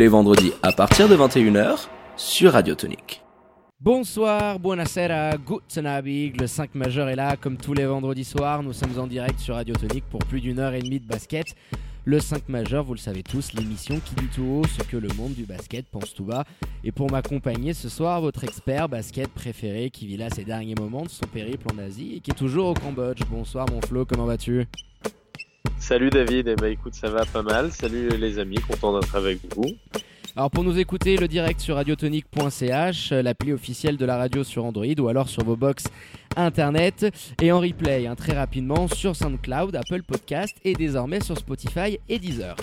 Les vendredis à partir de 21h sur Radio Tonique. Bonsoir, buonasera, guten. Le 5 majeur est là, comme tous les vendredis soirs. Nous sommes en direct sur Radio Tonique pour plus d'une heure et demie de basket. Le 5 majeur, vous le savez tous, l'émission qui dit tout haut ce que le monde du basket pense tout bas. Et pour m'accompagner ce soir, votre expert basket préféré qui vit là ces derniers moments de son périple en Asie et qui est toujours au Cambodge. Bonsoir mon Flo, comment vas-tu? Salut David, eh ben, écoute ça va pas mal, salut les amis, content d'être avec vous. Alors pour nous écouter, le direct sur radiotonique.ch, l'appli officielle de la radio sur Android ou alors sur vos box internet et en replay hein, très rapidement sur SoundCloud, Apple Podcast et désormais sur Spotify et Deezer.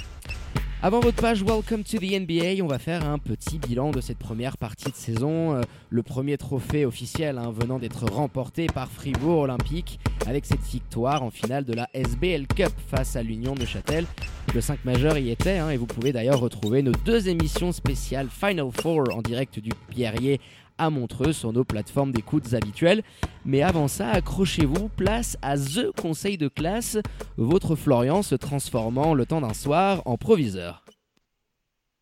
Avant votre page Welcome to the NBA, on va faire un petit bilan de cette première partie de saison. Euh, le premier trophée officiel hein, venant d'être remporté par Fribourg Olympique avec cette victoire en finale de la SBL Cup face à l'Union de Châtel. Le 5 majeur y était hein, et vous pouvez d'ailleurs retrouver nos deux émissions spéciales Final Four en direct du Pierrier à Montreux sur nos plateformes d'écoute habituelles. Mais avant ça, accrochez-vous, place à The Conseil de classe, votre Florian se transformant le temps d'un soir en proviseur.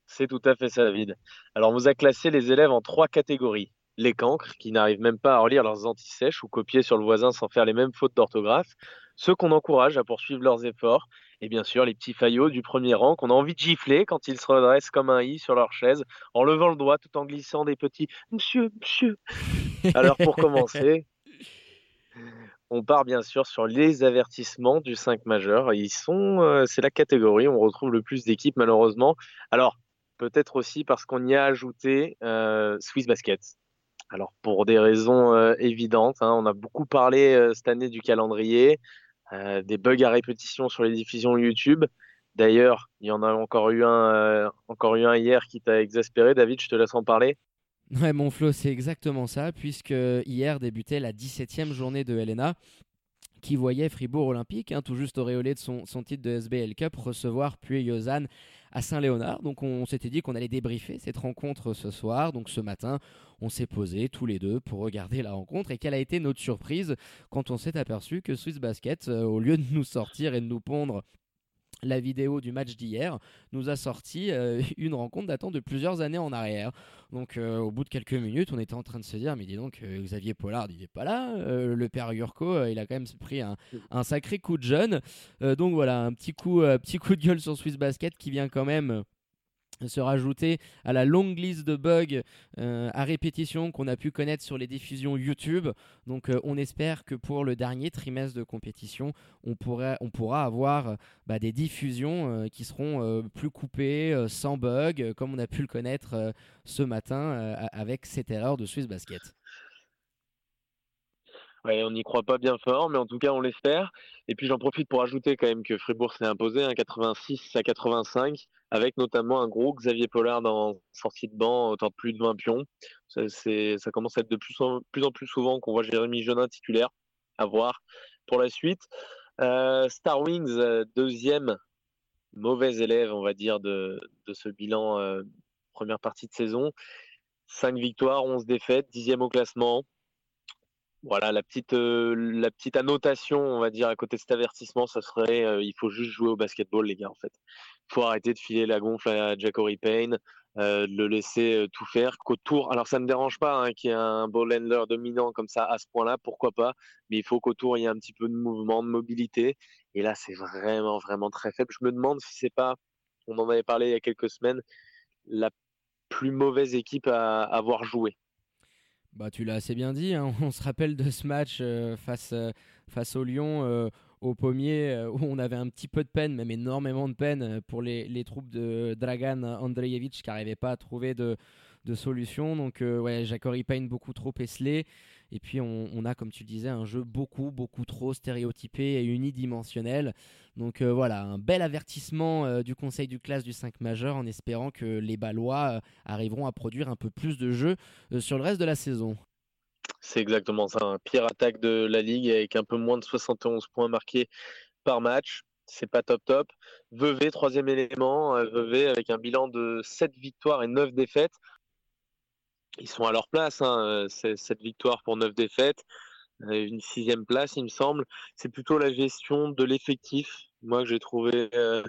C'est tout à fait ça David. Alors on vous a classé les élèves en trois catégories. Les cancres, qui n'arrivent même pas à relire leurs antisèches ou copier sur le voisin sans faire les mêmes fautes d'orthographe. Ceux qu'on encourage à poursuivre leurs efforts. Et bien sûr, les petits faillots du premier rang qu'on a envie de gifler quand ils se redressent comme un i sur leur chaise, en levant le doigt tout en glissant des petits Monsieur, monsieur. Alors pour commencer, on part bien sûr sur les avertissements du 5 majeur. Ils sont, euh, c'est la catégorie où on retrouve le plus d'équipes malheureusement. Alors peut-être aussi parce qu'on y a ajouté euh, Swiss Basket. Alors pour des raisons euh, évidentes, hein, on a beaucoup parlé cette année du calendrier, euh, des bugs à répétition sur les diffusions YouTube. D'ailleurs, il y en a encore eu un, euh, encore eu un hier qui t'a exaspéré. David, je te laisse en parler. Ouais, mon Flo, c'est exactement ça, puisque hier débutait la 17e journée de Helena, qui voyait Fribourg Olympique, hein, tout juste auréolé de son, titre de SBL Cup, recevoir Puy-Lausanne à Saint-Léonard. Donc on s'était dit qu'on allait débriefer cette rencontre ce soir. Donc ce matin, on s'est posé tous les deux pour regarder la rencontre. Et quelle a été notre surprise quand on s'est aperçu que Swiss Basket, euh, au lieu de nous sortir et de nous pondre la vidéo du match d'hier nous a sorti euh, une rencontre datant de plusieurs années en arrière. Donc euh, au bout de quelques minutes, on était en train de se dire, mais dis donc, euh, Xavier Pollard, il n'est pas là. Le père Yurko, il a quand même pris un, sacré coup de jeune. Donc voilà, un petit coup, petit coup de gueule sur Swiss Basket qui vient quand même se rajouter à la longue liste de bugs euh, à répétition qu'on a pu connaître sur les diffusions YouTube. Donc euh, on espère que pour le dernier trimestre de compétition, on, pourrait, on pourra avoir euh, bah, des diffusions qui seront plus coupées, sans bugs, comme on a pu le connaître ce matin avec cette erreur de Swiss Basket. On n'y croit pas bien fort, mais en tout cas, on l'espère. Et puis, j'en profite pour ajouter quand même que Fribourg s'est imposé, un 86 à 85, avec notamment un gros Xavier Pollard en sortie de banc, autant de plus de 20 pions. Ça, commence à être de plus en plus, en plus souvent qu'on voit Jérémy Jeunin titulaire. À voir pour la suite. Euh, Star Wings, euh, deuxième mauvais élève, on va dire, de, de ce bilan euh, première partie de saison. 5 victoires, 11 défaites, dixième au classement. Voilà, la petite, euh, la petite annotation, on va dire, à côté de cet avertissement, ça serait euh, il faut juste jouer au basketball, les gars, en fait. Il faut arrêter de filer la gonfle à Jacory Payne, euh, de le laisser tout faire. Qu'autour, alors ça ne me dérange pas hein, qu'il y ait un ball handler dominant comme ça à ce point-là, pourquoi pas, mais il faut qu'autour il y ait un petit peu de mouvement, de mobilité. Et là, c'est vraiment, vraiment très faible. Je me demande si c'est pas, on en avait parlé il y a quelques semaines, la plus mauvaise équipe à avoir joué. Bah, tu l'as assez bien dit. hein. On se rappelle de ce match euh, face, euh, face au Lyon, euh, au pommier, où on avait un petit peu de peine, même énormément de peine pour les, les troupes de Dragan Andrejevic qui n'arrivaient pas à trouver de, de solutions. Donc, ouais, Jacori Payne beaucoup trop esselé. Et puis, on, a, comme tu disais, un jeu beaucoup, beaucoup trop stéréotypé et unidimensionnel. Donc, voilà, un bel avertissement du conseil du classe du 5 majeur en espérant que les Ballois arriveront à produire un peu plus de jeux sur le reste de la saison. C'est exactement ça. Un pire attaque de la ligue avec un peu moins de 71 points marqués par match. C'est pas top top. Vevey, troisième élément. Euh, Vevey avec un bilan de 7 victoires et 9 défaites. Ils sont à leur place. Hein. 7 victoires pour 9 défaites. Euh, une sixième place, il me semble. C'est plutôt la gestion de l'effectif, moi, que j'ai trouvé euh,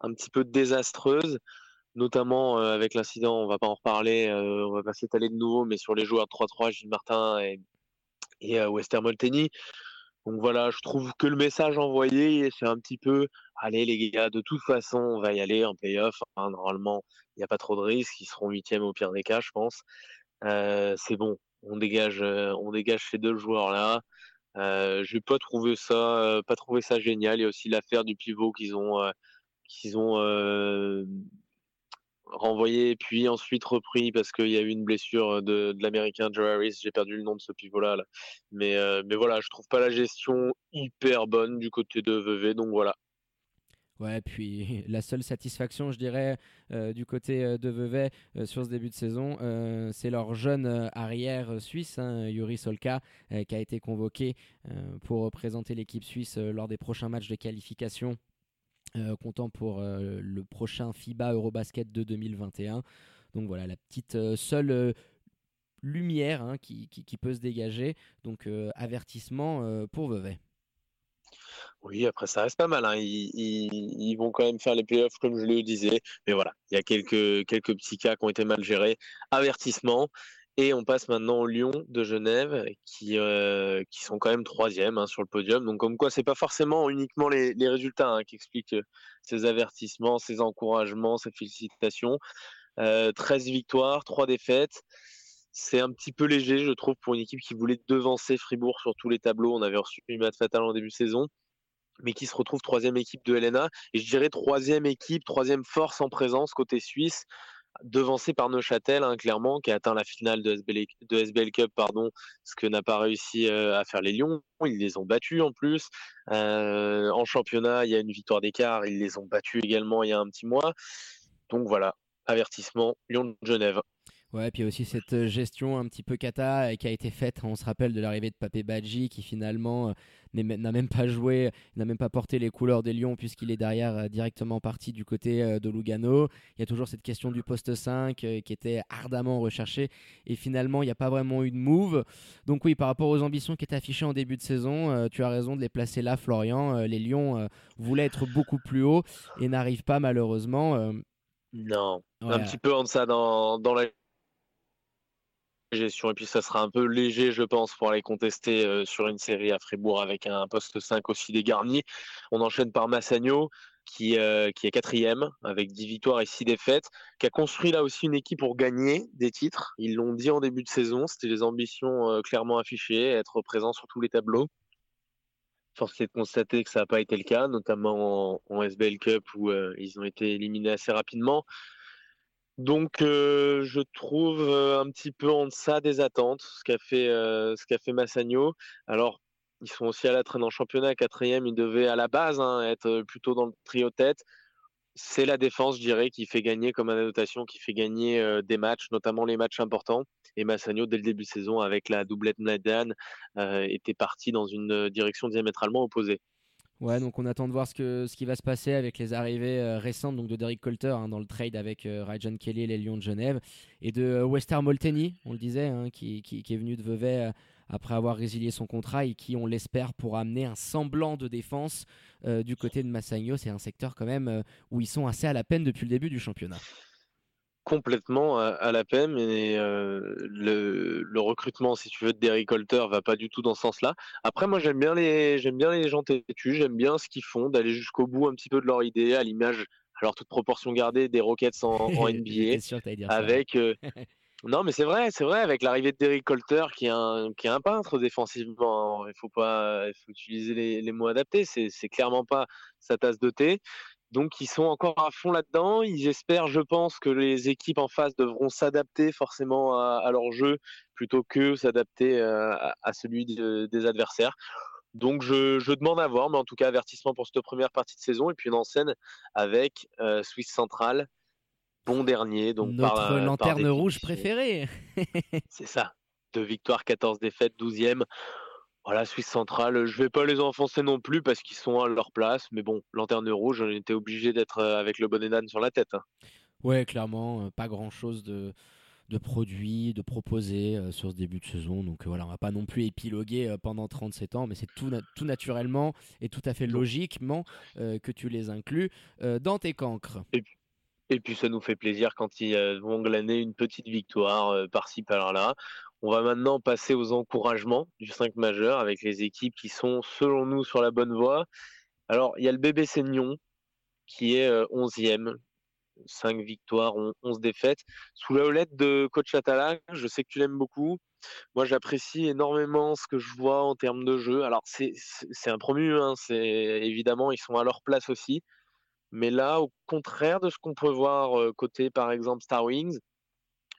un petit peu désastreuse notamment euh, avec l'incident, on va pas en reparler, euh, on va pas s'étaler de nouveau, mais sur les joueurs 3-3, Gilles Martin et, et euh, Wester Molteni. Donc voilà, je trouve que le message envoyé, c'est un petit peu, allez les gars, de toute façon, on va y aller en playoff. Normalement, il n'y a pas trop de risques, ils seront huitièmes au pire des cas, je pense. C'est bon, on dégage, on dégage ces deux joueurs-là. Euh, je n'ai pas trouvé ça, pas trouvé ça génial. Il y a aussi l'affaire du pivot qu'ils ont, qu'ils ont renvoyé puis ensuite repris parce qu'il y a eu une blessure de, l'américain Joe Harris. J'ai perdu le nom de ce pivot-là. Mais, euh, mais voilà, je trouve pas la gestion hyper bonne du côté de Vevey. Donc voilà. Ouais, puis la seule satisfaction, je dirais, euh, du côté euh, de Vevey sur ce début de saison, c'est leur jeune arrière suisse, hein, Yuri Solka, qui a été convoqué pour représenter l'équipe suisse lors des prochains matchs de qualification euh, comptant pour euh, le prochain FIBA Eurobasket de 2021. Donc voilà, la petite euh, seule lumière hein, qui, peut se dégager. Donc avertissement pour Vevey. Oui, après ça reste pas mal. Hein. Ils, vont quand même faire les playoffs comme je le disais. Mais voilà, il y a quelques, quelques petits cas qui ont été mal gérés. Avertissement. Et on passe maintenant au Lyon de Genève, qui, euh, sont quand même troisième hein, sur le podium. Donc comme quoi, c'est pas forcément uniquement les, résultats hein, qui expliquent euh, ces avertissements, ces encouragements, ces félicitations. 13 euh, victoires, 3 défaites. C'est un petit peu léger, je trouve, pour une équipe qui voulait devancer Fribourg sur tous les tableaux. On avait reçu une match fatale en début de saison, mais qui se retrouve troisième équipe de LNA. Et je dirais troisième équipe, troisième force en présence côté suisse devancé par Neuchâtel, hein, clairement, qui a atteint la finale de SBL, de SBL Cup, pardon, ce que n'a pas réussi euh, à faire les Lions. Ils les ont battus en plus. Euh, en championnat, il y a une victoire d'écart. Ils les ont battus également il y a un petit mois. Donc voilà, avertissement, Lyon de Genève. Ouais, puis aussi cette euh, gestion un petit peu cata qui a été faite, on se rappelle de l'arrivée de Papé Badji qui finalement n'a même pas joué, n'a même pas porté les couleurs des Lions puisqu'il est derrière euh, directement parti du côté euh, de Lugano. Il y a toujours cette question du poste 5 euh, qui était ardemment recherchée et finalement il n'y a pas vraiment eu de move. Donc oui, par rapport aux ambitions qui étaient affichées en début de saison, tu as raison de les placer là, Florian. les Lions voulaient être beaucoup plus haut et n'arrivent pas malheureusement. Non, un petit peu en deçà dans, dans la gestion. Et puis ça sera un peu léger, je pense, pour aller contester euh, sur une série à Fribourg avec un poste 5 aussi dégarni. On enchaîne par Massagno, qui, euh, qui est quatrième, avec 10 victoires et 6 défaites, qui a construit là aussi une équipe pour gagner des titres. Ils l'ont dit en début de saison, c'était les ambitions euh, clairement affichées, être présent sur tous les tableaux. Force est de constater que ça n'a pas été le cas, notamment en, en SBL Cup où ils ont été éliminés assez rapidement. Donc, euh, je trouve euh, un petit peu en deçà des attentes ce qu'a fait, euh, ce fait Massagno. Alors, ils sont aussi à la traîne en championnat, quatrième. Ils devaient à la base hein, être plutôt dans le trio tête. C'est la défense, je dirais, qui fait gagner comme annotation, qui fait gagner des matchs, notamment les matchs importants. Et Massagno, dès le début de saison, avec la doublette Nadan, était parti dans une direction diamétralement opposée. Ouais, donc on attend de voir ce, que, ce qui va se passer avec les arrivées euh, récentes donc de Derek Colter hein, dans le trade avec euh, Ryan Kelly et les Lions de Genève et de euh, Wester Molteni, on le disait, hein, qui, qui, est venu de Vevey après avoir résilié son contrat et qui, on l'espère, pourra amener un semblant de défense du côté de Massagno. C'est un secteur quand même où ils sont assez à la peine depuis le début du championnat complètement à, la peine et euh, le, recrutement, si tu veux, de Derek Holter va pas du tout dans ce sens-là. Après, moi, j'aime bien les, j'aime bien les gens têtus, j'aime bien ce qu'ils font, d'aller jusqu'au bout un petit peu de leur idée, à l'image, alors toute proportion gardée, des Rockets en, NBA, avec. Euh, non, mais c'est vrai, c'est vrai, avec l'arrivée de Derek Colter, qui est un, qui est un peintre défensivement, hein. il faut pas, il faut utiliser les, les mots adaptés, c'est clairement pas sa tasse de thé. Donc ils sont encore à fond là-dedans. Ils espèrent, je pense, que les équipes en face devront s'adapter forcément à, leur jeu plutôt que s'adapter euh, à, celui des adversaires. Donc je, demande à voir, mais en tout cas avertissement pour cette première partie de saison et puis une en scène avec euh, Suisse Centrale, bon dernier. Donc Notre lanterne rouge préférée. C'est ça. Deux victoires, 14 défaites, 12e. Voilà, Suisse centrale, je vais pas les enfoncer non plus parce qu'ils sont à leur place, mais bon, lanterne rouge, on était obligé d'être euh, avec le bonnet d'âne sur la tête. Hein. Ouais, clairement, euh, pas grand chose de, de produits, de proposer euh, sur ce début de saison. Donc voilà, on va pas non plus épiloguer pendant 37 ans, mais c'est tout, tout naturellement et tout à fait logiquement que tu les inclus dans tes cancres. Et puis, et puis ça nous fait plaisir quand ils vont glaner une petite victoire par-ci par-là. On va maintenant passer aux encouragements du 5 majeur avec les équipes qui sont, selon nous, sur la bonne voie. Alors, il y a le bébé Seignon qui est 11e, euh, 5 victoires, 11 défaites. Sous la houlette de coach Atala, je sais que tu l'aimes beaucoup. Moi, j'apprécie énormément ce que je vois en termes de jeu. Alors, c'est un promu, hein, évidemment, ils sont à leur place aussi. Mais là, au contraire de ce qu'on peut voir euh, côté, par exemple, Star Wings,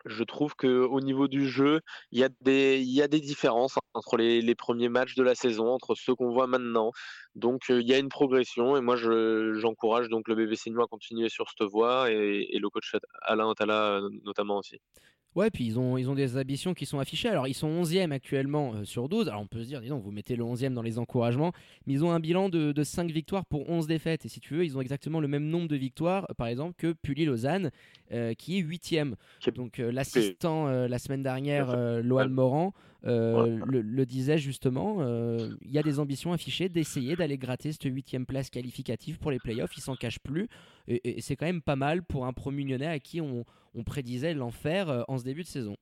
je trouve qu'au niveau du jeu, il y, a des, différences entre les, premiers matchs de la saison, entre ceux qu'on voit maintenant. Donc il y a une progression et moi j'encourage donc le BBC Nîmes à continuer sur cette voie et, le coach Alain Otala notamment aussi. Ouais, puis ils ont, ils ont des ambitions qui sont affichées. Alors, ils sont 11e actuellement euh, sur 12. Alors, on peut se dire, disons, vous mettez le 11e dans les encouragements, mais ils ont un bilan de, de, 5 victoires pour 11 défaites. Et si tu veux, ils ont exactement le même nombre de victoires, par exemple, que Pully-Lausanne, euh, qui est 8e. Donc, euh, l'assistant la semaine dernière, Loan Morand, le, disait justement, il y a des ambitions affichées d'essayer d'aller gratter cette 8e place qualificative pour les playoffs. Il s'en cache plus. Et, c'est quand même pas mal pour un promu lyonnais à qui on, prédisait l'enfer euh, en ce début de saison.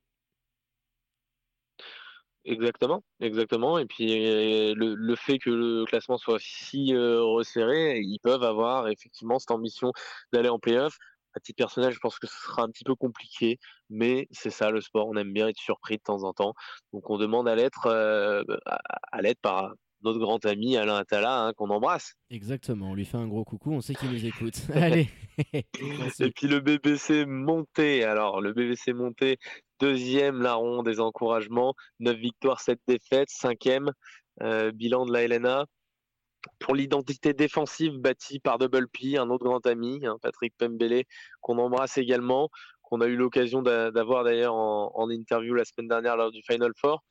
Exactement, exactement. Et puis euh, le, fait que le classement soit si euh, resserré, ils peuvent avoir effectivement cette ambition d'aller en playoff. À titre personnel, je pense que ce sera un petit peu compliqué, mais c'est ça le sport. On aime bien être surpris de temps en temps. Donc on demande à l'être, à l'être par, notre grand ami Alain Attala, hein, qu'on embrasse. Exactement, on lui fait un gros coucou, on sait qu'il nous écoute. Allez. Et puis le BBC monté, alors le BBC monté, deuxième larron des encouragements, 9 victoires, 7 défaites, cinquième euh, bilan de la LNA. Pour l'identité défensive bâtie par Double P, un autre grand ami, hein, Patrick Pembele, qu'on embrasse également, qu'on a eu l'occasion d'avoir d'ailleurs en, interview la semaine dernière lors du Final Four.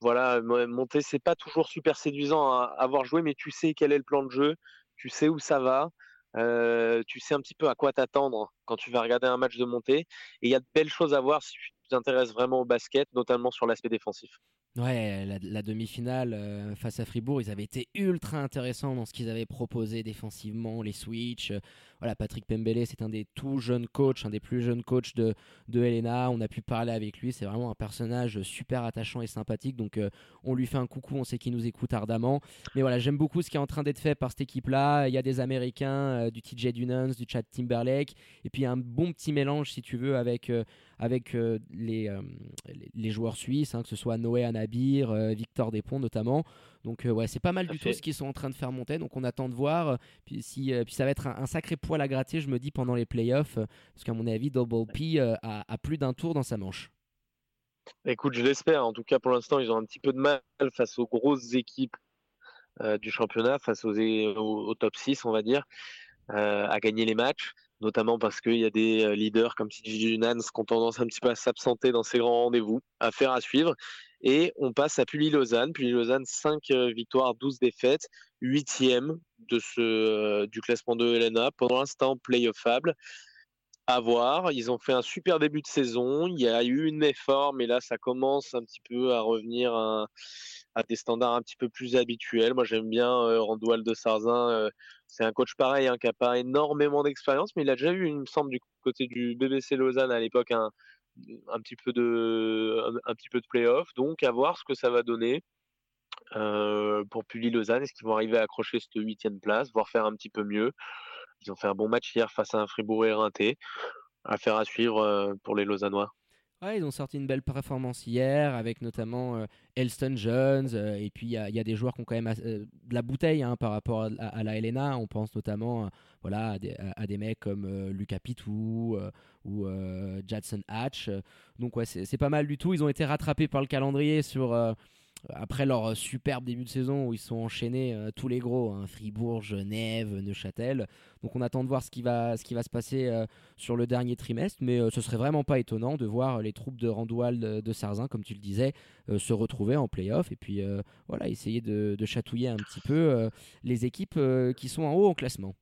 Voilà, monter, c'est pas toujours super séduisant à avoir joué, mais tu sais quel est le plan de jeu, tu sais où ça va, euh, tu sais un petit peu à quoi t'attendre quand tu vas regarder un match de montée. Et il y a de belles choses à voir si tu t'intéresses vraiment au basket, notamment sur l'aspect défensif. Ouais, la, demi-finale euh, face à Fribourg, ils avaient été ultra intéressants dans ce qu'ils avaient proposé défensivement, les switches. voilà, Patrick Pembele, c'est un des tout jeunes coachs, un des plus jeunes coachs de, de Helena. On a pu parler avec lui, c'est vraiment un personnage super attachant et sympathique. Donc, euh, on lui fait un coucou, on sait qu'il nous écoute ardemment. Mais voilà, j'aime beaucoup ce qui est en train d'être fait par cette équipe-là. Il y a des Américains, euh, du TJ Dunans, du Chad Timberlake, et puis un bon petit mélange, si tu veux, avec, avec les, les, joueurs suisses, hein, que ce soit Noé Anna Nabir, euh, Victor Despont notamment. Donc euh, ouais, c'est pas mal du tout ce qu'ils sont en train de faire monter. Donc on attend de voir. Puis, si, euh, puis ça va être un, sacré poil à gratter, je me dis, pendant les playoffs. parce qu'à mon avis, Double P a, plus d'un tour dans sa manche. Écoute, je l'espère. En tout cas, pour l'instant, ils ont un petit peu de mal face aux grosses équipes du championnat, face aux, au, top 6, on va dire, à gagner les matchs notamment parce qu'il y a des leaders comme CJ Nans qui ont tendance un petit peu à s'absenter dans ces grands rendez-vous, à faire à suivre. Et on passe à Pully-Lausanne. Pully-Lausanne, 5 euh, victoires, 12 défaites, 8e de ce, euh, du classement de Helena. Pour l'instant, playoffable. À voir. Ils ont fait un super début de saison. Il y a eu une effort, mais là, ça commence un petit peu à revenir à, des standards un petit peu plus habituels. Moi, j'aime bien euh, Randoual de Sarzin. c'est un coach pareil, hein, qui n'a pas énormément d'expérience, mais il a déjà eu, il me semble, du côté du BBC Lausanne à l'époque, un, petit peu de un, petit peu de playoff. Donc à voir ce que ça va donner euh, pour Pully Lausanne. Est-ce qu'ils vont arriver à accrocher cette huitième place, voire faire un petit peu mieux? Ils ont fait un bon match hier face à un Fribourg éreinté. Affaire à suivre euh, pour les Lausannois. Ouais, ils ont sorti une belle performance hier avec notamment euh, Elston Jones euh, et puis il y, a des joueurs qui ont quand même euh, de la bouteille hein, par rapport à, la Helena. On pense notamment voilà, à des, mecs comme Lucas Pitou ou Jadson Hatch. Donc ouais, c'est pas mal du tout. Ils ont été rattrapés par le calendrier sur après leur superbe début de saison où ils sont enchaînés euh, tous les gros, hein, Fribourg, Genève, Neuchâtel. Donc on attend de voir ce qui va, se passer euh, sur le dernier trimestre, mais euh, ce serait vraiment pas étonnant de voir les troupes de Randoual de, Sarzin, comme tu le disais, se retrouver en playoff et puis voilà, essayer de, chatouiller un petit peu les équipes qui sont en haut en classement.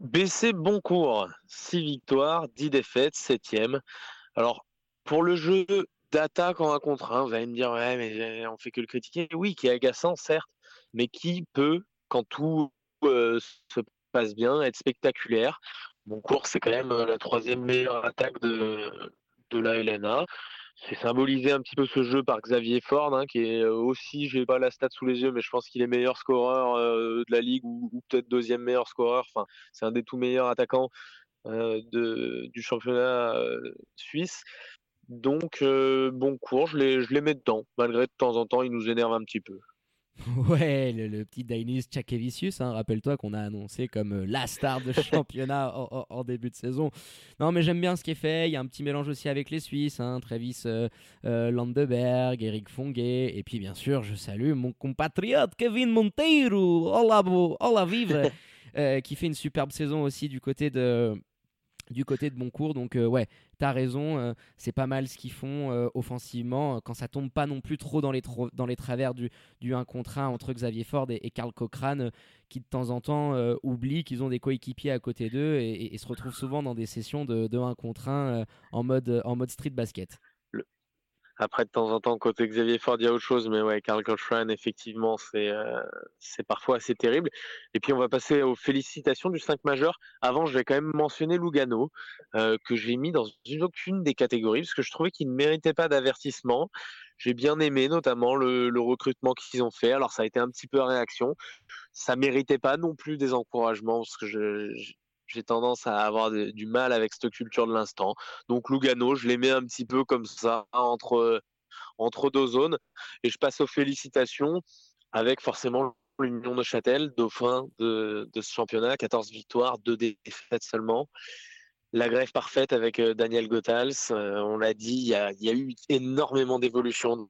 BC Boncourt, 6 victoires, 10 défaites, 7ème. Alors, pour le jeu, d'attaque en un contre un. Vous allez me dire, ouais, mais on fait que le critiquer. Oui, qui est agaçant, certes, mais qui peut, quand tout euh, se passe bien, être spectaculaire. Mon cours, c'est quand même euh, la troisième meilleure attaque de, la LNA. C'est symbolisé un petit peu ce jeu par Xavier Ford, hein, qui est euh, aussi, j'ai pas la stat sous les yeux, mais je pense qu'il est meilleur scoreur de la ligue ou, peut-être deuxième meilleur scoreur. Enfin, c'est un des tout meilleurs attaquants du championnat suisse. Donc, euh, bon cours, je les, je les mets dedans, malgré de temps en temps, il nous énerve un petit peu. Ouais, le, petit Dainis Chakevicius, hein, rappelle-toi qu'on a annoncé comme euh, la star de championnat en, début de saison. Non, mais j'aime bien ce qui est fait. Il y a un petit mélange aussi avec les Suisses, hein, Travis euh, Landeberg, Eric Fonguet, et puis bien sûr, je salue mon compatriote Kevin Monteiro, hola, qui fait une superbe saison aussi du côté de du côté de Boncourt. Donc euh, ouais, t'as raison, euh, c'est pas mal ce qu'ils font euh, offensivement quand ça tombe pas non plus trop dans les, dans les travers du, du 1 contre 1 entre Xavier Ford et, Karl Cochrane qui de temps en temps oublient qu'ils ont des coéquipiers à côté d'eux et, se retrouvent souvent dans des sessions de, de 1 contre 1 en, mode, en mode street basket. Après, de temps en temps, côté Xavier Ford, il y a autre chose, mais ouais, Carl Cochrane, effectivement, c'est euh, parfois assez terrible. Et puis, on va passer aux félicitations du 5 majeur. Avant, je vais quand même mentionner Lugano, euh, que j'ai mis dans une aucune des catégories, parce que je trouvais qu'il ne méritait pas d'avertissement. J'ai bien aimé, notamment, le, recrutement qu'ils ont fait. Alors, ça a été un petit peu à réaction. Ça méritait pas non plus des encouragements, parce que je, j'ai tendance à avoir du mal avec cette culture de l'instant. Donc Lugano, je les mets un petit peu comme ça entre, entre deux zones. Et je passe aux félicitations avec forcément l'Union de Châtel, dauphin de, ce championnat, 14 victoires, 2 défaites seulement. La grève parfaite avec euh, Daniel Gothals, euh, on l'a dit, il y y a, eu énormément d'évolution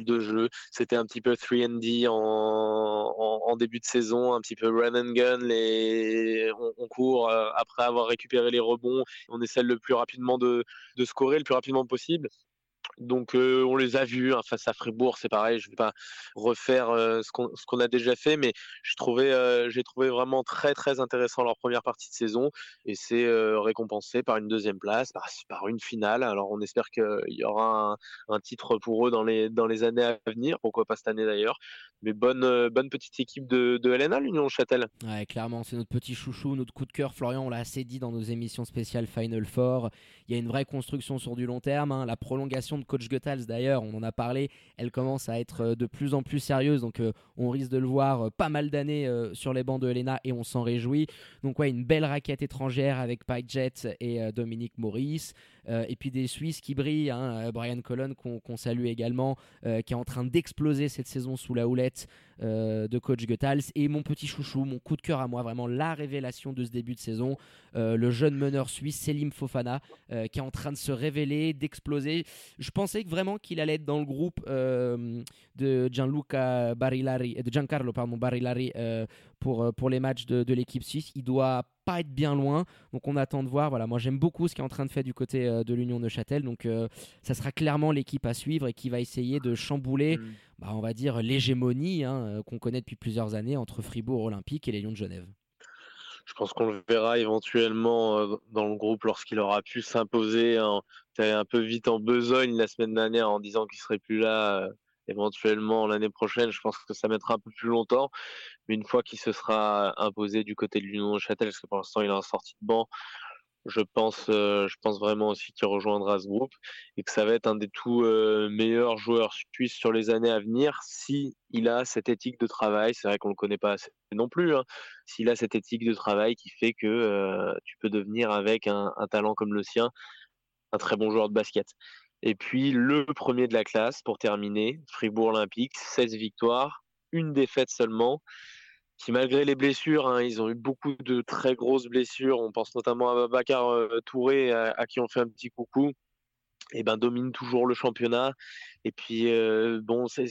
de jeu. C'était un petit peu 3D en, en, début de saison, un petit peu run and gun. Les, on, court euh, après avoir récupéré les rebonds. On essaie le plus rapidement de, de scorer le plus rapidement possible. Donc on les a vus hein, face à Fribourg, c'est pareil. Je ne vais pas refaire ce qu'on a déjà fait, mais j'ai trouvé, vraiment très très intéressant leur première partie de saison et c'est récompensé par une deuxième place, par, une finale. Alors on espère qu'il y aura un, titre pour eux dans les années à venir, pourquoi pas cette année d'ailleurs. Mais bonne petite équipe de, de LNA, l'Union Châtel. Ouais, clairement, c'est notre petit chouchou, notre coup de cœur. Florian, on l'a assez dit dans nos émissions spéciales Final Four. Il y a une vraie construction sur du long terme, hein. la prolongation coach Goethals d'ailleurs, on en a parlé, elle commence à être euh, de plus en plus sérieuse, donc euh, on risque de le voir euh, pas mal d'années sur les bancs de Helena et on s'en réjouit. Donc ouais, une belle raquette étrangère avec Pike Jet et Dominique Maurice. Et puis des Suisses qui brillent, hein, Brian Colon qu'on salue également, qui est en train d'exploser cette saison sous la houlette de coach Goethals. Et mon petit chouchou, mon coup de cœur à moi, vraiment la révélation de ce début de saison, le jeune meneur suisse Selim Fofana, qui est en train de se révéler, d'exploser. Je pensais vraiment qu'il allait être dans le groupe de Gianluca Barilari, de Giancarlo pardon, Barilari pour, pour les matchs de, de l'équipe suisse. Il doit pas être bien loin. Donc on attend de voir. Voilà, moi j'aime beaucoup ce qui est en train de faire du côté euh, de l'Union de Châtel. Donc euh, ça sera clairement l'équipe à suivre et qui va essayer de chambouler, mm. bah, on va dire, l'hégémonie hein, euh, qu'on connaît depuis plusieurs années entre Fribourg Olympique et les Lions de Genève. Je pense qu'on le verra éventuellement dans le groupe lorsqu'il aura pu s'imposer un peu vite en besogne la semaine dernière en disant qu'il serait plus là éventuellement l'année prochaine. Je pense que ça mettra un peu plus longtemps. Mais une fois qu'il se sera imposé du côté de l'Union de Châtel, parce que pour l'instant il est en sortie de banc, je pense, euh, je pense vraiment aussi qu'il rejoindra ce groupe et que ça va être un des tout euh, meilleurs joueurs suisses sur les années à venir si il a cette éthique de travail. C'est vrai qu'on le connaît pas assez non plus. Hein. S'il a cette éthique de travail qui fait que euh, tu peux devenir avec un talent comme le sien un très bon joueur de basket. Et puis le premier de la classe pour terminer, Fribourg Olympique, 16 victoires, une défaite seulement, qui malgré les blessures, hein, ils ont eu beaucoup de très grosses blessures. On pense notamment à Babacar euh, Touré, à, qui on fait un petit coucou. Et ben domine toujours le championnat. Et puis euh, bon, c'est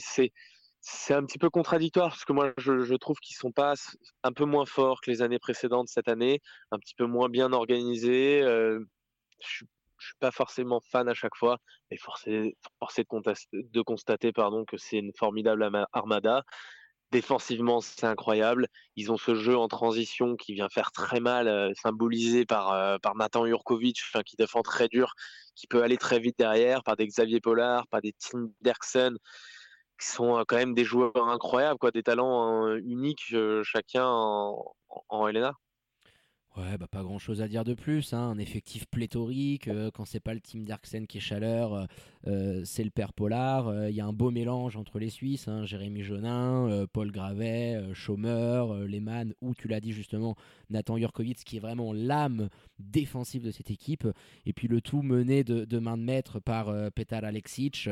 c'est un petit peu contradictoire parce que moi je, trouve qu'ils sont pas un peu moins forts que les années précédentes cette année, un petit peu moins bien organisés. Euh, je, je suis pas forcément fan à chaque fois, mais forcé, de, constater pardon, que c'est une formidable armada. Défensivement, c'est incroyable. Ils ont ce jeu en transition qui vient faire très mal, euh, symbolisé par, euh, par Nathan Jurkovic, qui défend très dur, qui peut aller très vite derrière, par des Xavier Pollard, par des Tim Derksen, qui sont euh, quand même des joueurs incroyables, quoi, des talents uniques chacun en, en. Ouais, bah pas grand chose à dire de plus. Hein. Un effectif pléthorique. Euh, quand c'est pas le team Darksen qui est chaleur, euh, euh, c'est le père Polar. Il y a un beau mélange entre les Suisses. Hein. Jérémy Jonin, Paul Gravet, Chômeur, Lehmann, ou tu l'as dit justement, Nathan Jurkovic, qui est vraiment l'âme défensive de cette équipe. Et puis le tout mené de, main de maître par Petar Alexic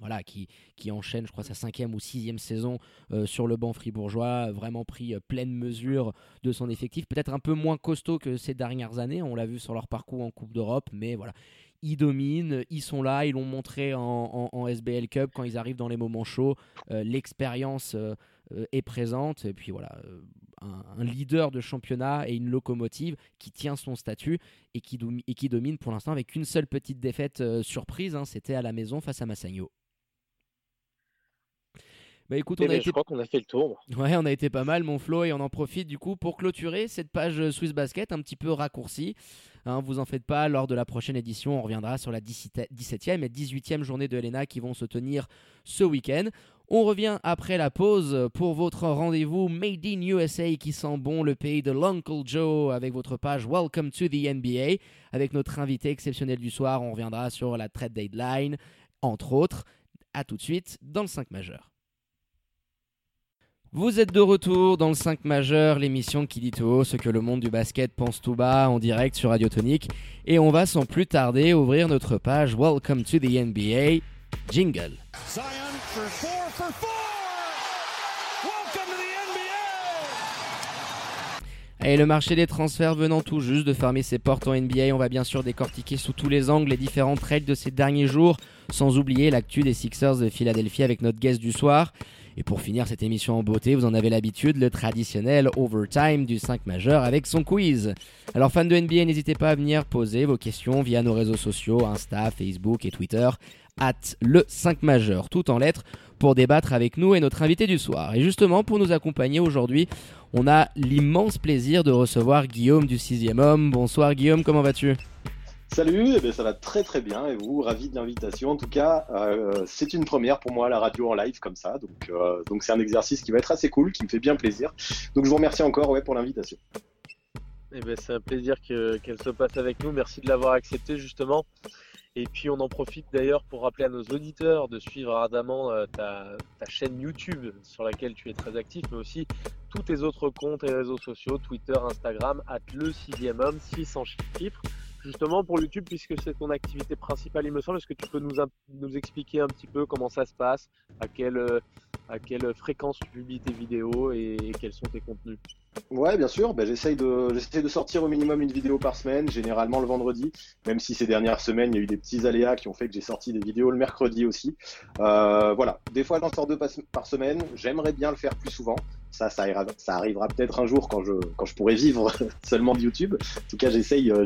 voilà, qui, qui enchaîne, je crois, sa cinquième ou sixième saison euh, sur le banc fribourgeois, vraiment pris euh, pleine mesure de son effectif, peut-être un peu moins costaud que ces dernières années, on l'a vu sur leur parcours en Coupe d'Europe, mais voilà, ils dominent, ils sont là, ils l'ont montré en, SBL Cup quand ils arrivent dans les moments chauds, euh, l'expérience est présente, et puis voilà, un, leader de championnat et une locomotive qui tient son statut et qui, domine pour l'instant avec une seule petite défaite surprise, hein, c'était à la maison face à Massagno. Bah écoute, on a été... je crois qu'on a fait le tour. Ouais, on a été pas mal, mon Flo, et on en profite du coup pour clôturer cette page Swiss Basket un petit peu raccourcie. Hein, vous en faites pas, lors de la prochaine édition, on reviendra sur la 17e et 18e journée de Helena qui vont se tenir ce week-end. On revient après la pause pour votre rendez-vous Made in USA qui sent bon le pays de l'Uncle Joe avec votre page Welcome to the NBA. Avec notre invité exceptionnel du soir, on reviendra sur la trade deadline, entre autres. A tout de suite dans le 5 majeur. Vous êtes de retour dans le 5 majeur, l'émission qui dit tout haut ce que le monde du basket pense tout bas en direct sur Radio Tonique. Et on va sans plus tarder ouvrir notre page Welcome to the NBA. Jingle. Et le marché des transferts venant tout juste de fermer ses portes en NBA, on va bien sûr décortiquer sous tous les angles les différents trades de ces derniers jours, sans oublier l'actu des Sixers de Philadelphie avec notre guest du soir. Et pour finir cette émission en beauté, vous en avez l'habitude, le traditionnel overtime du 5 majeur avec son quiz. Alors fans de NBA, n'hésitez pas à venir poser vos questions via nos réseaux sociaux, Insta, Facebook et Twitter, at le 5 majeur, tout en lettres, pour débattre avec nous et notre invité du soir. Et justement, pour nous accompagner aujourd'hui, on a l'immense plaisir de recevoir Guillaume du 6 homme. Bonsoir Guillaume, comment vas-tu? Salut, eh ben, ça va très très bien et vous, ravi de l'invitation. En tout cas, euh, c'est une première pour moi la radio en live comme ça, donc euh, donc c'est un exercice qui va être assez cool, qui me fait bien plaisir. Donc je vous remercie encore ouais, pour l'invitation. Eh ben, c'est un plaisir qu'elle se passe avec nous. Merci de l'avoir accepté justement. Et puis on en profite d'ailleurs pour rappeler à nos auditeurs de suivre ardemment euh, ta, ta, chaîne YouTube sur laquelle tu es très actif, mais aussi tous tes autres comptes et réseaux sociaux, Twitter, Instagram, at le 6 homme, 600 chiffres justement pour YouTube, puisque c'est ton activité principale, il me semble, est-ce que tu peux nous, expliquer un petit peu comment ça se passe, à quelle fréquence tu publies tes vidéos et, quels sont tes contenus? Ouais, bien sûr. Ben, j'essaye de, de sortir au minimum une vidéo par semaine, généralement le vendredi, même si ces dernières semaines, il y a eu des petits aléas qui ont fait que j'ai sorti des vidéos le mercredi aussi. Euh, voilà, des fois j'en sors deux par semaine. J'aimerais bien le faire plus souvent. Ça, ça, arrivera peut-être un jour quand je, pourrai vivre seulement de YouTube. En tout cas, j'essaye, euh,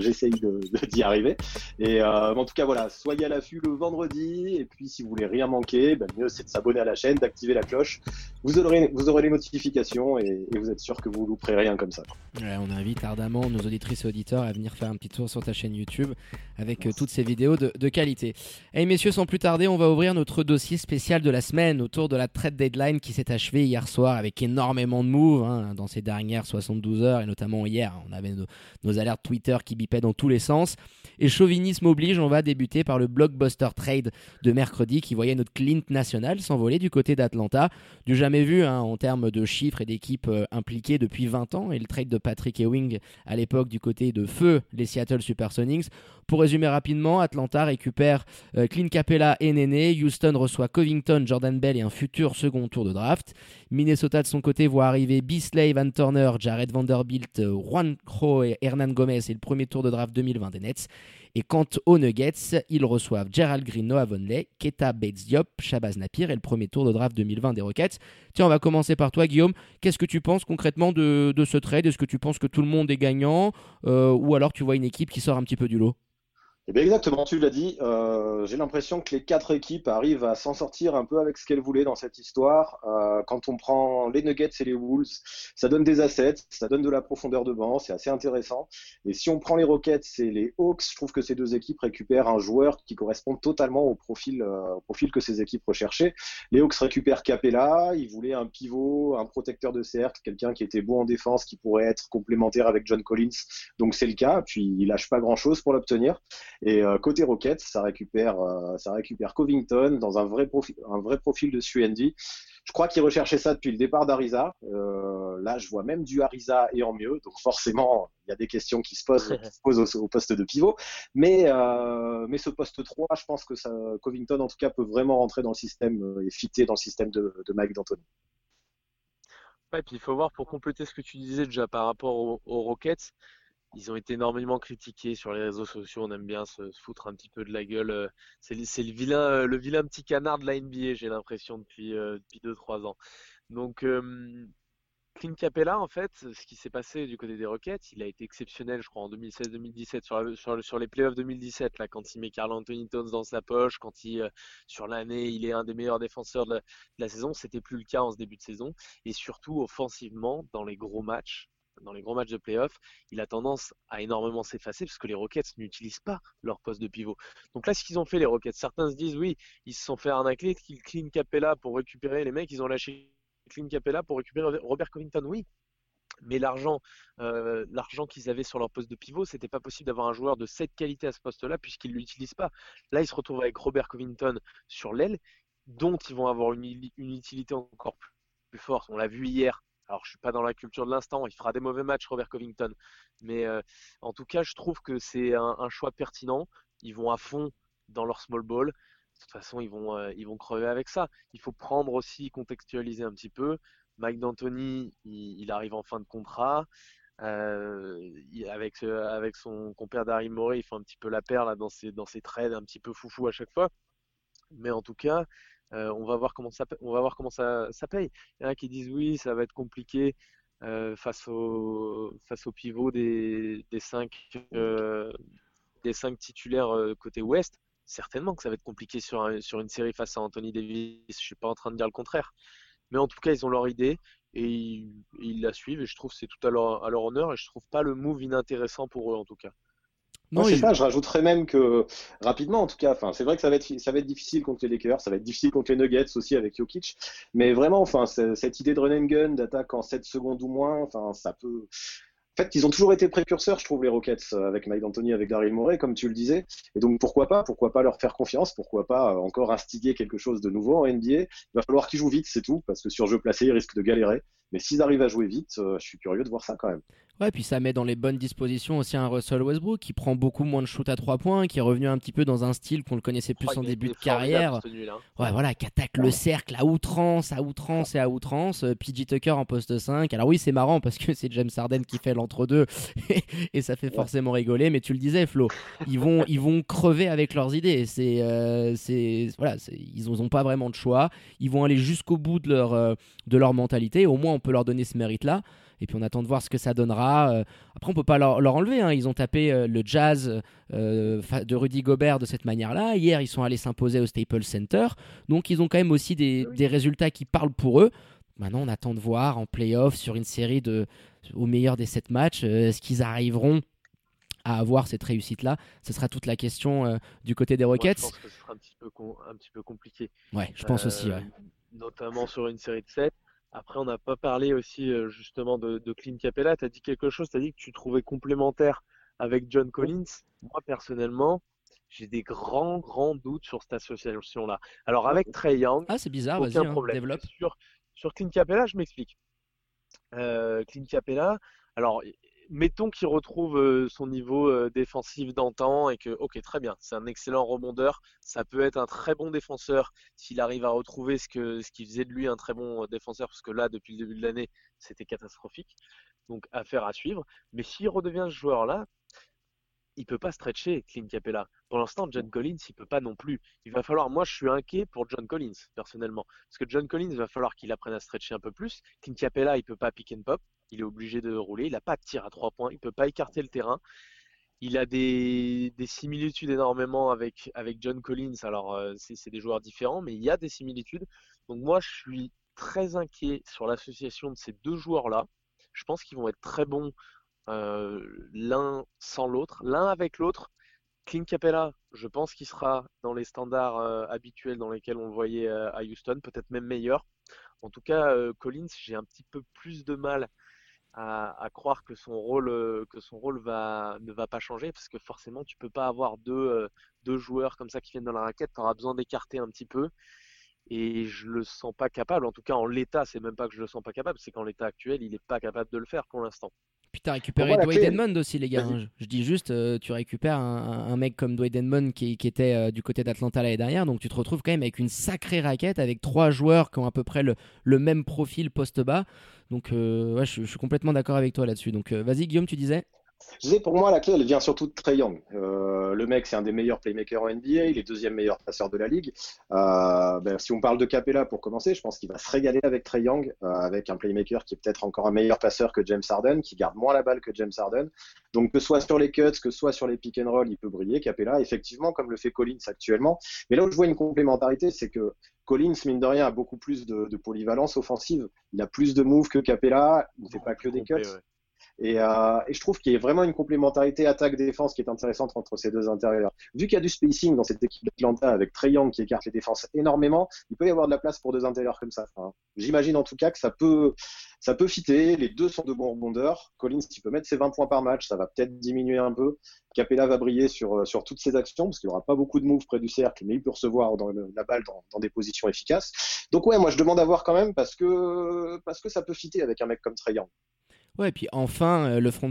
d'y arriver. Et euh, en tout cas, voilà, soyez à l'affût le vendredi. Et puis, si vous voulez rien manquer, ben, mieux c'est de s'abonner à la chaîne, d'activer la cloche. Vous aurez, vous aurez les notifications et, vous êtes sûr que vous louperez rien comme ça. on invite ardemment nos auditrices et auditeurs à venir faire un petit tour sur ta chaîne YouTube avec euh, toutes ces vidéos de, de qualité. Et messieurs, sans plus tarder, on va ouvrir notre dossier spécial de la semaine autour de la trade deadline qui s'est achevée hier soir avec énormément de moves hein, dans ces dernières 72 heures, et notamment hier. On avait nos, nos, alertes Twitter qui bipaient dans tous les sens. Et chauvinisme oblige, on va débuter par le blockbuster trade de mercredi qui voyait notre Clint national s'envoler du côté d'Atlanta. Du jamais vu hein, en termes de chiffres et d'équipes euh, impliquées depuis 20 ans. Et le trade de Patrick Ewing à l'époque du côté de feu les Seattle Supersonics. Pour résumer rapidement, Atlanta récupère euh, Clint Capella et Nene. Houston reçoit Covington, Jordan Bell et un futur second tour de draft. Minnesota de son côté voit arriver Beasley, Van Turner, Jared Vanderbilt, euh, Juan Crow et Hernan Gomez et le premier tour de draft 2020 des Nets. Et quant aux Nuggets, ils reçoivent Gerald Green, Noah Vonley, Keta Bates Diop, Shabazz Napier et le premier tour de draft 2020 des Rockets. Tiens, on va commencer par toi, Guillaume. Qu'est-ce que tu penses concrètement de, ce trade? Est-ce que tu penses que tout le monde est gagnant? Euh, ou alors tu vois une équipe qui sort un petit peu du lot? Eh bien exactement, tu l'as dit. Euh, J'ai l'impression que les quatre équipes arrivent à s'en sortir un peu avec ce qu'elles voulaient dans cette histoire. Euh, quand on prend les Nuggets et les Wolves, ça donne des assets, ça donne de la profondeur de banc, c'est assez intéressant. Et si on prend les Rockets et les Hawks, je trouve que ces deux équipes récupèrent un joueur qui correspond totalement au profil, euh, au profil que ces équipes recherchaient. Les Hawks récupèrent Capella, ils voulaient un pivot, un protecteur de cercle, quelqu'un qui était bon en défense, qui pourrait être complémentaire avec John Collins. Donc c'est le cas. Puis il lâche pas grand-chose pour l'obtenir. Et euh, côté récupère, euh, ça récupère Covington dans un vrai profil, un vrai profil de Suendi. Je crois qu'il recherchait ça depuis le départ d'Ariza. Euh, là, je vois même du Ariza et en mieux. Donc forcément, il y a des questions qui se posent, au, poste de pivot. Mais, ce poste 3, je pense que Covington, en tout cas, peut vraiment rentrer dans le système et fitter dans le système de, de Mike D'Antoni. Ouais, puis il faut voir pour compléter ce que tu disais déjà par rapport aux, aux Rockets ils ont été énormément critiqués sur les réseaux sociaux. On aime bien se, foutre un petit peu de la gueule. Euh, c'est le vilain, euh, le vilain petit canard de la NBA, j'ai l'impression depuis euh, depuis deux trois ans. Donc Clint Capella, en fait, ce qui s'est passé du côté des Rockets, il a été exceptionnel, je crois, en 2016-2017 sur, sur, sur, les playoffs 2017, là, quand il met Carl Anthony Towns dans sa poche, quand il, sur l'année, il est un des meilleurs défenseurs de la, de la saison. C'était plus le cas en ce début de saison. Et surtout, offensivement, dans les gros matchs, dans les gros matchs de playoff, il a tendance à énormément s'effacer parce que les Rockets n'utilisent pas leur poste de pivot. Donc là, ce qu'ils ont fait, les Rockets, certains se disent oui, ils se sont fait arnaquer, qu'ils clean Capella pour récupérer les mecs, ils ont lâché clean Capella pour récupérer Robert Covington, oui. Mais l'argent, euh, l'argent qu'ils avaient sur leur poste de pivot, c'était pas possible d'avoir un joueur de cette qualité à ce poste-là puisqu'ils l'utilisent pas. Là, ils se retrouvent avec Robert Covington sur l'aile, dont ils vont avoir une, une utilité encore plus forte. On l'a vu hier alors, je suis pas dans la culture de l'instant. Il fera des mauvais matchs, Robert Covington. Mais euh, en tout cas, je trouve que c'est un, choix pertinent. Ils vont à fond dans leur small ball. De toute façon, ils vont, euh, ils vont crever avec ça. Il faut prendre aussi, contextualiser un petit peu. Mike D'Antoni, il, arrive en fin de contrat. Euh, avec, avec son compère Daryl Morey, il fait un petit peu la paire dans ses, dans ses trades un petit peu foufou à chaque fois. Mais en tout cas, euh, on va voir comment ça, va voir comment ça, ça paye. Il y en a qui disent oui, ça va être compliqué euh, face au pivot des, des cinq euh, des cinq titulaires côté ouest. Certainement que ça va être compliqué sur, une série face à Anthony Davis. Je suis pas en train de dire le contraire. Mais en tout cas, ils ont leur idée et ils, la suivent et je trouve c'est tout à leur, à leur honneur et je trouve pas le move inintéressant pour eux en tout cas. Non, je sais pas, je rajouterais même que rapidement, en tout cas, enfin, c'est vrai que ça va être ça va être difficile contre les Lakers, ça va être difficile contre les Nuggets aussi avec Jokic, mais vraiment, enfin, cette idée de run and gun, d'attaque en 7 secondes ou moins, enfin, ça peut. En fait, ils ont toujours été précurseurs, je trouve, les Rockets, euh, avec Mike D'Antoni, avec Daryl Morey, comme tu le disais. Et donc, pourquoi pas Pourquoi pas leur faire confiance Pourquoi pas euh, encore instiguer quelque chose de nouveau en NBA Il va falloir qu'ils jouent vite, c'est tout, parce que sur jeu placé, ils risquent de galérer. Mais s'ils arrivent à jouer vite, euh, je suis curieux de voir ça quand même. Ouais, puis ça met dans les bonnes dispositions aussi un Russell Westbrook qui prend beaucoup moins de shoot à 3 points, qui est revenu un petit peu dans un style qu'on le connaissait plus en début de carrière. Ouais, voilà, qui attaque le cercle à outrance, à outrance et à outrance. Euh, PJ Tucker en poste 5. Alors oui, c'est marrant parce que c'est James Harden qui fait l'entre-deux et ça fait forcément rigoler, mais tu le disais, Flo, ils vont, ils vont crever avec leurs idées. C'est, euh, c'est, voilà, ils n'ont pas vraiment de choix. Ils vont aller jusqu'au bout de leur, euh, de leur mentalité. Au moins, on peut leur donner ce mérite-là. Et puis on attend de voir ce que ça donnera. Euh, après, on peut pas leur, enlever. Hein. Ils ont tapé euh, le jazz euh, de Rudy Gobert de cette manière-là. Hier, ils sont allés s'imposer au Staples Center. Donc ils ont quand même aussi des, résultats qui parlent pour eux. Maintenant, on attend de voir en playoff sur une série de, au meilleur des sept matchs, est-ce qu'ils arriveront à avoir cette réussite-là? Ce sera toute la question du côté des Rockets. je pense que ce sera un petit peu, un petit peu compliqué. Ouais, je pense aussi. Notamment sur une série de 7 Après, on n'a pas parlé aussi euh, justement de, de Clint Capella. Tu as dit quelque chose, tu as dit que tu trouvais complémentaire avec John Collins. Moi, personnellement, j'ai des grands, grands doutes sur cette association-là. Alors, avec Trey Young, Ah, c'est bizarre, aucun hein, problème. développe. Sur, sur Clint Capella, je m'explique. Euh, Clint Capella, alors mettons qu'il retrouve euh, son niveau euh, défensif d'antan et que, ok, très bien, c'est un excellent rebondeur, ça peut être un très bon défenseur s'il arrive à retrouver ce que qui faisait de lui un très bon euh, défenseur, parce que là, depuis le début de l'année, c'était catastrophique. Donc, affaire à suivre. Mais s'il redevient ce joueur-là, il peut pas stretcher Clint Capella. Pour l'instant, John Collins, il peut pas non plus. Il va falloir, moi, je suis inquiet pour John Collins personnellement, parce que John Collins il va falloir qu'il apprenne à stretcher un peu plus. Clint Capella, il peut pas pick and pop, il est obligé de rouler. Il a pas de tir à trois points, il peut pas écarter le terrain. Il a des, des similitudes énormément avec John Collins. Alors, euh, c'est des joueurs différents, mais il y a des similitudes. Donc moi, je suis très inquiet sur l'association de ces deux joueurs-là. Je pense qu'ils vont être très bons euh, l'un sans l'autre, l'un avec l'autre. Clint Capella, je pense qu'il sera dans les standards euh, habituels dans lesquels on le voyait à Houston, peut-être même meilleur. En tout cas, Collins, j'ai un petit peu plus de mal à, croire que son rôle, euh, que son rôle va, ne va pas changer, parce que forcément, tu peux pas avoir deux, euh, joueurs comme ça qui viennent dans la raquette. Tu auras besoin d'écarter un petit peu. Et je le sens pas capable. En tout cas, en l'état, c'est même pas que je le sens pas capable, c'est qu'en l'état actuel, il est pas capable de le faire pour l'instant. T'as récupéré moi, Dwight clé, Edmond aussi, les gars. Hein. Je, je dis juste, euh, tu récupères un, mec comme Dwight Edmond qui, qui était euh, du côté d'Atlanta l'année dernière, donc tu te retrouves quand même avec une sacrée raquette, avec trois joueurs qui ont à peu près le, le même profil poste bas. Donc euh, ouais, je, je suis complètement d'accord avec toi là-dessus. Donc vas-y Guillaume, tu disais? Je disais, pour moi, la clé, elle vient surtout de Trey Young. Euh, le mec, c'est un des meilleurs playmakers en NBA. Il est deuxième meilleur passeur de la ligue. Euh, ben, si on parle de Capella pour commencer, je pense qu'il va se régaler avec Trey Young, euh, avec un playmaker qui est peut-être encore un meilleur passeur que James Harden, qui garde moins la balle que James Harden. Donc, que ce soit sur les cuts, que ce soit sur les pick and roll, il peut briller, Capella, effectivement, comme le fait Collins actuellement. Mais là où je vois une complémentarité, c'est que Collins, mine de rien, a beaucoup plus de, de polyvalence offensive. Il a plus de moves que Capella. Il ne fait pas que des cuts. Ouais. Et, euh, et je trouve qu'il y a vraiment une complémentarité attaque-défense qui est intéressante entre ces deux intérieurs. Vu qu'il y a du spacing dans cette équipe d'Atlanta avec Trey qui écarte les défenses énormément, il peut y avoir de la place pour deux intérieurs comme ça. J'imagine en tout cas que ça peut, ça peut fitter. Les deux sont de bons rebondeurs. Collins, il peut mettre ses 20 points par match, ça va peut-être diminuer un peu. Capella va briller sur, sur toutes ses actions parce qu'il n'y aura pas beaucoup de moves près du cercle, mais il peut recevoir dans la balle dans, des positions efficaces. Donc ouais, moi je demande à voir quand même parce que, parce que ça peut fitter avec un mec comme Trey. Ouais, et puis enfin, euh, le front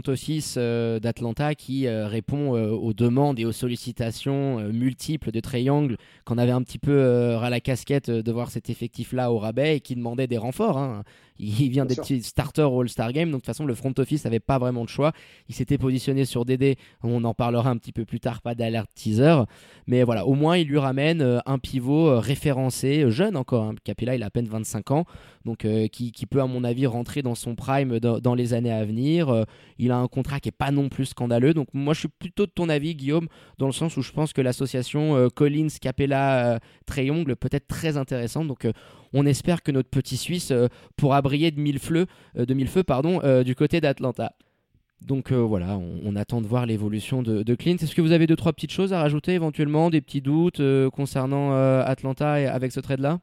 euh, d'Atlanta qui euh, répond aux demandes et aux sollicitations multiples de Young, qu'on avait un petit peu ras la casquette de voir cet effectif-là au rabais et qui demandait des renforts. hein. Il vient des petits starters au All-Star Game, donc de toute façon, le front office n'avait pas vraiment de choix. Il s'était positionné sur DD, on en parlera un petit peu plus tard, pas d'alerte teaser. Mais voilà, au moins, il lui ramène euh, un pivot euh, référencé, euh, jeune encore. Hein. Capella, il a à peine 25 ans donc euh, qui, qui peut à mon avis rentrer dans son prime dans, dans les années à venir. Euh, il a un contrat qui est pas non plus scandaleux, donc moi je suis plutôt de ton avis Guillaume, dans le sens où je pense que l'association euh, Collins, Capella, Young peut être très intéressante. Donc on espère que notre petit Suisse euh, pourra briller de mille feux, euh, de mille feux euh, du côté d'Atlanta. Donc voilà, on, attend de voir l'évolution de, Clint. Est-ce que vous avez deux trois petites choses à rajouter éventuellement, des petits doutes concernant Atlanta avec ce trade là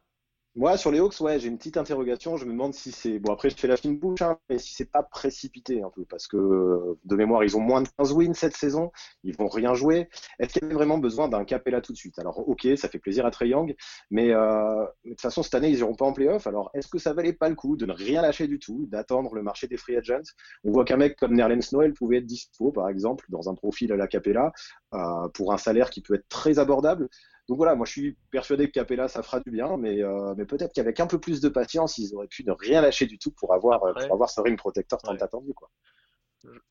Moi, sur les Hawks, ouais, j'ai une petite interrogation. Je me demande si c'est. Bon, après, je fais la fine bouche, hein, mais si c'est pas précipité un peu, parce que euh, de mémoire, ils ont moins de 15 wins cette saison, ils vont rien jouer. Est-ce qu'il y avait vraiment besoin d'un Capella tout de suite? Alors, ok, ça fait plaisir à Trey Young, mais euh, de toute façon, cette année, ils iront pas en playoff. Alors, est-ce que ça valait pas le coup de ne rien lâcher du tout, d'attendre le marché des free agents? On voit qu'un mec comme Nerlens Noel pouvait être dispo, par exemple, dans un profil à la Capella, euh, pour un salaire qui peut être très abordable. Donc voilà, moi je suis persuadé que Capella ça fera du bien, mais, euh, mais peut-être qu'avec un peu plus de patience, ils auraient pu ne rien lâcher du tout pour avoir, euh, pour avoir ce ring protector tant Ouais. attendu. Quoi.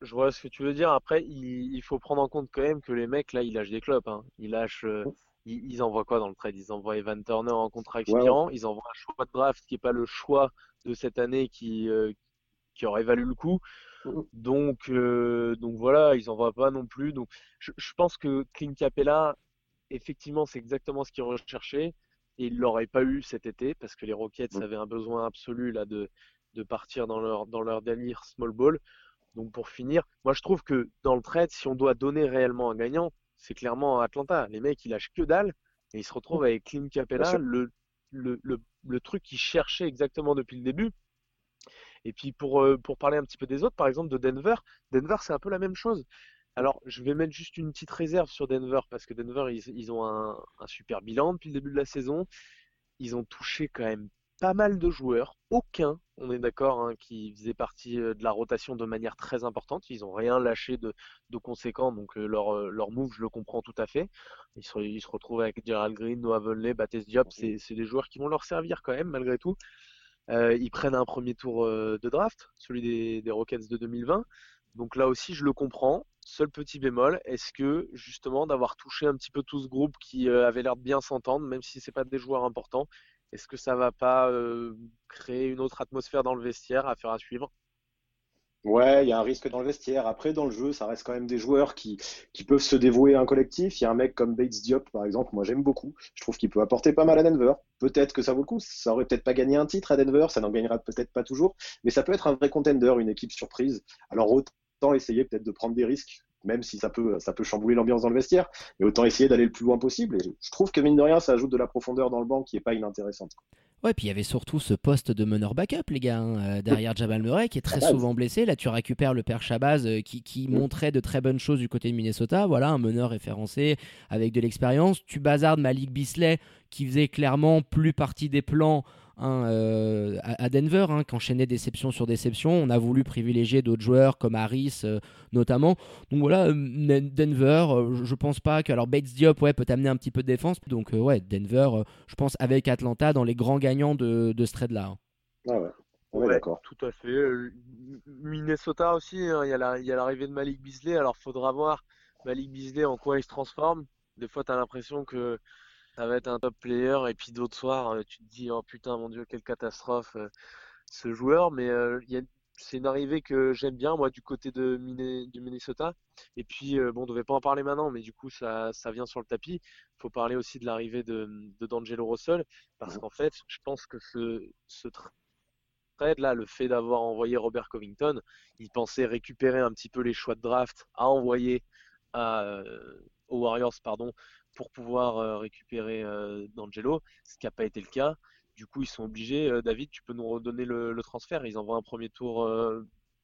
Je, vois ce que tu veux dire. Après, il, il faut prendre en compte quand même que les mecs, là, ils lâchent des clubs. Hein. Ils lâchent. euh, ils, ils envoient quoi dans le trade? Ils envoient Evan Turner en contrat expirant. Ils envoient un choix de draft qui est pas le choix de cette année qui, euh, qui aurait valu le coup. Donc, euh, donc voilà, ils envoient pas non plus. Donc, je, je pense que Clint Capella, effectivement, c'est exactement ce qu'ils recherchaient. Et ils l'auraient pas eu cet été parce que les Rockets Mhm. avaient un besoin absolu là de, de partir dans leur, dans leur délire small ball. Donc pour finir, moi je trouve que dans le trade, si on doit donner réellement un gagnant, c'est clairement Atlanta. Les mecs, ils lâchent que dalle et ils se retrouvent avec Clint Capella, le, le, le, le truc qu'ils cherchaient exactement depuis le début. Et puis pour, euh, pour parler un petit peu des autres, par exemple de Denver, Denver c'est un peu la même chose. Alors je vais mettre juste une petite réserve sur Denver parce que Denver ils, ils ont un, un super bilan depuis le début de la saison. Ils ont touché quand même pas mal de joueurs, aucun, on est d'accord, hein, qui faisait partie euh, de la rotation de manière très importante. Ils n'ont rien lâché de, de conséquent, donc euh, leur, euh, leur move, je le comprends tout à fait. Ils se, ils se retrouvent avec Gerald Green, Noah Vonley, Baptiste Diop, c'est des joueurs qui vont leur servir quand même, malgré tout. Euh, ils prennent un premier tour de draft, celui des, des Rockets de 2020. Donc là aussi, je le comprends. Seul petit bémol, est-ce que justement d'avoir touché un petit peu tout ce groupe qui avait l'air de bien s'entendre, même si c'est pas des joueurs importants, est-ce que ça va pas euh, créer une autre atmosphère dans le vestiaire à faire à suivre? Ouais, il y a un risque dans le vestiaire. Après, dans le jeu, ça reste quand même des joueurs qui, peuvent se dévouer à un collectif. Il y a un mec comme Bates Diop, par exemple, moi j'aime beaucoup. Je trouve qu'il peut apporter pas mal à Denver. Peut-être que ça vaut le coup. Ça aurait peut-être pas gagné un titre à Denver, ça n'en gagnera peut-être pas toujours, mais ça peut être un vrai contender, une équipe surprise. Alors essayer peut-être de prendre des risques, même si ça peut, ça peut chambouler l'ambiance dans le vestiaire, mais autant essayer d'aller le plus loin possible. Et je trouve que mine de rien, ça ajoute de la profondeur dans le banc qui est pas inintéressante. Ouais, puis il y avait surtout ce poste de meneur backup, les gars, hein, euh, derrière Jabal Murray, qui est très souvent blessé. Là, tu récupères le père Shabazz, euh, qui, qui montrait de très bonnes choses du côté de Minnesota. Voilà, un meneur référencé avec de l'expérience. Tu bazardes Malik Bisley, qui faisait clairement plus partie des plans hein, euh, à, Denver, hein, qui enchaînait déception sur déception. On a voulu privilégier d'autres joueurs comme Harris euh, notamment. Donc voilà, euh, Denver, euh, je- pense pas que. Alors Bates Diop, ouais, peut amener un petit peu de défense. Donc euh, ouais, Denver, euh, je pense avec Atlanta dans les grands gagnants de, de ce trade-là. hein. Ah ouais, on est Ouais, d'accord. Tout à fait. Minnesota aussi, hein, il y a y l'arrivée de Malik Beasley. Alors, faudra voir Malik Beasley en quoi il se transforme. Des fois, tu as l'impression que ça va être un top player, et puis d'autres soirs, euh, tu te dis, oh putain, mon Dieu, quelle catastrophe euh, ce joueur. Mais euh, il c'est une arrivée que j'aime bien, moi, du côté de Minnesota. Et puis, bon, on devait pas en parler maintenant, mais du coup, ça, ça vient sur le tapis. Il faut parler aussi de l'arrivée de, de D'Angelo Russell, parce qu'en fait, je pense que ce, ce trade là, le fait d'avoir envoyé Robert Covington, il pensait récupérer un petit peu les choix de draft à envoyer à, aux Warriors pardon, pour pouvoir euh, récupérer euh, D'Angelo, ce qui n'a pas été le cas. Du coup, ils sont obligés. euh, David, tu peux nous redonner le, le transfert. Ils envoient un premier tour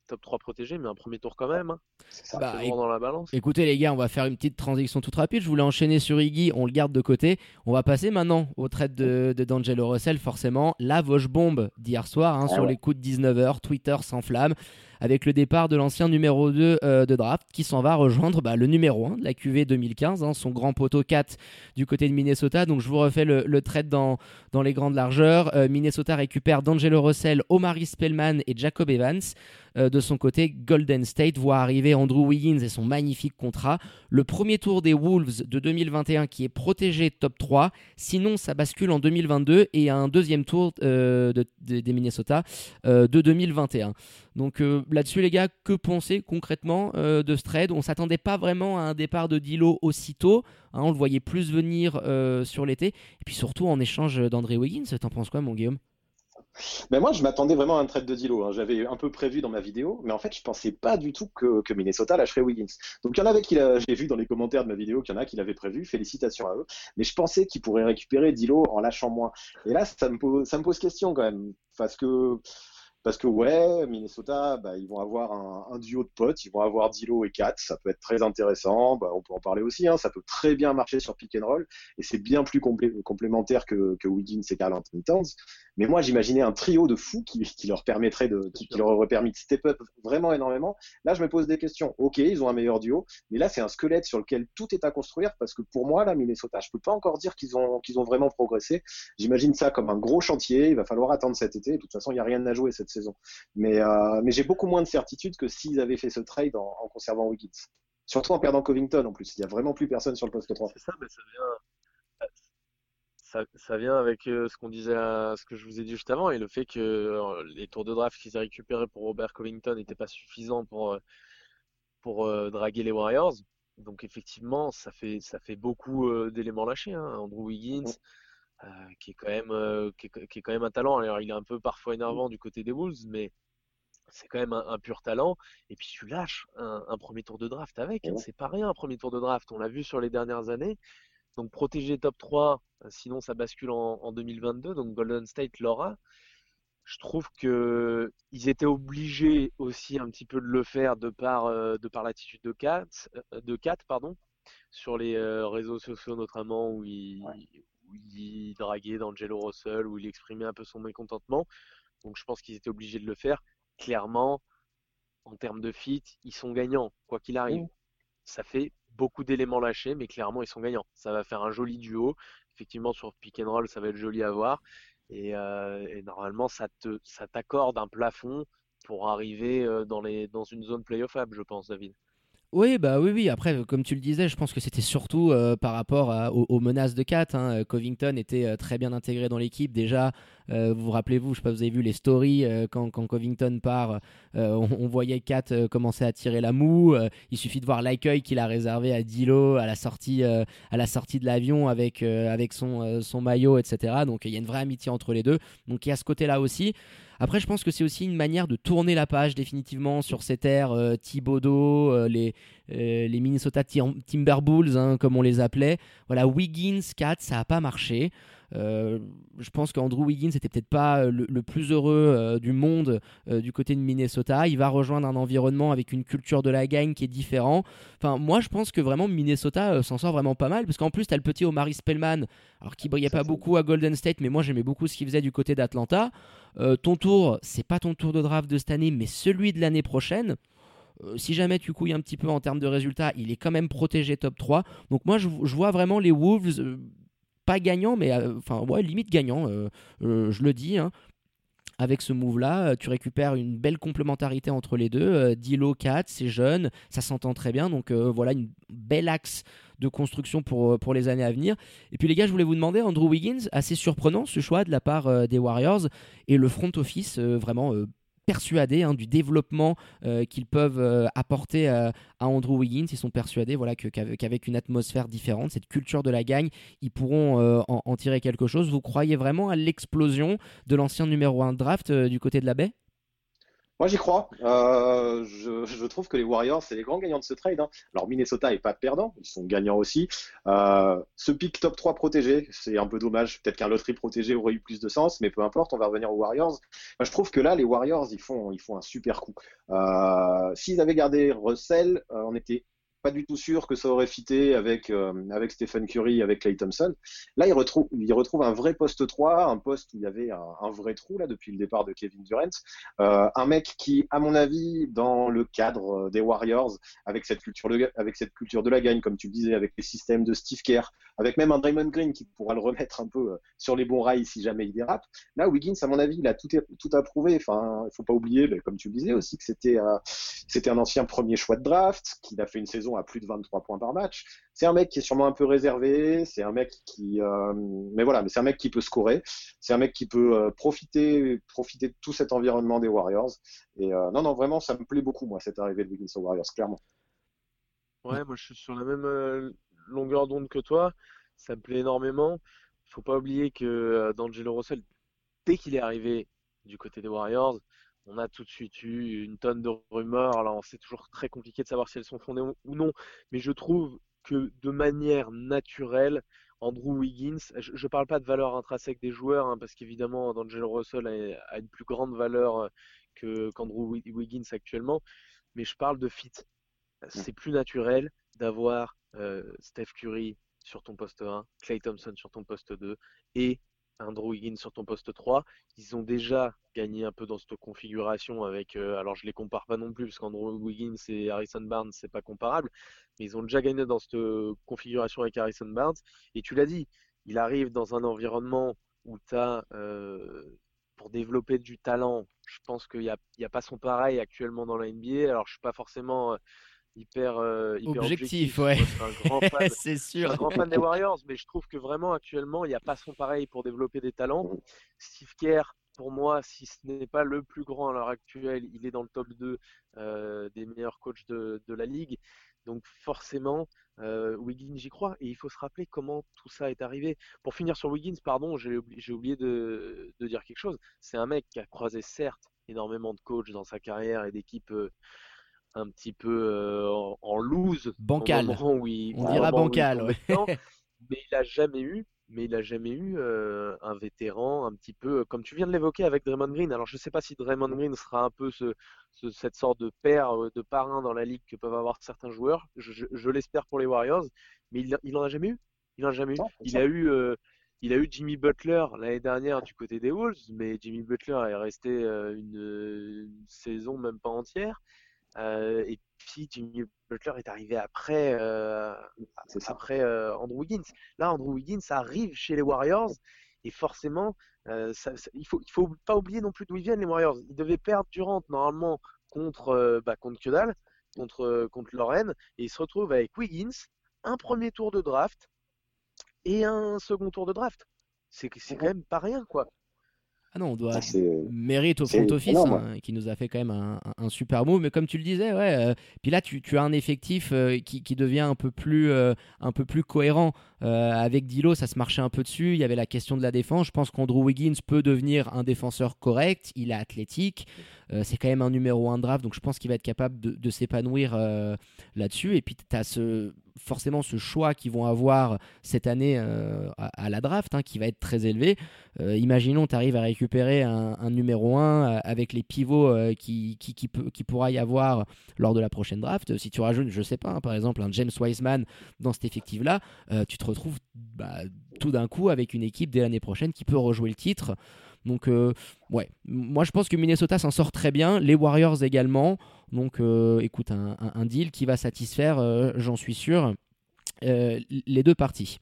top 3 protégé, mais un premier tour quand même. Hein. C'est ça. Bah, dans la balance. Écoutez les gars, on va faire une petite transition toute rapide. Je voulais enchaîner sur Iggy, on le garde de côté. On va passer maintenant au trade de, de D'Angelo Russell, forcément. La Vosges bombe d'hier soir, hein, Ah sur ouais. les coups de 19h, Twitter s'enflamme, avec le départ de l'ancien numéro 2 euh, de draft, qui s'en va rejoindre bah, le numéro 1 de la QV 2015, hein, son grand poteau 4 du côté de Minnesota. Donc je vous refais le, le trade dans, dans les grandes largeurs. Euh, Minnesota récupère D'Angelo Russell, Omari Spellman et Jacob Evans. Euh, de son côté, Golden State voit arriver Andrew Wiggins et son magnifique contrat. Le premier tour des Wolves de 2021 qui est protégé top 3. Sinon, ça bascule en 2022 et un deuxième tour euh, de- de- des Minnesota euh, de 2021. Donc là-dessus, les gars, que pensez concrètement de ce trade? On s'attendait pas vraiment à un départ de Dilo aussitôt. hein, on le voyait plus venir sur l'été. Et puis surtout en échange d'André Wiggins. T'en penses quoi, mon Guillaume? Ben moi, je m'attendais vraiment à un trade de Dilo. hein. J'avais un peu prévu dans ma vidéo, mais en fait, je pensais pas du tout que, que Minnesota lâcherait Wiggins. Donc, il y en avait qui, j'ai vu dans les commentaires de ma vidéo qu'il y en a qui l'avaient prévu. Félicitations à eux. Mais je pensais qu'ils pourraient récupérer Dilo en lâchant moins. Et là, ça me pose, ça me pose question quand même, parce que parce que ouais, Minnesota, bah, ils vont avoir un, duo de potes, ils vont avoir Dilo et Kat, ça peut être très intéressant. Bah, on peut en parler aussi, hein, ça peut très bien marcher sur pick and roll et c'est bien plus complé- complémentaire que, que Wiggins et Carl Anthony Towns. Mais moi, j'imaginais un trio de fous qui, qui leur permettrait de, qui, qui leur aurait permis de step up vraiment énormément. Là, je me pose des questions. Ok, ils ont un meilleur duo, mais là, c'est un squelette sur lequel tout est à construire parce que pour moi, là, Minnesota, je peux pas encore dire qu'ils ont, qu'ils ont vraiment progressé. J'imagine ça comme un gros chantier. Il va falloir attendre cet été. De toute façon, il n'y a rien à jouer cette saison. Mais, euh, mais j'ai beaucoup moins de certitude que s'ils avaient fait ce trade en, en conservant Wiggins. Surtout en perdant Covington en plus. Il n'y a vraiment plus personne sur le poste 3. C'est ça, mais ça vient, ça, ça vient avec euh, ce qu'on disait, à- ce que je vous ai dit juste avant, et le fait que euh, les tours de draft qu'ils aient récupérés pour Robert Covington n'étaient pas suffisants pour, euh, pour draguer les Warriors. Donc effectivement, ça fait, ça fait beaucoup d'éléments lâchés. Hein. Andrew Wiggins, euh, qui est quand même, euh, qui est, qui est quand même un talent. Alors il est un peu parfois énervant du côté des Wolves, mais c'est quand même un, un pur talent. Et puis tu lâches un, un premier tour de draft avec. hein. C'est pas rien un premier tour de draft. On l'a vu sur les dernières années. Donc protéger top 3, euh, sinon ça bascule en, en 2022. Donc Golden State l'aura. je trouve que ils étaient obligés aussi un petit peu de le faire de par, euh, de par l'attitude de Kat, euh, de Kat pardon, sur les réseaux sociaux notamment où il, où il draguait d'Angelo Russell, où il exprimait un peu son mécontentement. Donc je pense qu'ils étaient obligés de le faire. Clairement, en termes de fit, ils sont gagnants, quoi qu'il arrive. Ça fait beaucoup d'éléments lâchés, mais clairement, ils sont gagnants. Ça va faire un joli duo. Effectivement, sur pick and roll, ça va être joli à voir. Et, euh, normalement, ça te, ça t'accorde un plafond pour arriver euh, dans les, dans une zone playoffable, je pense, David. Oui, bah oui, oui. Après, comme tu le disais, je pense que c'était surtout euh, par rapport aux, menaces de Kat. hein. Covington était très bien intégré dans l'équipe. Déjà, euh, vous vous rappelez-vous, je sais pas, vous avez vu les stories euh, quand, Covington part, euh, on, voyait Kat commencer à tirer la moue. Il suffit de voir l'accueil qu'il a réservé à Dilo à la sortie, à la sortie de l'avion avec, avec son, son maillot, etc. Donc il y a une vraie amitié entre les deux. Donc il y a ce côté-là aussi. Après, je pense que c'est aussi une manière de tourner la page définitivement sur cette ère euh, Thibodeau, les, les Minnesota Tim- Timberwolves, hein, comme on les appelait. Voilà, Wiggins, Kat, ça n'a pas marché. Euh, je pense qu'Andrew Wiggins n'était peut-être pas euh, le, plus heureux euh, du monde du côté de Minnesota. Il va rejoindre un environnement avec une culture de la gagne qui est différent. Enfin, moi, je pense que vraiment Minnesota s'en sort vraiment pas mal parce qu'en plus, tu as le petit Omari Spellman, alors qui brillait pas beaucoup à Golden State, mais moi j'aimais beaucoup ce qu'il faisait du côté d'Atlanta. Ton tour, c'est pas ton tour de draft de cette année, mais celui de l'année prochaine. Si jamais tu couilles un petit peu en termes de résultats, il est quand même protégé top 3. Donc moi, je, vois vraiment les Wolves pas gagnants, mais euh, enfin, limite gagnants, euh, euh, je le dis. hein. Avec ce move-là, tu récupères une belle complémentarité entre les deux. Dilo, Kat, c'est jeune, ça s'entend très bien. Donc voilà, une belle axe de construction pour, les années à venir. Et puis les gars, je voulais vous demander, Andrew Wiggins, assez surprenant ce choix de la part des Warriors et le front office vraiment euh, persuadé hein, du développement euh, qu'ils peuvent euh, apporter euh, à Andrew Wiggins. Ils sont persuadés voilà, qu'avec une atmosphère différente, cette culture de la gagne, ils pourront en, en tirer quelque chose. Vous croyez vraiment à l'explosion de l'ancien numéro 1 de draft du côté de la baie? Moi, j'y crois. Euh, je, je trouve que les Warriors, c'est les grands gagnants de ce trade. hein. Alors, Minnesota est pas perdant, ils sont gagnants aussi. Euh, ce pick top 3 protégé, c'est un peu dommage. Peut-être qu'un loterie protégé aurait eu plus de sens, mais peu importe, on va revenir aux Warriors. Moi, je trouve que là, les Warriors, ils font, ils font un super coup. Euh, S'ils avaient gardé Russell, euh, on était pas du tout sûr que ça aurait fité avec, euh, avec Stephen Curry, avec Clay Thompson. Là, il retrouve, il retrouve un vrai poste 3, un poste où il y avait un, vrai trou là depuis le départ de Kevin Durant. Euh, un mec qui, à mon avis, dans le cadre euh, des Warriors, avec cette culture de, avec cette culture de la gagne, comme tu le disais, avec les systèmes de Steve Kerr, avec même un Draymond Green qui pourra le remettre un peu euh, sur les bons rails si jamais il dérape. Là, Wiggins, à mon avis, il a tout, tout approuvé. Enfin, il faut pas oublier, ben, comme tu le disais aussi, que c'était euh, c'était un ancien premier choix de draft, qu'il a fait une saison à plus de 23 points par match. C'est un mec qui est sûrement un peu réservé. C'est un mec qui, euh, mais voilà, mais c'est un mec qui peut scorer. C'est un mec qui peut euh, profiter, profiter de tout cet environnement des Warriors. Et euh, non, non, vraiment, ça me plaît beaucoup, moi, cette arrivée de Wiggins aux Warriors, clairement. Ouais, moi je suis sur la même longueur d'onde que toi. Ça me plaît énormément. Faut pas oublier que D'Angelo Russell, dès qu'il est arrivé du côté des Warriors, on a tout de suite eu une tonne de rumeurs. Alors c'est toujours très compliqué de savoir si elles sont fondées ou non, mais je trouve que de manière naturelle, Andrew Wiggins, je ne parle pas de valeur intrinsèque des joueurs, hein, parce qu'évidemment D'Angelo Russell a, a une plus grande valeur euh, que qu'Andrew Wi- Wiggins actuellement, mais je parle de fit. C'est plus naturel d'avoir euh, Steph Curry sur ton poste 1, Clay Thompson sur ton poste 2 et Andrew Wiggins sur ton poste 3. Ils ont déjà gagné un peu dans cette configuration avec, euh, alors je les compare pas non plus parce qu'Andrew Wiggins et Harrison Barnes c'est pas comparable, mais ils ont déjà gagné dans cette configuration avec Harrison Barnes. Et tu l'as dit, il arrive dans un environnement où tu as pour développer du talent, je pense qu'il n'y a, a pas son pareil actuellement dans la NBA. Alors je suis pas forcément euh, hyper, euh, hyper Objectif, objectif. ouais. Moi, je suis un grand fan C'est je suis sûr. un grand fan des Warriors, mais je trouve que vraiment actuellement, il n'y a pas son pareil pour développer des talents. Steve Kerr, pour moi, si ce n'est pas le plus grand à l'heure actuelle, il est dans le top 2 euh, des meilleurs coachs de, de la ligue. Donc forcément, euh, Wiggins, j'y crois. Et il faut se rappeler comment tout ça est arrivé. Pour finir sur Wiggins, pardon, j'ai oubli- j'ai oublié de, de dire quelque chose. C'est un mec qui a croisé certes énormément de coachs dans sa carrière et d'équipes euh, un petit peu euh, en, en loose. Bancal. où il- On dira il bancal, ouais. mais il a jamais eu mais il n'a jamais eu un vétéran un petit peu, comme tu viens de l'évoquer avec Draymond Green. Alors je ne sais pas si Draymond Green sera un peu ce, cette sorte de père, de parrain dans la ligue que peuvent avoir certains joueurs. Je, l'espère pour les Warriors, mais il n'en a jamais eu. Il en a jamais eu. il a eu, il a eu Jimmy Butler l'année dernière du côté des Wolves, mais Jimmy Butler est resté une, saison même pas entière. Et puis Jimmy Butler est arrivé après, euh, après euh, Andrew Wiggins. Là, Andrew Wiggins arrive chez les Warriors et forcément, euh, il faut, il faut pas oublier non plus d'où ils viennent les Warriors. Ils devaient perdre Durant normalement contre, bah, contre Kyodal, contre, contre Lorraine, et ils se retrouvent avec Wiggins, un premier tour de draft et un second tour de draft. C'est quand même pas rien, quoi. Ah non, on doit mérite au front office hein, qui nous a fait quand même un, super move. Mais comme tu le disais, ouais. Euh, puis là, tu, as un effectif euh, qui, devient un peu plus, euh, un peu plus cohérent. avec Dilo, ça se marchait un peu dessus. Il y avait la question de la défense. Je pense qu'Andrew Wiggins peut devenir un défenseur correct. Il est athlétique. C'est quand même un numéro 1 draft. Donc je pense qu'il va être capable de, s'épanouir là-dessus. Et puis tu as ce, forcément ce choix qu'ils vont avoir cette année euh, à, la draft, hein, qui va être très élevé. Euh, imaginons, tu arrives à récupérer un, numéro 1 euh, avec les pivots qui, qui, qui, pourra y avoir lors de la prochaine draft. Si tu rajoutes, je sais pas, hein, par exemple, un James Wiseman dans cet effectif-là, tu te retrouves bah, tout d'un coup avec une équipe dès l'année prochaine qui peut rejouer le titre. Donc, ouais, moi je pense que Minnesota s'en sort très bien, les Warriors également. Donc, euh, écoute, un, deal qui va satisfaire, euh, j'en suis sûr, euh, les deux parties.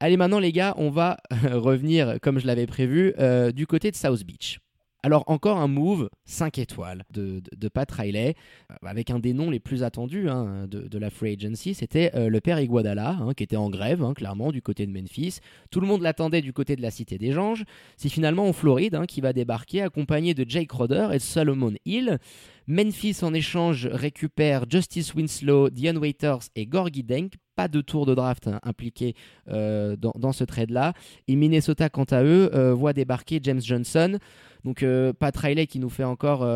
Allez, maintenant, les gars, on va revenir, comme je l'avais prévu, du côté de South Beach. Alors encore un move 5 étoiles de, Pat Riley, avec un des noms les plus attendus hein, de, la free agency, c'était le père Iguadala, hein, qui était en grève, hein, clairement, du côté de Memphis. Tout le monde l'attendait du côté de la Cité des Anges. C'est finalement en Floride qui va débarquer, accompagné de Jake Roder et Solomon Hill. Memphis en échange récupère Justice Winslow, Dion Waiters et Gorgie Denk. Pas de tour de draft hein, impliqué euh, dans, ce trade-là. Et Minnesota, quant à eux, euh, voit débarquer James Johnson. Donc euh, Pat Riley qui nous fait encore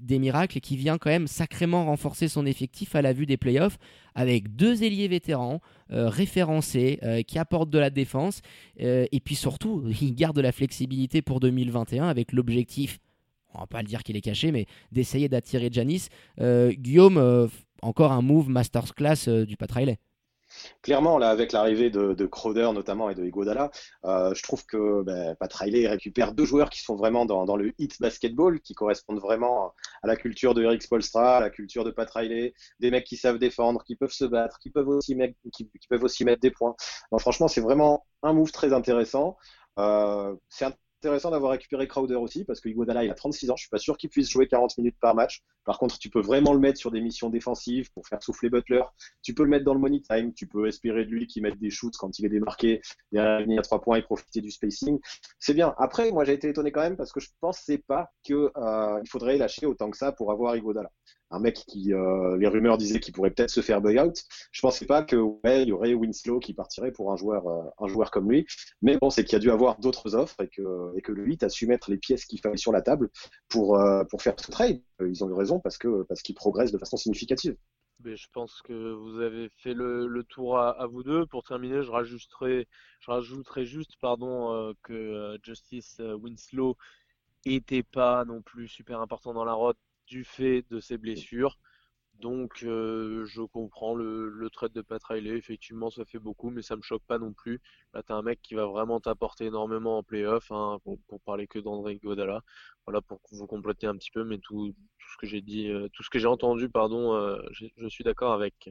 des miracles et qui vient quand même sacrément renforcer son effectif à la vue des playoffs avec deux ailiers vétérans référencés qui apportent de la défense et puis surtout il garde de la flexibilité pour 2021 avec l'objectif on va pas le dire qu'il est caché, mais d'essayer d'attirer Janis. Guillaume, encore un move masterclass euh, du Pat Riley. Clairement, là, avec l'arrivée de, de, Crowder notamment et de Iguodala, je trouve que ben, Pat Riley récupère deux joueurs qui sont vraiment dans, le hit basketball, qui correspondent vraiment à la culture de Eric Spolstra, à la culture de Pat Riley, des mecs qui savent défendre, qui peuvent se battre, qui peuvent aussi, mettre, des points. franchement, c'est vraiment un move très intéressant. c'est un intéressant d'avoir récupéré Crowder aussi, parce que Iguodala, il a 36 ans. Je suis pas sûr qu'il puisse jouer 40 minutes par match. Par contre, tu peux vraiment le mettre sur des missions défensives pour faire souffler Butler. Tu peux le mettre dans le money time. Tu peux espérer de lui qu'il mette des shoots quand il est démarqué derrière à trois points et profiter du spacing. C'est bien. Après, moi, j'ai été étonné quand même parce que je pensais pas qu'il euh, faudrait lâcher autant que ça pour avoir Iguodala un mec qui, euh, les rumeurs disaient qu'il pourrait peut-être se faire buyout. Je pensais pas que il y aurait Winslow qui partirait pour un joueur, euh, un joueur comme lui. Mais bon, c'est qu'il y a dû avoir d'autres offres et que, et le 8 a su mettre les pièces qu'il fallait sur la table pour, euh, pour faire ce trade. Ils ont eu raison parce que parce qu'ils progressent de façon significative. Je pense que vous avez fait le, tour à, vous deux. Pour terminer, je rajouterai, je rajouterai juste pardon, que Justice Winslow était pas non plus super important dans la route du fait de ses blessures. Donc euh, je comprends le, trade de Pat Riley, effectivement ça fait beaucoup, mais ça me choque pas non plus. Là t'as un mec qui va vraiment t'apporter énormément en playoff, hein, pour, parler que d'André Godala. Voilà pour vous compléter un petit peu, mais tout, tout ce que j'ai dit, euh, tout ce que j'ai entendu, pardon, euh, je, suis d'accord avec.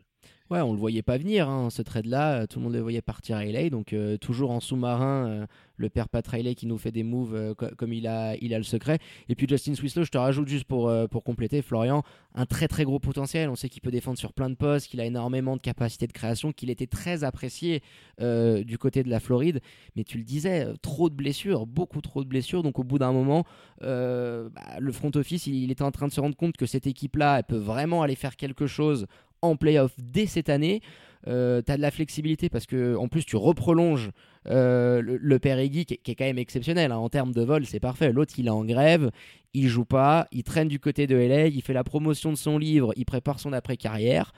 Ouais, on le voyait pas venir, hein, ce trade-là. Tout le monde le voyait partir à LA, donc toujours en sous-marin le père Pat Riley qui nous fait des moves euh, comme il a, le secret. Et puis Justin Swislow, je te rajoute juste pour, euh, pour compléter, Florian, un très très gros potentiel. On sait qu'il peut défendre sur plein de postes, qu'il a énormément de capacité de création, qu'il était très apprécié euh, du côté de la Floride. Mais tu le disais, trop de blessures, beaucoup trop de blessures. Donc au bout d'un moment, bah, le front office, il, il était en train de se rendre compte que cette équipe-là, elle peut vraiment aller faire quelque chose en playoff dès cette année. Euh, tu as de la flexibilité parce que en plus tu reprolonges euh, le, le Eggy qui, est- quand même exceptionnel hein. en termes de vol, c'est parfait. L'autre il est en grève, il joue pas, il traîne du côté de LA, il fait la promotion de son livre, il prépare son après-carrière.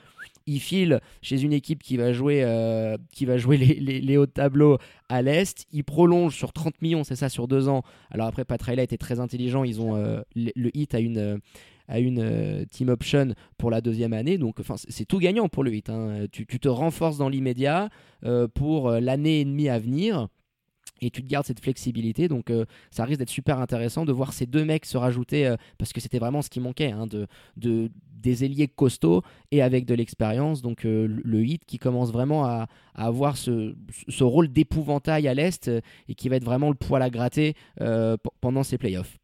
Il file chez une équipe qui va jouer, euh, les, hauts de tableau à l'Est. Il prolonge sur 30 millions, c'est ça, sur deux ans. Alors après, Pat Riley était très intelligent. Ils ont le, le hit à une, à une euh, team option pour la deuxième année. Donc c'est- tout gagnant pour le hit. hein. Tu, tu te renforces dans l'immédiat euh, pour euh, l'année et demie à venir. Et tu te gardes cette flexibilité, donc ça risque d'être super intéressant de voir ces deux mecs se rajouter, parce que c'était vraiment ce qui manquait, hein, de, de, des ailiers costauds et avec de l'expérience. Donc le- hit qui commence vraiment à, à avoir ce, ce rôle d'épouvantail à l'Est et qui va être vraiment le poil à gratter pendant ces playoffs.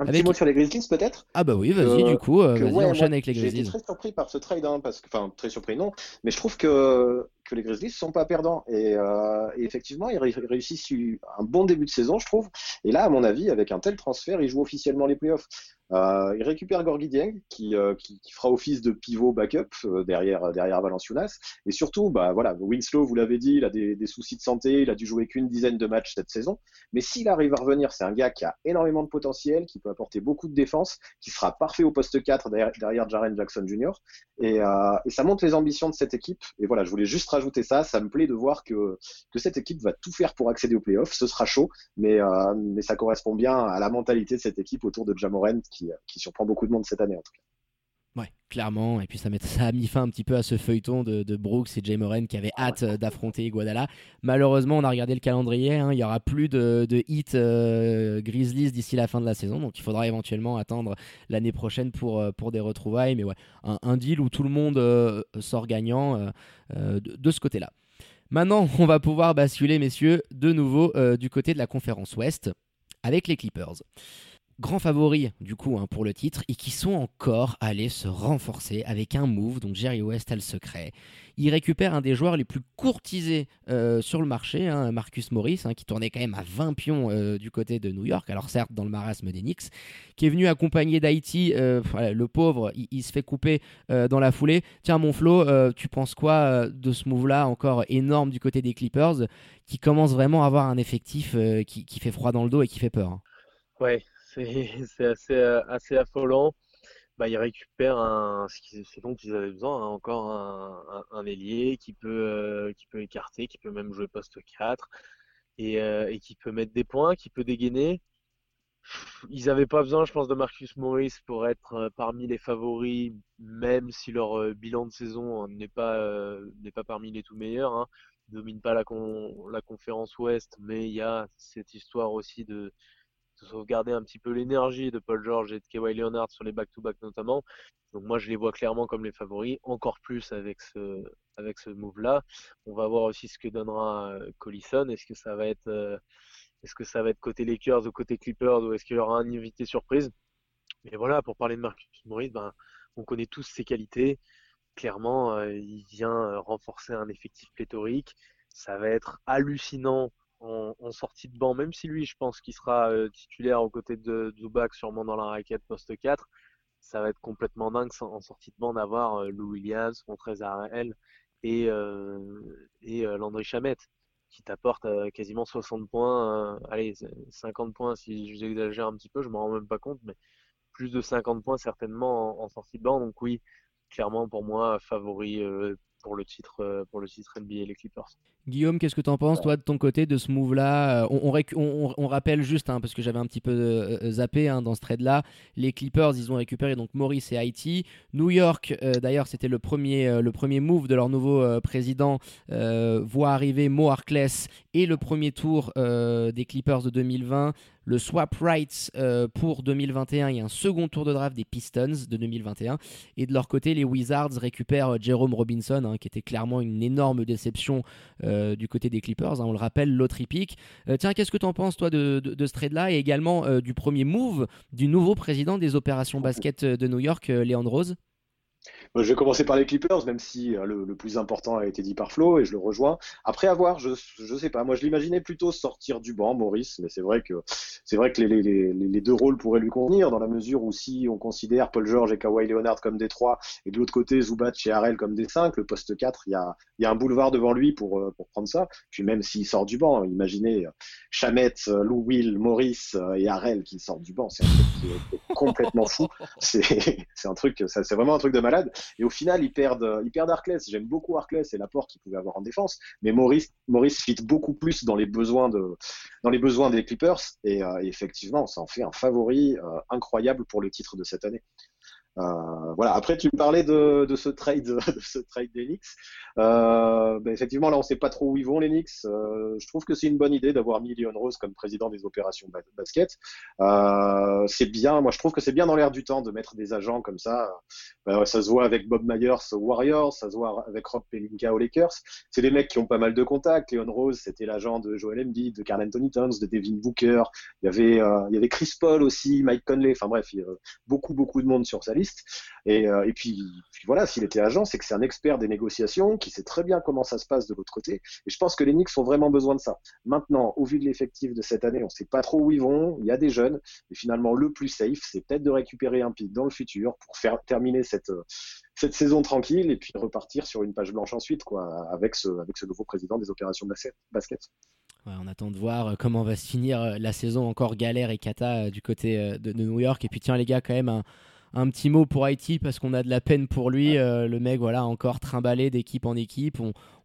Un Avec- petit mot sur les Grizzlies peut-être? Ah bah oui, vas-y, Que- du coup, euh, que, vas-y, ouais, enchaîne moi, avec les J'ai été Grizzlies. très surpris par ce trade, hein, parce que, enfin, très surpris non, mais je trouve que, que les Grizzlies sont pas perdants. Et, euh, et effectivement, ils ré- réussissent un bon début de saison, je trouve. Et là, à mon avis, avec un tel transfert, ils jouent officiellement les playoffs. Euh, ils récupèrent Gorgui Dieng, qui, euh, qui, qui fera office de pivot backup euh, derrière, derrière Valanciunas. Et surtout, bah, voilà, Winslow, vous l'avez dit, il a des, des soucis de santé, il a dû jouer qu'une dizaine de matchs cette saison. Mais s'il arrive à revenir, c'est un gars qui a énormément de potentiel, qui peut apporter beaucoup de défense, qui sera parfait au poste 4 derrière, derrière Jaren Jackson Jr. Et, euh, et ça montre les ambitions de cette équipe. Et voilà, je voulais juste rajouter ça. Ça me plaît de voir que, que cette équipe va tout faire pour accéder aux playoffs. Ce sera chaud, mais, euh, mais ça correspond bien à la mentalité de cette équipe autour de Jamoren qui, qui surprend beaucoup de monde cette année en tout cas. Ouais, clairement. Et puis ça, met- ça a mis fin un petit peu à ce feuilleton de, de Brooks et Jay Moran qui avaient hâte euh, d'affronter Iguodala. Malheureusement, on a regardé le calendrier. hein, il y aura plus de, de hits euh, Grizzlies d'ici la fin de la saison. Donc il faudra éventuellement attendre l'année prochaine pour, euh, pour des retrouvailles. Mais ouais, un, un deal où tout le monde euh, sort gagnant euh, euh, de, de ce côté-là. Maintenant, on va pouvoir basculer, messieurs, de nouveau euh, du côté de la conférence Ouest avec les Clippers grands favoris du coup hein, pour le titre et qui sont encore allés se renforcer avec un move donc Jerry West a le secret. Il récupère un des joueurs les plus courtisés euh, sur le marché hein, Marcus Morris hein, qui tournait quand même à 20 pions euh, du côté de New York. Alors certes dans le marasme des Knicks qui est venu accompagner d'Haïti euh, le pauvre il, se fait couper dans la foulée. Tiens mon Flo tu penses quoi de ce move là encore énorme du côté des Clippers qui commence vraiment à avoir un effectif qui, qui fait froid dans le dos et qui fait peur. Ouais, c'est assez, euh, assez affolant. Bah, ils récupèrent un, ce dont ils avaient besoin, hein, encore un, un, ailier qui peut, euh, qui peut écarter, qui peut même jouer poste 4 et, euh, et qui peut mettre des points, qui peut dégainer. Ils n'avaient pas besoin, je pense, de Marcus Morris pour être parmi les favoris, même si leur bilan de saison hein, n'est pas, n'est pas parmi les tout meilleurs. Hein. Ils dominent pas la, con- la conférence Ouest, mais il y a cette histoire aussi de de sauvegarder un petit peu l'énergie de Paul George et de Kawhi Leonard sur les back-to-back notamment. Donc moi je les vois clairement comme les favoris, encore plus avec ce avec ce move-là. On va voir aussi ce que donnera euh, Collison. Est-ce que ça va être euh, est-ce que ça va être côté Lakers ou côté Clippers ou est-ce qu'il y aura un invité surprise? Mais voilà, pour parler de Marcus Morris, ben on connaît tous ses qualités. Clairement, euh, il vient euh, renforcer un effectif pléthorique. Ça va être hallucinant en, sortie de banc, même si lui, je pense qu'il sera euh, titulaire aux côtés de Zubac, sûrement dans la raquette poste 4. Ça va être complètement dingue en sortie de banc d'avoir euh, Lou Williams, Montrez Harrell et, euh, et euh, Landry Chamette qui t'apporte quasiment 60 points. allez, c'est 50 points si j'exagère un petit peu, je m'en rends même pas compte, mais plus de 50 points certainement en, en sortie de banc. Donc oui, clairement pour moi favori pour le titre euh, NBA les Clippers. Guillaume, qu'est-ce que tu en penses, toi, de ton côté, de ce move-là on, on, rappelle juste, hein, parce que j'avais un petit peu euh, zappé hein, dans ce trade-là, les Clippers, ils ont récupéré donc Maurice et Haïti. New York, euh, d'ailleurs, c'était le premier, euh, move de leur nouveau euh, président, euh, voit arriver Mo Harkless et le premier tour euh, des Clippers de 2020. Le swap rights euh, pour 2021 et un second tour de draft des Pistons de 2021. Et de leur côté, les Wizards récupèrent euh, Jerome Robinson, hein, qui était clairement une énorme déception euh, du côté des Clippers. hein, on le rappelle, l'autre pick. Tiens, qu'est-ce que tu en penses, toi, de, ce trade-là et également du premier move du nouveau président des opérations basket de New York, Léon Je vais commencer par les Clippers, même si euh, le, plus important a été dit par Flo et je le rejoins. Après avoir, je je sais pas, moi je l'imaginais plutôt sortir du banc, Maurice, mais c'est vrai que c'est vrai que les, deux rôles pourraient lui convenir dans la mesure où si on considère Paul George et Kawhi Leonard comme des trois et de l'autre côté Zubac et Harrell comme des cinq, le poste 4, il y a, y a un boulevard devant lui pour, euh, pour prendre ça. Puis même s'il sort du banc, imaginez Chamet, Lou Will, Maurice et Harrell qui sortent du banc, c'est un truc qui est complètement fou. C'est un truc, c'est vraiment un truc de malade. Et au final, ils perdent, ils perdent Arclès. J'aime beaucoup Arclès et l'apport qu'il pouvait avoir en défense. Mais Maurice, Maurice fit beaucoup plus dans les besoins des Clippers. Et, euh, effectivement, ça en fait un favori euh, incroyable pour le titre de cette année. Euh, voilà. Après, tu parlais de, de ce trade, de ce trade des. Euh, ben effectivement, là, on ne sait pas trop où ils vont les. Euh, je trouve que c'est une bonne idée d'avoir mis Leon Rose comme président des opérations basket. C'est bien. Moi, je trouve que c'est bien dans l'air du temps de mettre des agents comme ça. Ben, ça se voit avec Bob Myers aux Warriors, ça se voit avec Rob Pelinka aux Lakers. C'est des mecs qui ont pas mal de contacts. Leon Rose, c'était l'agent de Joel Embiid, de Carl Anthony Towns, de Devin Booker. Il y avait, il y avait Chris Paul aussi, Mike Conley. Enfin bref, il y a beaucoup, beaucoup de monde sur sa liste. Et, euh, puis, voilà, s'il était agent, c'est que c'est un expert des négociations, qui sait très bien comment ça se passe de l'autre côté. Et je pense que les Knicks ont vraiment besoin de ça. Maintenant, au vu de l'effectif de cette année, on ne sait pas trop où ils vont. Il y a des jeunes. Et finalement, le plus safe, c'est peut-être de récupérer un pic dans le futur pour faire terminer cette, cette saison tranquille et puis repartir sur une page blanche ensuite, quoi, avec ce, avec ce nouveau président des opérations de basket. on attend de voir euh, comment va se finir euh, la saison encore galère et cata du côté de New York. Et puis tiens les gars, quand même un, un petit mot pour Haïti parce qu'on a de la peine pour lui. Euh, le mec, voilà, encore trimballé d'équipe en équipe.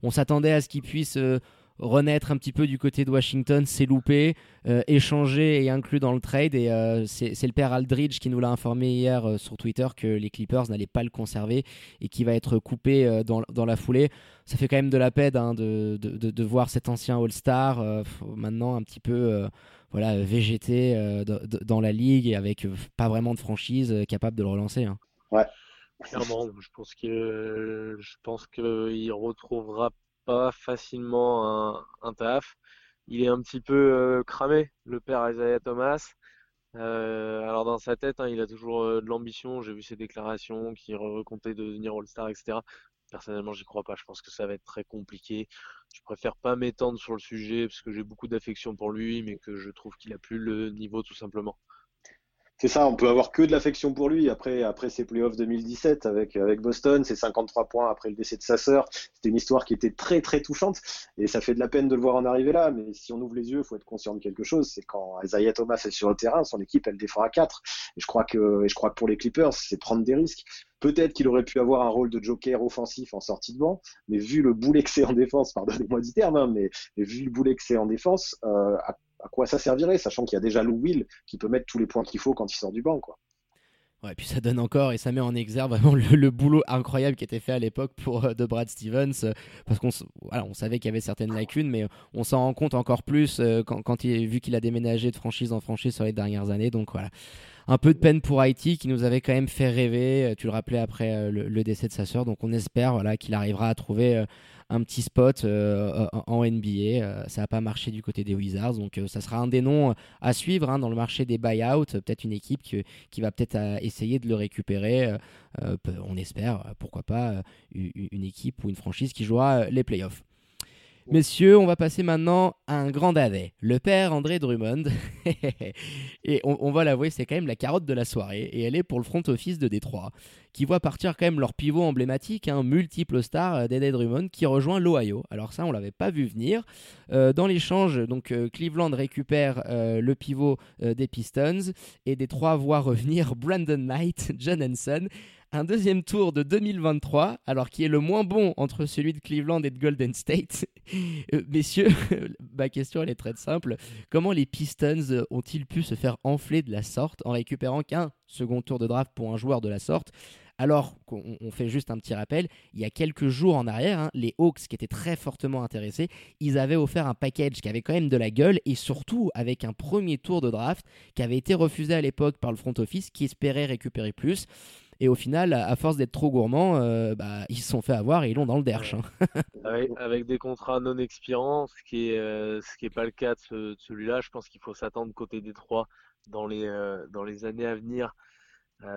On, s'attendait à ce qu'il puisse euh, renaître un petit peu du côté de Washington, s'est loupé, euh, échangé et inclus dans le trade. Et c'est le père Aldridge qui nous l'a informé hier sur Twitter que les Clippers n'allaient pas le conserver et qui va être coupé dans, la foulée. Ça fait quand même de la peine hein, de, de, voir cet ancien All-Star maintenant un petit peu voilà, végéter euh, dans la ligue et avec euh, pas vraiment de franchise euh, capable de le relancer. Hein. Ouais. Clairement, je pense que je pense qu'il retrouvera pas facilement un, taf. Il est un petit peu cramé, le père Isaiah Thomas. alors dans sa tête, hein, il a toujours de l'ambition. J'ai vu ses déclarations, qu'il comptait devenir All-Star, etc. Personnellement, j'y crois pas. Je pense que ça va être très compliqué. Je préfère pas m'étendre sur le sujet parce que j'ai beaucoup d'affection pour lui, mais que je trouve qu'il a plus le niveau tout simplement. C'est ça, on peut avoir que de l'affection pour lui après, après ses playoffs 2017 avec, avec Boston, ses 53 points après le décès de sa sœur. C'était une histoire qui était très très touchante et ça fait de la peine de le voir en arriver là. Mais si on ouvre les yeux, il faut être conscient de quelque chose. C'est quand Isaiah Thomas est sur le terrain, son équipe elle défend à 4. Et je crois que, et je crois que pour les Clippers, c'est prendre des risques. Peut-être qu'il aurait pu avoir un rôle de joker offensif en sortie de banc, mais vu le boulet que c'est en défense, pardonnez-moi du terme, hein, mais, vu le boulet que c'est en défense, euh, quoi ça servirait, sachant qu'il y a déjà Lou Will qui peut mettre tous les points qu'il faut quand il sort du banc, quoi. Ouais, puis ça donne encore et ça met en exergue vraiment le, boulot incroyable qui était fait à l'époque pour euh, de Brad Stevens, euh, parce qu'on savait qu'il y avait certaines lacunes, mais on s'en rend compte encore plus quand, quand il, vu qu'il a déménagé de franchise en franchise sur les dernières années. Donc voilà, un peu de peine pour Haïti qui nous avait quand même fait rêver. Euh, tu le rappelais après euh, le, décès de sa sœur. Donc on espère voilà, qu'il arrivera à trouver euh, un petit spot en NBA. ça n'a pas marché du côté des Wizards. Donc ça sera un des noms à suivre hein, dans le marché des buyouts. Peut-être une équipe qui, qui va peut-être essayer de le récupérer. on espère, pourquoi pas, une équipe ou une franchise qui jouera les playoffs. Messieurs, on va passer maintenant à un grand dadais, le père André Drummond. et on, va l'avouer, c'est quand même la carotte de la soirée. Et elle est pour le front office de Détroit, qui voit partir quand même leur pivot emblématique, un multiple star euh, d'Eddie Drummond, qui rejoint l'Ohio. Alors ça, on l'avait pas vu venir. Euh, dans l'échange, donc euh, Cleveland récupère le pivot des Pistons et Détroit voit revenir Brandon Knight, John Henson un deuxième tour de 2023, alors qui est le moins bon entre celui de Cleveland et de Golden State. Euh, messieurs, ma question elle est très simple. Comment les Pistons ont-ils pu se faire enfler de la sorte en récupérant qu'un second tour de draft pour un joueur de la sorte? Alors on fait juste un petit rappel, il y a quelques jours en arrière, hein, les Hawks qui étaient très fortement intéressés, ils avaient offert un package qui avait quand même de la gueule et surtout avec un premier tour de draft qui avait été refusé à l'époque par le front office qui espérait récupérer plus. Et au final, à force d'être trop gourmands, euh, bah, ils se sont fait avoir et ils l'ont dans le derche. Hein. avec, des contrats non expirants, ce qui est euh, pas le cas de, celui-là. Je pense qu'il faut s'attendre côté des trois dans les euh, dans les années à venir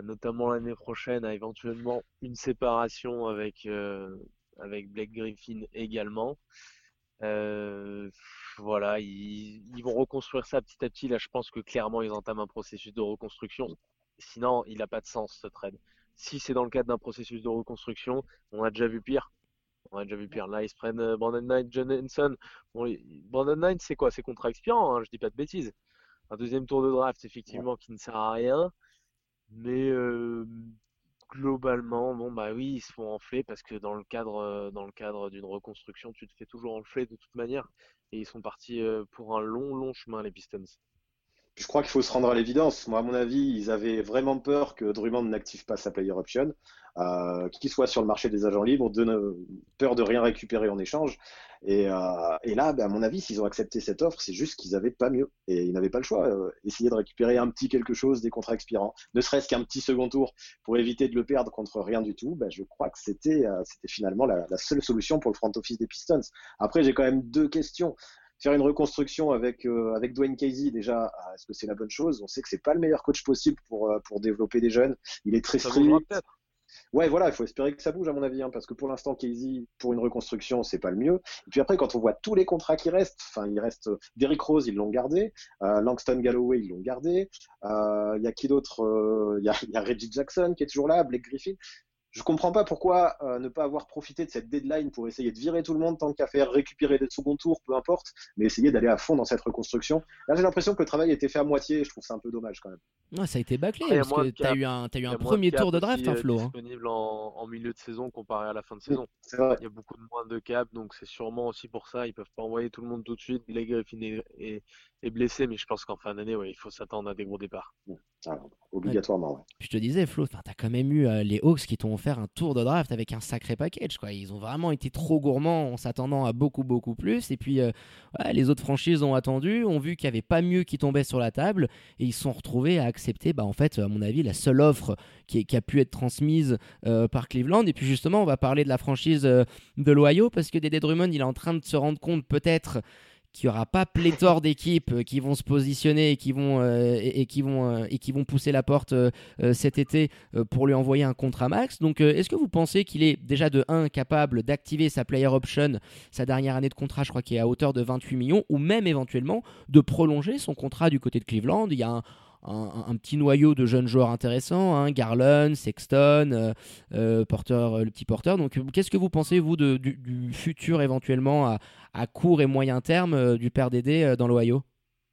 notamment l'année prochaine, à éventuellement une séparation avec, avec Blake Griffin également. voilà, ils, vont reconstruire ça petit à petit. Là, je pense que clairement, ils entament un processus de reconstruction. Sinon, il n'a pas de sens ce trade. Si c'est dans le cadre d'un processus de reconstruction, on a déjà vu pire. On a déjà vu pire. Là, ils se prennent euh, Brandon Knight, John Henson. Brandon Knight, c'est quoi? C'est contrat expirant, hein, je dis pas de bêtises. Un deuxième tour de draft, effectivement, qui ne sert à rien. Mais euh, globalement, bon bah oui, ils se font enfler parce que dans le cadre, euh, dans le cadre d'une reconstruction, tu te fais toujours enfler de toute manière. Et ils sont partis pour un long, long chemin, les Pistons je crois qu'il faut se rendre à l'évidence. Moi, à mon avis, ils avaient vraiment peur que Drummond n'active pas sa player option, euh, qu'il soit sur le marché des agents libres, peur de rien récupérer en échange. Et, euh, là, ben, à mon avis, s'ils ont accepté cette offre, c'est juste qu'ils n'avaient pas mieux. Et ils n'avaient pas le choix. Euh, essayer de récupérer un petit quelque chose des contrats expirants, ne serait-ce qu'un petit second tour pour éviter de le perdre contre rien du tout, ben, je crois que c'était finalement la seule solution pour le front office des Pistons. Après, j'ai quand même deux questions faire une reconstruction avec euh, avec Dwayne Casey déjà ah, est-ce que c'est la bonne chose? On sait que c'est pas le meilleur coach possible pour euh, pour développer des jeunes. Il est très strict ouais voilà il faut espérer que ça bouge à mon avis hein, parce que pour l'instant Casey pour une reconstruction c'est pas le mieux. Et puis après quand on voit tous les contrats qui restent enfin il reste euh, Derrick Rose ils l'ont gardé Langston Galloway ils l'ont gardé il y a qui d'autre il y a, y a Reggie Jackson qui est toujours là Blake Griffin je comprends pas pourquoi euh, ne pas avoir profité de cette deadline pour essayer de virer tout le monde tant qu'à faire récupérer des second tours, peu importe, mais essayer d'aller à fond dans cette reconstruction. Là, j'ai l'impression que le travail a été fait à moitié et je trouve ça un peu dommage quand même. ça a été bâclé parce que tu as eu un, as eu un premier tour de draft, hein, Flo. Hein. disponible en, milieu de saison comparé à la fin de saison. Il y a beaucoup de moins de cap, donc c'est sûrement aussi pour ça. Ils peuvent pas envoyer tout le monde tout de suite. Les Griffin est, est, blessé, mais je pense qu'en fin d'année, ouais, il faut s'attendre à des gros départs. Obligatoirement, ouais. Je te disais, Flo, tu as quand même eu euh, les Hawks qui t'ont offert un tour de draft avec un sacré package. Quoi. Ils ont vraiment été trop gourmands en s'attendant à beaucoup, beaucoup plus. Et puis, euh, les autres franchises ont attendu, ont vu qu'il n'y avait pas mieux qui tombait sur la table et ils se sont retrouvés à accepter, bah, en fait, à mon avis, la seule offre qui, qui a pu être transmise euh, par Cleveland. Et puis, justement, on va parler de la franchise de l'Ohio parce que Dédé Drummond, il est en train de se rendre compte peut-être qu'il n'y aura pas pléthore d'équipes euh, qui vont se positionner et qui vont, euh, et, qui vont, euh, et qui vont pousser la porte cet été pour lui envoyer un contrat max. Donc, est-ce que vous pensez qu'il est déjà de 1 capable d'activer sa player option, sa dernière année de contrat, je crois qu'il est à hauteur de 28 millions, ou même éventuellement de prolonger son contrat du côté de Cleveland? Il y a un un, petit noyau de jeunes joueurs intéressants, hein, Garland, Sexton, euh, euh, porteur, le petit porteur. Donc, qu'est-ce que vous pensez, vous, du, futur éventuellement à, court et moyen terme euh, du père Dédé dans l'Ohio?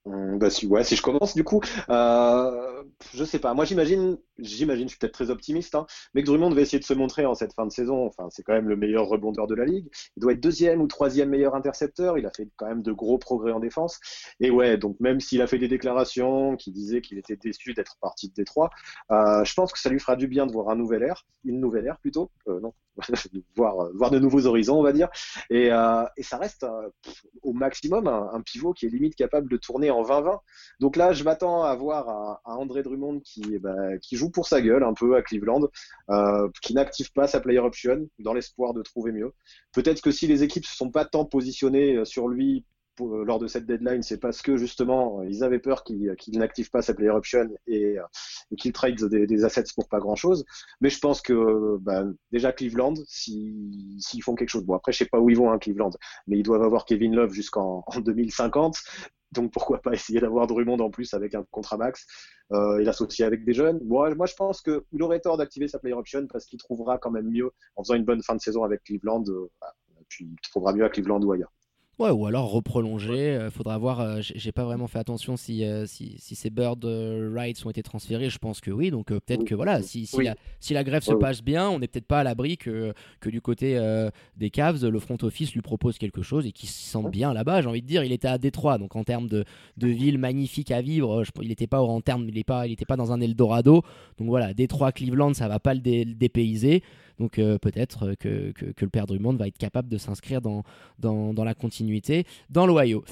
Hum, bah, si, ouais, si je commence du coup, euh, je sais pas. Moi j'imagine j'imagine, je suis peut-être très optimiste, hein, mais que Drummond va essayer de se montrer en cette fin de saison. Enfin, c'est quand même le meilleur rebondeur de la ligue. Il doit être deuxième ou troisième meilleur intercepteur. Il a fait quand même de gros progrès en défense. Et ouais, donc même s'il a fait des déclarations qui disaient qu'il était déçu d'être parti de Détroit, euh, je pense que ça lui fera du bien de voir un nouvel air, une nouvelle ère plutôt, euh, non, voir, voir de nouveaux horizons, on va dire. Et, euh, ça reste euh, au maximum un, pivot qui est limite capable de tourner en 20-20. Donc là, je m'attends à voir un, André Drummond qui, bah, qui joue pour sa gueule un peu à Cleveland, euh, qui n'active pas sa player option dans l'espoir de trouver mieux. Peut-être que si les équipes ne sont pas tant positionnées euh, sur lui euh, lors de cette deadline, c'est parce que justement ils avaient peur qu'il n'active pas sa player option et, qu'il trade des, assets pour pas grand chose. Mais je pense que bah, déjà Cleveland, s'ils font quelque chose, bon après je sais pas où ils vont hein, Cleveland, mais ils doivent avoir Kevin Love jusqu'en 2050. Donc pourquoi pas essayer d'avoir Drummond en plus avec un contrat max euh, et l'associer avec des jeunes. Moi, moi je pense qu'il aurait tort d'activer sa player option parce qu'il trouvera quand même mieux en faisant une bonne fin de saison avec Cleveland. Euh, puis il trouvera mieux à Cleveland ou ailleurs. Ouais, ou alors reprolonger. Il faudra voir. Euh, j'ai pas vraiment fait attention si, euh, si, si, ces bird euh, rights ont été transférés. Je pense que oui. Donc peut-être que voilà, si, si, la, si la grève se passe bien, on n'est peut-être pas à l'abri que, que du côté des Cavs, le front office lui propose quelque chose et qu'il se sente bien là-bas. J'ai envie de dire, il était à Détroit, donc en termes de, de ville magnifique à vivre, il n'était pas en termes, il pas, il était pas dans un Eldorado. Donc voilà, Détroit, Cleveland, ça va pas le, dépayser. Donc euh, peut-être que, le père Drummond va être capable de s'inscrire dans, la continuité dans l'Ohio.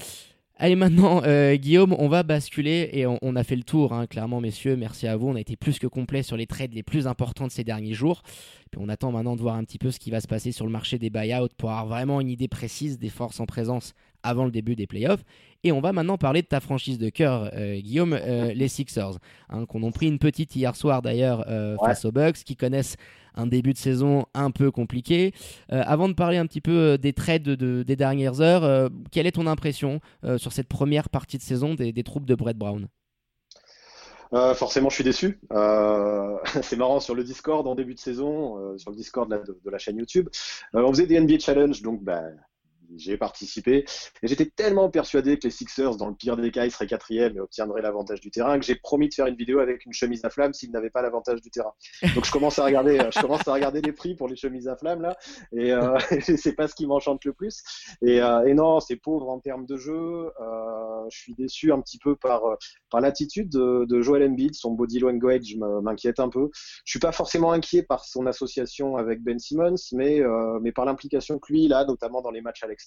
Allez maintenant, euh, Guillaume, on va basculer et on, a fait le tour, hein, clairement, messieurs. Merci à vous. On a été plus que complet sur les trades les plus importants de ces derniers jours. Puis on attend maintenant de voir un petit peu ce qui va se passer sur le marché des buyouts pour avoir vraiment une idée précise des forces en présence avant le début des playoffs. Et on va maintenant parler de ta franchise de cœur, euh, Guillaume, euh, les Sixers, hein, qu'on ont pris une petite hier soir d'ailleurs euh, face aux Bucks, qui connaissent un début de saison un peu compliqué. avant de parler un petit peu des trades des dernières heures, quelle est ton impression sur cette première partie de saison des, troupes de Brett Brown? Forcément, je suis déçu. c'est marrant sur le Discord en début de saison, sur le Discord de, la chaîne YouTube. on faisait des NBA Challenge, donc bah, j'ai participé. Et j'étais tellement persuadé que les Sixers, dans le pire des cas, ils seraient quatrième et obtiendraient l'avantage du terrain, que j'ai promis de faire une vidéo avec une chemise à flamme s'ils n'avaient pas l'avantage du terrain. Donc je commence à regarder, je commence à regarder les prix pour les chemises à flamme là, et euh, c'est pas ce qui m'enchante le plus. Et, euh, non, c'est pauvre en termes de jeu. Euh, je suis déçu un petit peu par par l'attitude de, Joel Embiid, son body language m'inquiète un peu. Je suis pas forcément inquiet par son association avec Ben Simmons, mais euh, mais par l'implication que lui il a, notamment dans les matchs à extérieur.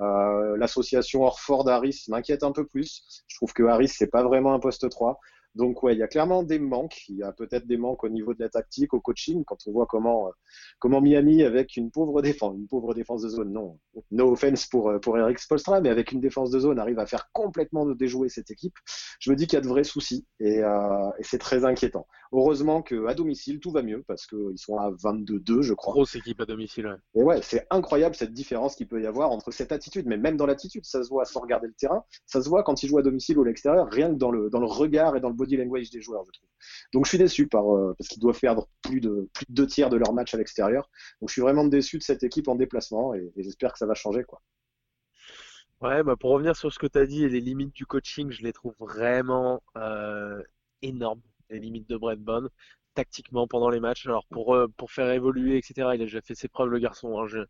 Euh, l'association Orford-Harris m'inquiète un peu plus. Je trouve que Harris, c'est pas vraiment un poste 3. Donc ouais, il y a clairement des manques. Il y a peut-être des manques au niveau de la tactique, au coaching, quand on voit comment euh, comment Miami avec une pauvre défense, une pauvre défense de zone, non, no offense pour euh, pour Eric Spolstra, mais avec une défense de zone arrive à faire complètement déjouer cette équipe. Je me dis qu'il y a de vrais soucis et, euh, et c'est très inquiétant. Heureusement que à domicile tout va mieux parce qu'ils sont à 22-2, je crois. Grosse équipe à domicile. Ouais. Et ouais, c'est incroyable cette différence qu'il peut y avoir entre cette attitude, mais même dans l'attitude, ça se voit sans regarder le terrain, ça se voit quand ils jouent à domicile ou à l'extérieur, rien que dans le dans le regard et dans le body language des joueurs, je trouve. Donc je suis déçu par, euh, parce qu'ils doivent perdre plus de, plus de deux tiers de leur match à l'extérieur. Donc je suis vraiment déçu de cette équipe en déplacement et, j'espère que ça va changer. Quoi. Ouais, bah pour revenir sur ce que tu as dit les limites du coaching, je les trouve vraiment euh, énormes, les limites de Brett Bond tactiquement pendant les matchs. Alors pour, euh, pour faire évoluer, etc., il a déjà fait ses preuves, le garçon. Hein. Je,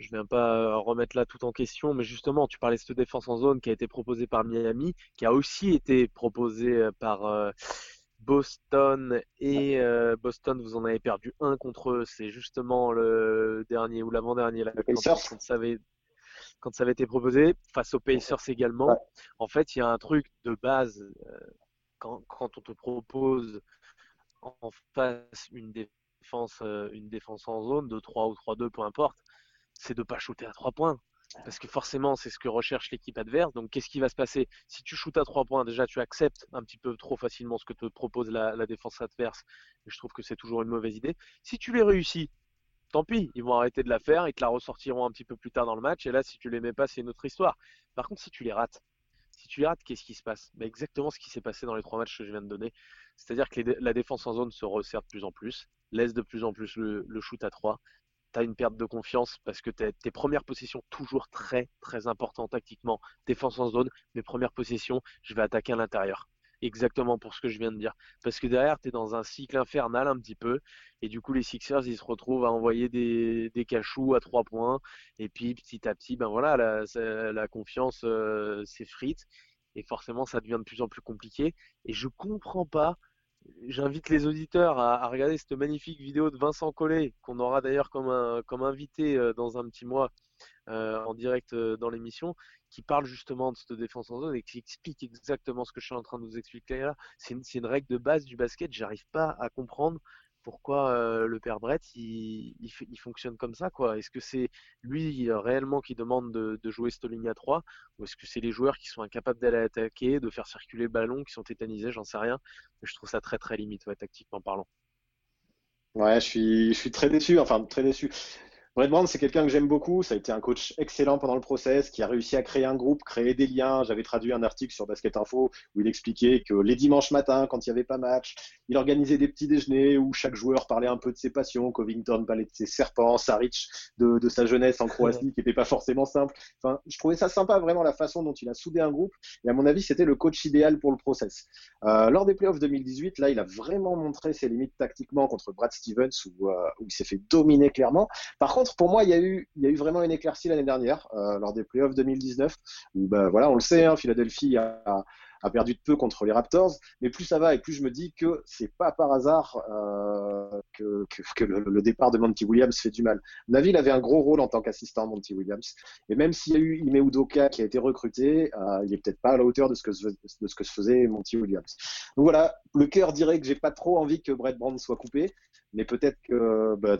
je viens pas euh, remettre là tout en question, mais justement, tu parlais de cette défense en zone qui a été proposée par Miami, qui a aussi été proposée euh, par euh, Boston et Boston, vous en avez perdu un contre eux. C'est justement le dernier ou l'avant-dernier là, quand, ça avait quand ça avait été proposé face aux Pacers également. En fait, il y a un truc de base quand, quand on te propose en face une défense, une défense en zone de 3 ou 3-2, peu importe c'est de pas shooter à trois points. Parce que forcément, c'est ce que recherche l'équipe adverse. Donc, qu'est-ce qui va se passer? Si tu shootes à trois points, déjà, tu acceptes un petit peu trop facilement ce que te propose la, défense adverse. Et je trouve que c'est toujours une mauvaise idée. Si tu les réussis, tant pis, ils vont arrêter de la faire et te la ressortiront un petit peu plus tard dans le match. Et là, si tu les mets pas, c'est une autre histoire. Par contre, si tu les rates, si tu les rates, qu'est-ce qui se passe? Bah, Exactement ce qui s'est passé dans les trois matchs que je viens de donner. C'est-à-dire que la défense en zone se resserre de plus en plus, laisse de plus en plus le, le shoot à trois tu as une perte de confiance parce que tes premières possessions, toujours très très important tactiquement. Défense en zone, mes premières possessions, je vais attaquer à l'intérieur. Exactement pour ce que je viens de dire. Parce que derrière, tu es dans un cycle infernal un petit peu. Et du coup, les Sixers, ils se retrouvent à envoyer des, des cachous à trois points. Et puis, petit à petit, ben voilà, la, la confiance euh, s'effrite. Et forcément, ça devient de plus en plus compliqué. Et je comprends pas j'invite les auditeurs à, regarder cette magnifique vidéo de Vincent Collet, qu'on aura d'ailleurs comme, invité euh, dans un petit mois euh, en direct euh, dans l'émission, qui parle justement de cette défense en zone et qui explique exactement ce que je suis en train de vous expliquer là. C'est une, une, règle de base du basket, j'arrive pas à comprendre pourquoi euh, le père Brett il, fonctionne comme ça quoi? Est-ce que c'est lui euh, réellement qui demande de, jouer cette ligne à 3 ou est-ce que c'est les joueurs qui sont incapables d'aller attaquer, de faire circuler le ballon, qui sont tétanisés, j'en sais rien. Je trouve ça très très limite tactiquement parlant. Ouais, je suis, je suis très déçu, enfin très déçu. Brett Brown, c'est quelqu'un que j'aime beaucoup. Ça a été un coach excellent pendant le process, qui a réussi à créer un groupe, créer des liens. J'avais traduit un article sur Basket Info où il expliquait que les dimanches matins, quand il n'y avait pas match, il organisait des petits déjeuners où chaque joueur parlait un peu de ses passions. Covington parlait de ses serpents, Saric de, de sa jeunesse en Croatie, qui n'était pas forcément simple. Enfin, je trouvais ça sympa, vraiment, la façon dont il a soudé un groupe. Et à mon avis, c'était le coach idéal pour le process. Euh, lors des playoffs 2018, là, il a vraiment montré ses limites tactiquement contre Brad Stevens, où, euh, où il s'est fait dominer clairement. Par contre, pour moi, il y a eu, il y a eu vraiment une éclaircie l'année dernière, euh, lors des playoffs 2019, où ben, voilà, on le sait, hein, Philadelphie a, a, perdu de peu contre les Raptors, mais plus ça va et plus je me dis que c'est pas par hasard euh, que, que, le, départ de Monty Williams fait du mal. Naville avait un gros rôle en tant qu'assistant Monty Williams, et même s'il y a eu Ime Udoka qui a été recruté, euh, il est peut-être pas à la hauteur de ce que de ce que se faisait Monty Williams. Donc voilà, le cœur dirait que j'ai pas trop envie que Brett Brown soit coupé, mais peut-être que bah,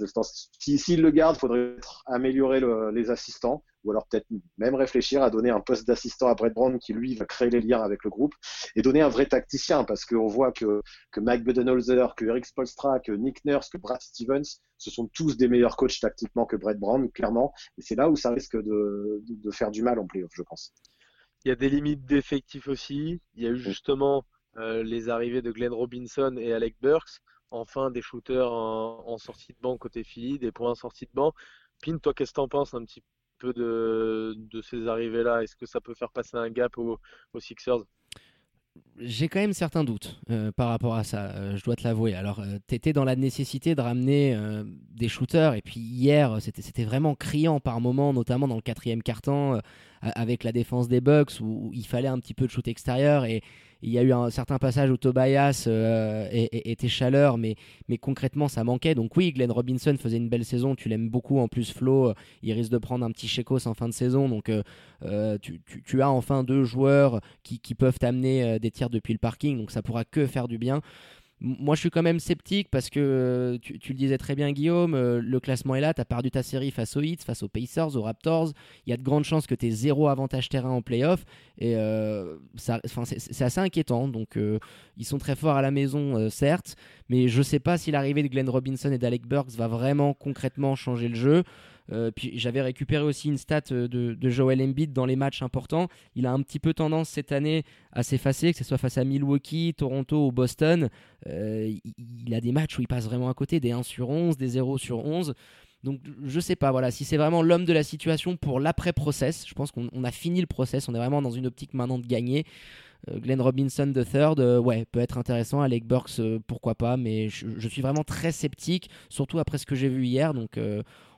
s'il si, le garde, il faudrait améliorer le, les assistants, ou alors peut-être même réfléchir à donner un poste d'assistant à Brett Brown qui lui va créer les liens avec le groupe et donner un vrai tacticien parce qu'on voit que, que Mike Budenholzer, que Eric Spolstra, que Nick Nurse, que Brad Stevens, ce sont tous des meilleurs coachs tactiquement que Brett Brown, clairement. Et c'est là où ça risque de, de, faire du mal en playoff, je pense. Il y a des limites d'effectifs aussi. Il y a eu justement euh, les arrivées de Glenn Robinson et Alec Burks. Enfin, des shooters en, sortie de banc côté Philly, des points en sortie de banc. Pin, toi, qu'est-ce que tu en penses un petit peu de, ces arrivées-là? Est-ce que ça peut faire passer un gap aux, Sixers? J'ai quand même certains doutes euh, par rapport à ça, euh, je dois te l'avouer. Alors, tu étais dans la nécessité de ramener des shooters, et puis hier, c'était vraiment criant par moment, notamment dans le quatrième quart-temps, avec la défense des Bucks, où, il fallait un petit peu de shoot extérieur, et, il y a eu un certain passage où Tobias euh, était chaleur, mais, mais concrètement, ça manquait. Donc oui, Glenn Robinson faisait une belle saison. Tu l'aimes beaucoup. En plus, Flo, euh, il risque de prendre un petit chécos en fin de saison. Donc euh, tu, as enfin deux joueurs qui, qui peuvent t'amener des tirs depuis le parking. Donc ça pourra que faire du bien. Moi, je suis quand même sceptique parce que euh, tu, le disais très bien, Guillaume, euh, le classement est là. Tu as perdu ta série face aux Hits, face aux Pacers, aux Raptors. Il y a de grandes chances que tu aies zéro avantage terrain en playoff. Et euh, c'est assez inquiétant. Donc, ils sont très forts à la maison, certes. Mais je ne sais pas si l'arrivée de Glenn Robinson et d'Alec Burks va vraiment concrètement changer le jeu. Euh, puis j'avais récupéré aussi une stat euh, de, de, Joel Embiid dans les matchs importants. Il a un petit peu tendance cette année à s'effacer, que ce soit face à Milwaukee, Toronto ou Boston. Euh, il, a des matchs où il passe vraiment à côté, des 1 sur 11, des 0 sur 11. Donc je sais pas, voilà, si c'est vraiment l'homme de la situation pour l'après-process, je pense qu'on a fini le process, on est vraiment dans une optique maintenant de gagner. Glenn Robinson the third, ouais, peut être intéressant. Alec Burks, pourquoi pas, mais je, je, suis vraiment très sceptique, surtout après ce que j'ai vu hier. Donc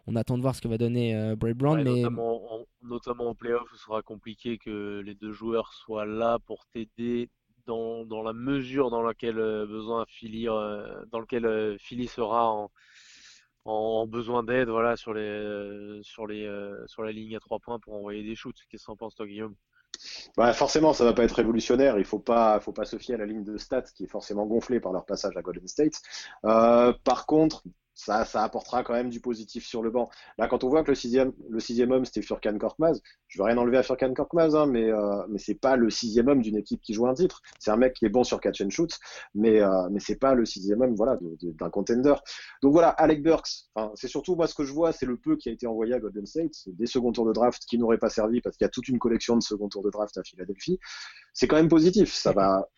on attend de voir ce que va donner euh, Bray Brown. mais... notamment, en, notamment en playoff, ce sera compliqué que les deux joueurs soient là pour t'aider dans, dans, la mesure dans laquelle euh, besoin Philly, euh, dans lequel Philly sera en, en besoin d'aide voilà sur les sur les sur la ligne à trois points pour envoyer des shoots. Qu'est-ce que en penses toi Guillaume? Bah forcément, ça va pas être révolutionnaire. Il faut pas, faut pas se fier à la ligne de stats qui est forcément gonflée par leur passage à Golden State. Euh, par contre, ça, ça apportera quand même du positif sur le banc. Là, quand on voit que le sixième, homme, c'était Furkan Korkmaz, je veux rien enlever à Furkan Korkmaz, hein, mais, euh, mais c'est pas le sixième homme d'une équipe qui joue un titre. C'est un mec qui est bon sur catch and shoot, mais, euh, mais c'est pas le sixième homme d'un contender. Donc voilà, Alec Burks, c'est surtout moi ce que je vois, c'est le peu qui a été envoyé à Golden State, des second tours de draft qui n'auraient pas servi parce qu'il y a toute une collection de second tours de draft à Philadelphie. C'est quand même positif, ça va,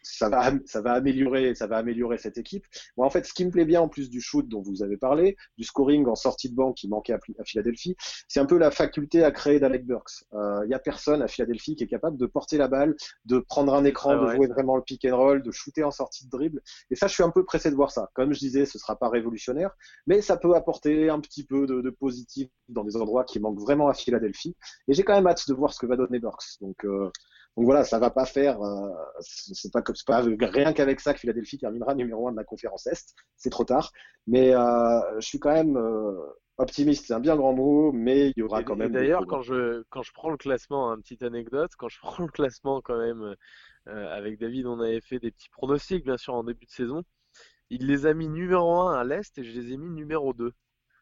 améliorer, cette équipe. En fait, ce qui me plaît bien en plus du shoot dont vous avez parlé, du scoring en sortie de banc qui manquait à, Philadelphie, c'est un peu la faculté à créer d'Alec Burks. Il euh, n'y a personne à Philadelphie qui est capable de porter la balle, de prendre un écran, de jouer vraiment le pick and roll, de shooter en sortie de dribble. Et ça, je suis un peu pressé de voir ça. Comme je disais, ce sera pas révolutionnaire, mais ça peut apporter un petit peu de, positif dans des endroits qui manquent vraiment à Philadelphie. Et j'ai quand même hâte de voir ce que va donner Burks. Donc euh, donc voilà, ça va pas faire. Euh, c'est pas comme pas rien qu'avec ça que Philadelphie terminera numéro un de la conférence Est. C'est trop tard. Mais euh, je suis quand même euh, optimiste. C'est un bien grand mot, mais il y aura quand même. D'ailleurs, quand je quand je prends le classement, une petite anecdote, quand je prends le classement quand même avec David, on avait fait des petits pronostics bien sûr en début de saison. Il les a mis numéro 1 à l'est et je les ai mis numéro 2.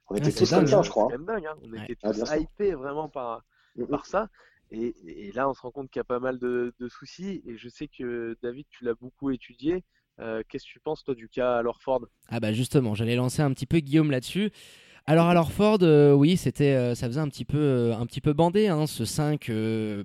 On était tous comme ça, je crois. C'est dingue. Hein. on était tous hypés vraiment par, mm, mm. par ça. Et, là, on se rend compte qu'il y a pas mal de, soucis. Et je sais que David, tu l'as beaucoup étudié. Euh, qu'est-ce que tu penses, toi, du cas à Ford? Ah, bah justement, j'allais lancer un petit peu Guillaume là-dessus. Alors, alors Ford, euh, oui, c'était, euh, ça faisait un petit peu, un petit peu bandé, hein, ce 5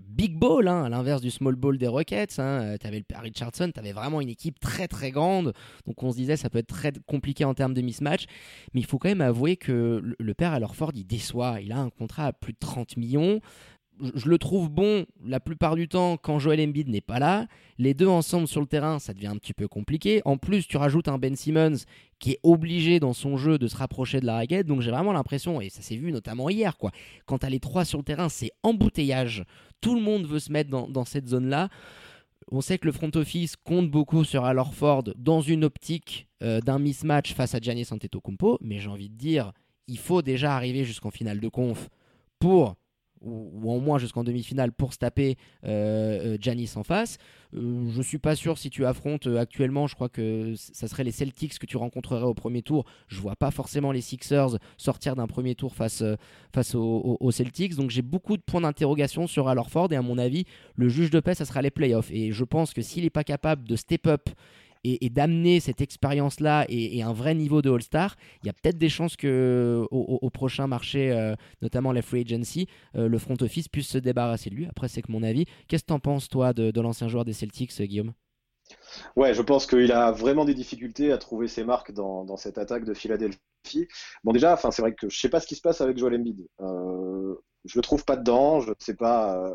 big ball, hein, à l'inverse du small ball des Rockets. Hein, tu avais le père Richardson, tu avais vraiment une équipe très très grande. Donc, on se disait, ça peut être très compliqué en termes de mismatch. Mais il faut quand même avouer que le, père alors Ford, il déçoit. Il a un contrat à plus de 30 millions je le trouve bon la plupart du temps quand Joel Embiid n'est pas là. Les deux ensemble sur le terrain, ça devient un petit peu compliqué. En plus, tu rajoutes un Ben Simmons qui est obligé dans son jeu de se rapprocher de la raquette. Donc j'ai vraiment l'impression, et ça s'est vu notamment hier, quoi, quand tu as les trois sur le terrain, c'est embouteillage. Tout le monde veut se mettre dans, cette zone-là. On sait que le front office compte beaucoup sur Al dans une optique euh, d'un mismatch face à Giannis Antetokounmpo, mais j'ai envie de dire, il faut déjà arriver jusqu'en finale de conf pour ou, ou au moins jusqu'en demi-finale pour se taper Janis en face. Euh, je suis pas sûr si tu affrontes euh, actuellement, je crois que ça serait les Celtics que tu rencontrerais au premier tour. Je vois pas forcément les Sixers sortir d'un premier tour face, euh, face aux, Celtics. Donc j'ai beaucoup de points d'interrogation sur Alorford et à mon avis, le juge de paix, ça sera les playoffs. Et je pense que s'il n'est pas capable de step up et, d'amener cette expérience-là et, un vrai niveau de All-Star, il y a peut-être des chances que au, prochain marché, euh, notamment la free agency, euh, le front office puisse se débarrasser de lui. Après, c'est que mon avis. Qu'est-ce que tu en penses, toi, de, l'ancien joueur des Celtics, euh, Guillaume? Ouais, je pense qu'il a vraiment des difficultés à trouver ses marques dans, cette attaque de Philadelphie. Bon, déjà, enfin, c'est vrai que je sais pas ce qui se passe avec Joel Embiid. je le trouve pas dedans. Je ne sais pas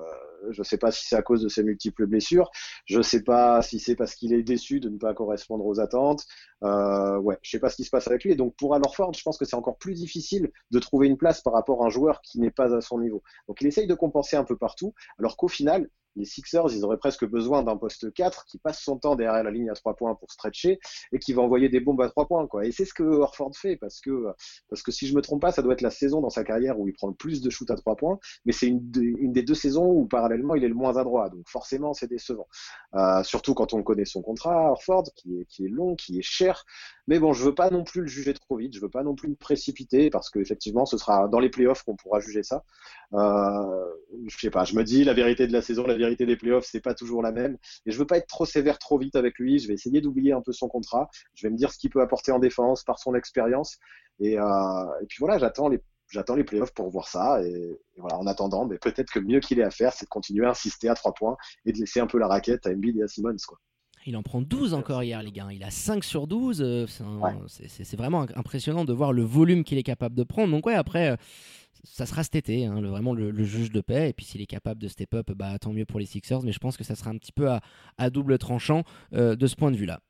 je ne sais pas si c'est à cause de ses multiples blessures. Je ne sais pas si c'est parce qu'il est déçu de ne pas correspondre aux attentes. Euh, ouais, je sais pas ce qui se passe avec lui. Et donc pour Alorford, je pense que c'est encore plus difficile de trouver une place par rapport à un joueur qui n'est pas à son niveau. Donc il essaye de compenser un peu partout, alors qu'au final, les Sixers, ils auraient presque besoin d'un poste 4 qui passe son temps derrière la ligne à 3 points pour stretcher et qui va envoyer des bombes à 3 points. Quoi. Et c'est ce que Orford fait parce que, parce que si je me trompe pas, ça doit être la saison dans sa carrière où il prend le plus de shoot à 3 points, mais c'est une, des deux saisons où parallèlement il est le moins adroit. Donc forcément, c'est décevant. Euh, surtout quand on connaît son contrat, Orford, qui est, qui est long, qui est cher. Mais bon, je veux pas non plus le juger trop vite, je veux pas non plus me précipiter parce qu'effectivement, ce sera dans les playoffs qu'on pourra juger ça. Euh, je sais pas, je me dis la vérité de la saison, la vérité des playoffs, c'est pas toujours la même. Et je veux pas être trop sévère trop vite avec lui. Je vais essayer d'oublier un peu son contrat. Je vais me dire ce qu'il peut apporter en défense par son expérience. Et, euh, puis voilà, j'attends les j'attends les playoffs pour voir ça. Et, voilà, en attendant, mais peut-être que le mieux qu'il ait à faire, c'est de continuer à insister à trois points et de laisser un peu la raquette à Embiid et à Simmons, quoi. Il en prend 12 encore hier, les gars. Il a 5 sur 12. Euh, c'est vraiment impressionnant de voir le volume qu'il est capable de prendre. Donc, ouais, après, euh, ça sera cet été, hein, vraiment le, juge de paix. Et puis, s'il est capable de step up, bah, tant mieux pour les Sixers. Mais je pense que ça sera un petit peu à, double tranchant euh, de ce point de vue-là.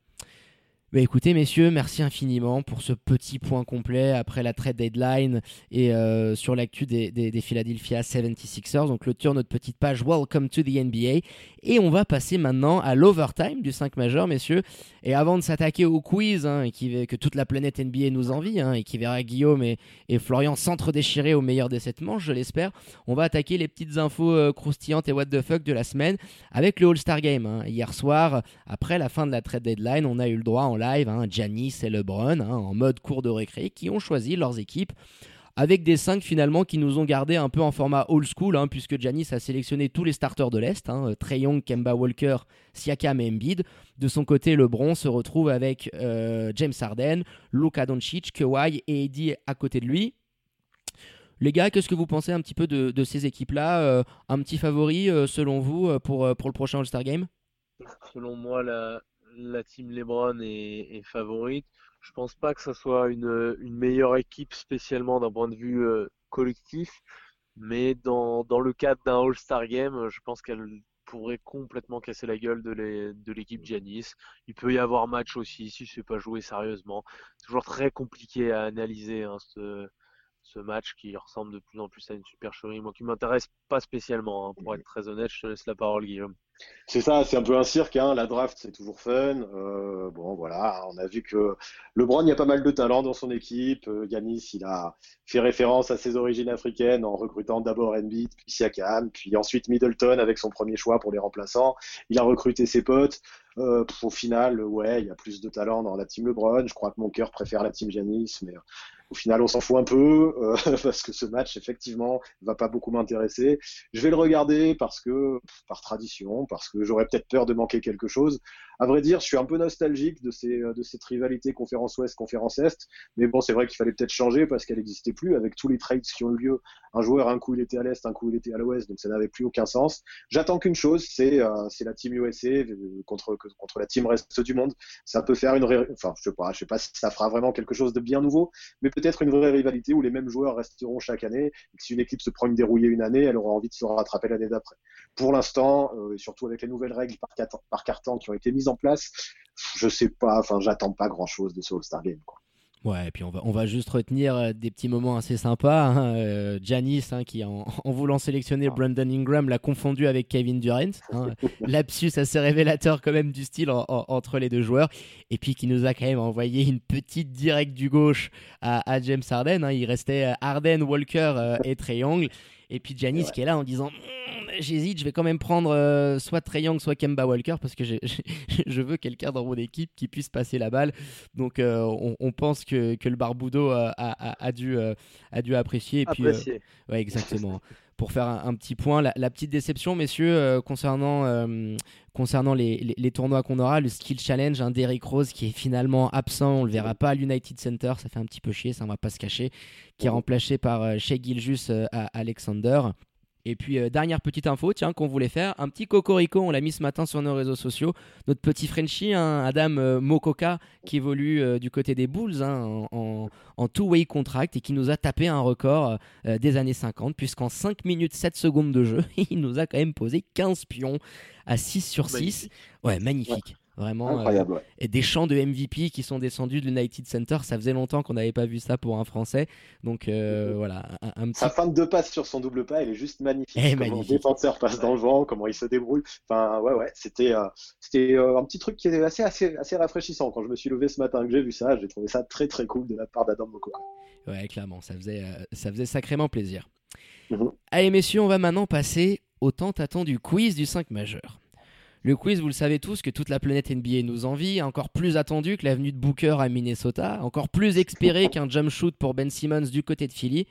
Bah écoutez messieurs, merci infiniment pour ce petit point complet après la trade deadline et euh, sur l'actu des, des, Philadelphia 76ers. Donc le tour notre petite page Welcome to the NBA et on va passer maintenant à l'overtime du 5 majeur messieurs. Et avant de s'attaquer au quiz hein, qui, que toute la planète NBA nous envie hein, et qui verra Guillaume et, et Florian s'entre-déchirer au meilleur des 7 manches, je l'espère, on va attaquer les petites infos euh, croustillantes et what the fuck de la semaine avec le All-Star Game. Hein. Hier soir, après la fin de la trade deadline, on a eu le droit en live, hein, et LeBron, hein, en mode cours de récré, qui ont choisi leurs équipes avec des 5 finalement qui nous ont gardé un peu en format old school, hein, puisque Giannis a sélectionné tous les starters de l'Est, hein, Trey Young, Kemba Walker, Siakam et Embiid. De son côté, LeBron se retrouve avec euh, James Harden, Luka Doncic, Kawhi et Eddie à côté de lui. Les gars, qu'est-ce que vous pensez un petit peu de, ces équipes-là euh, Un petit favori euh, selon vous pour, pour le prochain All-Star Game? Selon moi, la, la team LeBron est, favorite. Je pense pas que ce soit une, meilleure équipe spécialement d'un point de vue euh, collectif, mais dans, le cadre d'un All-Star Game, je pense qu'elle pourrait complètement casser la gueule de l'équipe Giannis. Il peut y avoir match aussi si c'est pas joué sérieusement. Toujours très compliqué à analyser hein, ce, match qui ressemble de plus en plus à une supercherie. Moi qui m'intéresse pas spécialement, hein, pour être très honnête, je te laisse la parole Guillaume. C'est ça, c'est un peu un cirque. Hein. La draft, c'est toujours fun. Euh, bon, voilà, on a vu que LeBron, il y a pas mal de talent dans son équipe. Euh, Yanis, il a fait référence à ses origines africaines en recrutant d'abord Embiid, puis Siakam, puis ensuite Middleton avec son premier choix pour les remplaçants. Il a recruté ses potes. Euh, au final, ouais, il y a plus de talent dans la team LeBron. Je crois que mon cœur préfère la team Giannis, mais au final, on s'en fout un peu euh, parce que ce match, effectivement, va pas beaucoup m'intéresser. Je vais le regarder parce que, par tradition, parce que j'aurais peut-être peur de manquer quelque chose. À vrai dire, je suis un peu nostalgique de, ces, de cette rivalité conférence Ouest, conférence Est. Mais bon, c'est vrai qu'il fallait peut-être changer parce qu'elle n'existait plus avec tous les trades qui ont eu lieu. Un joueur, un coup, il était à l'Est, un coup, il était à l'Ouest, donc ça n'avait plus aucun sens. J'attends qu'une chose, c'est euh, la team USA euh, contre, la team reste du monde. Ça peut faire une, enfin, je sais pas, je sais pas si ça fera vraiment quelque chose de bien nouveau, mais peut peut-être une vraie rivalité où les mêmes joueurs resteront chaque année et que si une équipe se prend une dérouillée une année, elle aura envie de se rattraper l'année d'après. Pour l'instant, euh, et surtout avec les nouvelles règles par carton qui ont été mises en place, je sais pas, enfin, j'attends pas grand chose de ce All-Star Game. Quoi. Ouais, et puis on va, on va juste retenir euh, des petits moments assez sympas. Hein. Euh, Janice, hein, qui en, voulant sélectionner ah. Brandon Ingram, l'a confondu avec Kevin Durant. Hein. Lapsus assez révélateur quand même du style entre les deux joueurs. Et puis qui nous a quand même envoyé une petite directe du gauche à, James Harden. Il restait euh, Harden, Walker et Trey Young. Et puis Ouais. qui est là en disant Hmm, J'hésite, je vais quand même prendre euh, soit Trey Young, soit Kemba Walker parce que je veux quelqu'un dans mon équipe qui puisse passer la balle. Donc euh, on, on pense que, que le Barbudo a, a- a dû, euh, a dû apprécier. Et puis, Apprécié. Ouais, exactement. Pour faire un, un petit point, la, la petite déception, messieurs, euh, concernant, euh, concernant les, les- les tournois qu'on aura, le Skill Challenge, un Derrick Rose qui est finalement absent, on le verra pas à l'United Center, ça fait un petit peu chier, ça on va pas se cacher, qui est remplacé par euh, Shea à Alexander. Et puis, euh, dernière petite info, tiens, qu'on voulait faire, un petit cocorico, on l'a mis ce matin sur nos réseaux sociaux. Notre petit Frenchie, hein, Adam euh, Mokoka, qui évolue euh, du côté des Bulls hein, en, two-way contract et qui nous a tapé un record des années 50, puisqu'en 5 minutes 7 secondes de jeu, il nous a quand même posé 15 pions à 6 sur 6. Magnifique. Ouais, magnifique. Vraiment, euh, Incroyable, et des chants de MVP qui sont descendus de l'United Center. Ça faisait longtemps qu'on n'avait pas vu ça pour un Français. Donc euh, voilà, un, un petit Sa fin de deux passes sur son double pas, elle est juste magnifique. Comment magnifique. le défenseur passe dans le vent, comment il se débrouille. Enfin, ouais, ouais, c'était euh, c'était un petit truc qui est assez, assez, assez rafraîchissant. Quand je me suis levé ce matin que j'ai vu ça, j'ai trouvé ça très très cool de la part d'Adam Mokoko. Ouais, clairement, ça faisait, ça faisait sacrément plaisir. Mhm. Allez, messieurs, on va maintenant passer au tant attendu quiz du 5 majeur. Le quiz, vous le savez tous, que toute la planète NBA nous envie, encore plus attendu que l'avenue de Booker à Minnesota, encore plus expéré qu'un jump shoot pour Ben Simmons du côté de Philly.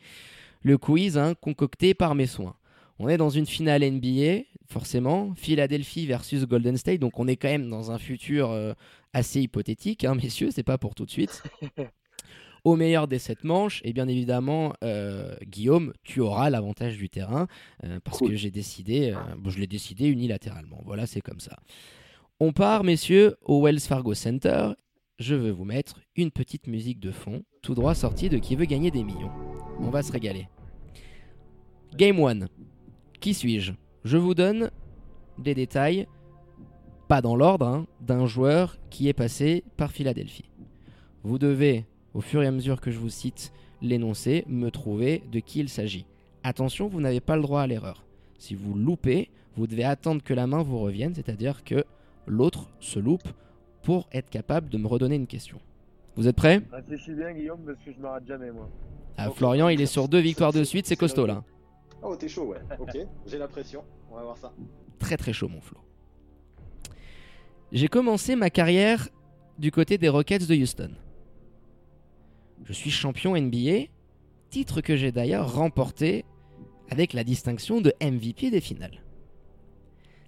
Le quiz, hein, concocté par mes soins. On est dans une finale NBA, forcément, Philadelphie versus Golden State, donc on est quand même dans un futur euh, assez hypothétique, hein, messieurs, c'est pas pour tout de suite. Au meilleur des sept manches, et bien évidemment, euh, Guillaume, tu auras l'avantage du terrain, euh, parce Cool. que j'ai décidé, euh, bon, je l'ai décidé unilatéralement. Voilà, c'est comme ça. On part, messieurs, au Wells Fargo Center. Je veux vous mettre une petite musique de fond, tout droit sortie de Qui veut gagner des millions. On va se régaler. Game 1. Qui suis-je? Je vous donne des détails, pas dans l'ordre, hein, d'un joueur qui est passé par Philadelphie. Vous devez, au fur et à mesure que je vous cite l'énoncé, me trouver de qui il s'agit. Attention, vous n'avez pas le droit à l'erreur. Si vous loupez, vous devez attendre que la main vous revienne, c'est-à-dire que l'autre se loupe pour être capable de me redonner une question. Vous êtes prêts? Réfléchis bien, Guillaume, parce que je m'arrête jamais, moi. ah. Florian, il est sur deux victoires de suite, c'est costaud là. Oh, t'es chaud, ouais. Ok, j'ai la pression. On va voir ça. Très très chaud mon Flo. J'ai commencé ma carrière du côté des Rockets de Houston. Je suis champion NBA, titre que j'ai d'ailleurs remporté avec la distinction de MVP des finales.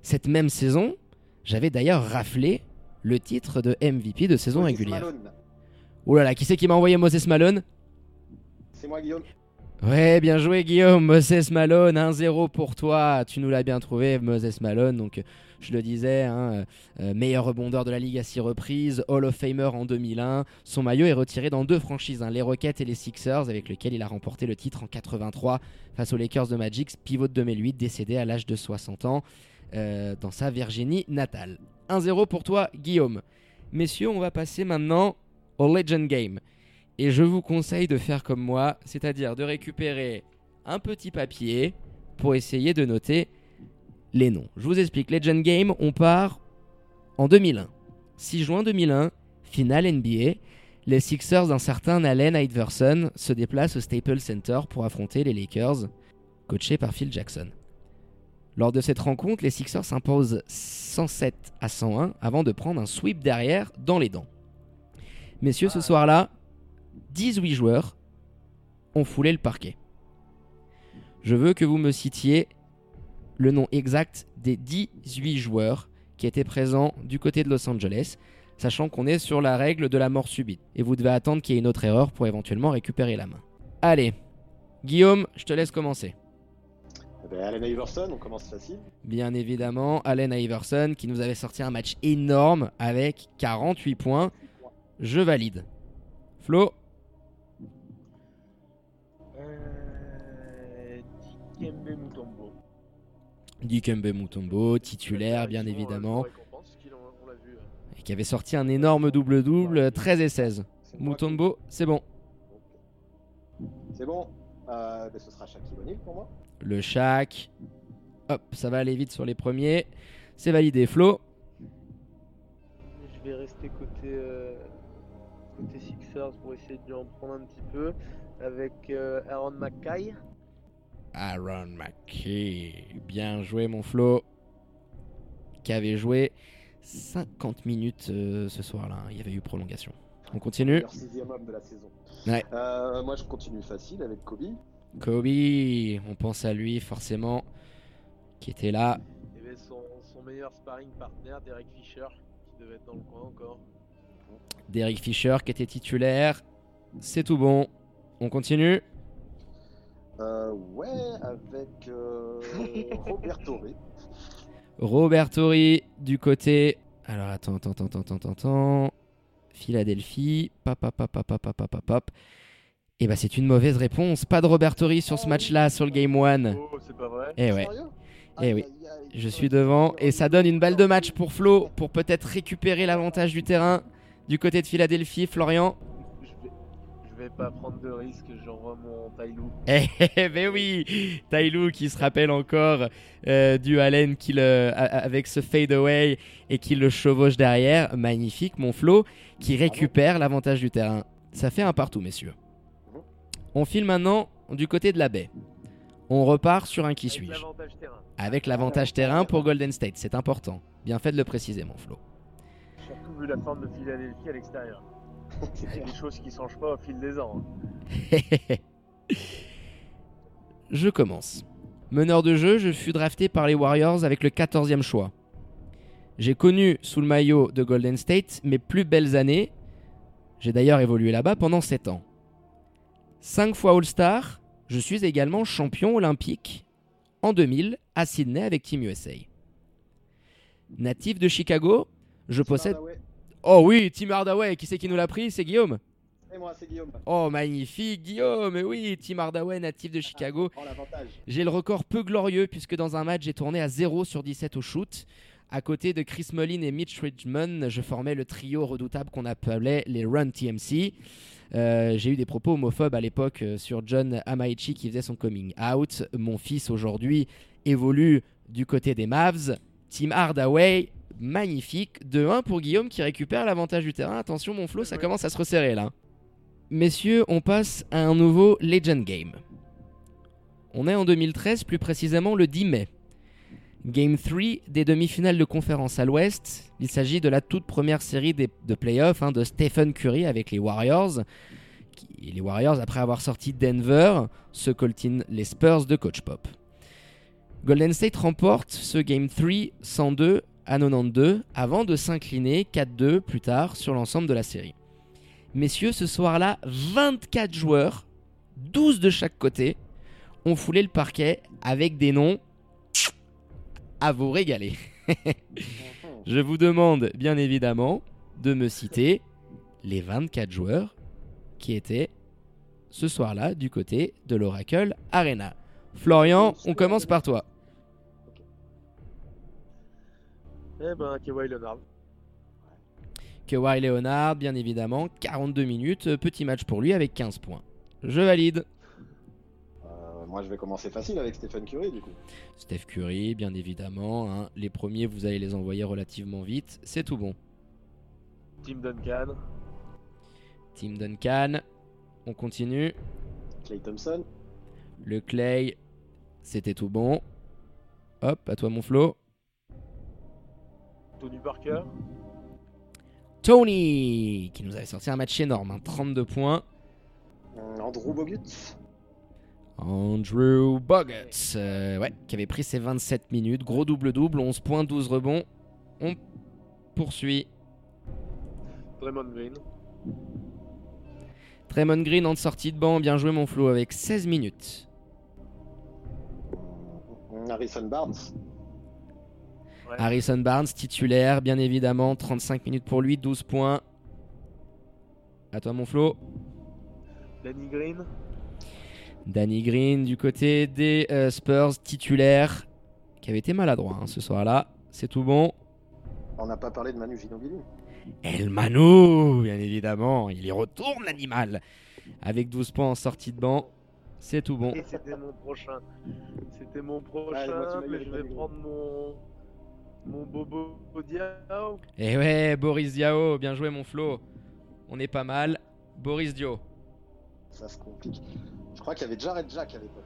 Cette même saison, j'avais d'ailleurs raflé le titre de MVP de saison Moses régulière. Malone. Oh là là, qui c'est qui m'a envoyé Moses Malone? C'est moi, Guillaume. Ouais, bien joué Guillaume, Moses Malone, 1-0 pour toi, tu nous l'as bien trouvé Moses Malone, donc je le disais, hein, euh, meilleur rebondeur de la Ligue à 6 reprises, Hall of Famer en 2001, son maillot est retiré dans deux franchises, hein, les Rockets et les Sixers, avec lesquels il a remporté le titre en 83 face aux Lakers de Magic, pivot de 2008, décédé à l'âge de 60 ans euh, dans sa Virginie natale. 1-0 pour toi Guillaume. Messieurs, on va passer maintenant au Legend Game. Et je vous conseille de faire comme moi, c'est-à-dire de récupérer un petit papier pour essayer de noter les noms. Je vous explique, Legend Game, on part en 2001. 6 juin 2001, finale NBA. Les Sixers d'un certain Allen Iverson se déplacent au Staples Center pour affronter les Lakers, coachés par Phil Jackson. Lors de cette rencontre, les Sixers s'imposent 107 à 101 avant de prendre un sweep derrière dans les dents. Messieurs, ce soir-là, 18 joueurs ont foulé le parquet. Je veux que vous me citiez le nom exact des 18 joueurs qui étaient présents du côté de Los Angeles, sachant qu'on est sur la règle de la mort subite. Et vous devez attendre qu'il y ait une autre erreur pour éventuellement récupérer la main. Allez, Guillaume, je te laisse commencer. Eh ben, Allen Iverson, on commence facile. Bien évidemment, Allen Iverson qui nous avait sorti un match énorme avec 48 points. Je valide. Flo, Dikembe Mutombo. Dikembe Mutombo, titulaire bien Effectivement, évidemment, euh, euh. et qui avait sorti un énorme double-double, 13 et 16. C'est moi Mutombo, c'est bon. C'est bon. Euh, ben, ce sera Shaquille O'Neal pour moi. Le Shaq. Hop, ça va aller vite sur les premiers. C'est validé. Flo, Je vais rester côté, euh, côté Sixers pour essayer de lui en prendre un petit peu avec euh, Aaron McKay. Aaron McKay. Bien joué, mon Flo. Qui avait joué 50 minutes euh, ce soir-là. Il y avait eu prolongation. On continue. Leur sixième homme de la saison. Ouais. Euh, moi, je continue facile avec Kobe. Kobe, on pense à lui forcément, qui était là. Il y avait son, son meilleur sparring partner, Derek Fisher, qui devait être dans le coin encore. Derek Fisher qui était titulaire. C'est tout bon. On continue. Euh, ouais, avec euh, Robert Torre. Robert Torrey du côté. Alors attends, attends, attends, attends, attends, attends. Philadelphie. Pop, pop, pop, pop, pop, pop, pop, pop. Et bah c'est une mauvaise réponse. Pas de Robert Torrey sur ce match-là, sur le Game 1. Oh, c'est pas vrai. Eh ouais, Eh oui. je suis devant. Et ça donne une balle de match pour Flo, pour peut-être récupérer l'avantage du terrain du côté de Philadelphie. Florian? Vais, pas prendre de risque, j'envoie mon Tailou. Eh, ben oui, Tailou qui se rappelle encore euh, du Allen qui le, avec ce fade away et qui le chevauche derrière. Magnifique, mon Flo, qui récupère l'avantage du terrain. Ça fait un partout, messieurs. On file maintenant du côté de la baie. On repart sur un qui Avec suis-je l'avantage terrain. Avec l'avantage terrain pour Golden State, c'est important. Bien fait de le préciser, mon Flo. Surtout vu la forme de Philadelphie à l'extérieur. C'est des choses qui changent pas au fil des ans. hein. je commence. Meneur de jeu, je fus drafté par les Warriors avec le 14e choix. J'ai connu sous le maillot de Golden State mes plus belles années. J'ai d'ailleurs évolué là-bas pendant 7 ans. 5 fois All-Star, je suis également champion olympique en 2000 à Sydney avec Team USA. Natif de Chicago, je possède... Hardaway. Oh oui, Tim Hardaway, qui c'est qui nous l'a pris? C'est Guillaume Et moi, c'est Guillaume. Oh magnifique Guillaume, mais oui, Tim Hardaway, natif de Chicago. L'avantage. J'ai le record peu glorieux puisque dans un match j'ai tourné à 0 sur 17 au shoot. À côté de Chris Mullin et Mitch Richmond, je formais le trio redoutable qu'on appelait les Run TMC. Euh, j'ai eu des propos homophobes à l'époque euh, sur John Amaichi qui faisait son coming out. Mon fils aujourd'hui évolue du côté des Mavs. Team Hardaway, magnifique. 2-1 pour Guillaume qui récupère l'avantage du terrain. Attention mon flow, ça commence à se resserrer là. Messieurs, on passe à un nouveau Legend Game. On est en 2013, plus précisément le 10 mai. Game 3 des demi-finales de conférence à l'Ouest. Il s'agit de la toute première série des- de playoffs hein, de Stephen Curry avec les Warriors. Qui- les Warriors, après avoir sorti Denver, se coltinent les Spurs de Coach Pop. Golden State remporte ce Game 3 102 à 92 avant de s'incliner 4-2 plus tard sur l'ensemble de la série. Messieurs, ce soir-là, 24 joueurs, 12 de chaque côté, ont foulé le parquet avec des noms à vous régaler. Je vous demande bien évidemment de me citer les 24 joueurs qui étaient ce soir-là du côté de l'Oracle Arena. Florian, on commence par toi. Eh ben, Kawhi Leonard. Kawhi Leonard, bien évidemment, 42 minutes, euh, petit match pour lui avec 15 points. Je valide. Euh, moi, je vais commencer facile avec Stephen Curry, du coup. Steph Curry, bien évidemment. hein. Les premiers, vous allez les envoyer relativement vite. C'est tout bon. Tim Duncan. Team Duncan. On continue. Clay Thompson. Le Clay, c'était tout bon. Hop, à toi mon Flo. Tony Parker. Tony, qui nous avait sorti un match énorme, hein, 32 points. euh, Andrew Bogut. Andrew Bogut, euh, ouais, qui avait pris ses 27 minutes. Gros double-double, 11 points, 12 rebonds. On poursuit. Draymond Green. Draymond Green en sortie de banc, bien joué mon Flo, avec 16 minutes. Harrison Barnes. Ouais. Harrison Barnes, titulaire, bien évidemment, 35 minutes pour lui, 12 points. À toi mon Flo. Danny Green. Danny Green du côté des euh, Spurs, titulaire, qui avait été maladroit hein, ce soir-là. C'est tout bon? On n'a pas parlé de Manu Ginobili. El Manu, bien évidemment, il y retourne l'animal. Avec 12 points en sortie de banc, c'est tout bon. Et c'était mon prochain. C'était mon prochain, mais je vais prendre mon. Mon Bobo Diao. Eh ouais, Boris Diaw, bien joué mon Flo. On est pas mal. Boris Dio. Ça se complique. Je crois qu'il y avait Jared Jack à l'époque.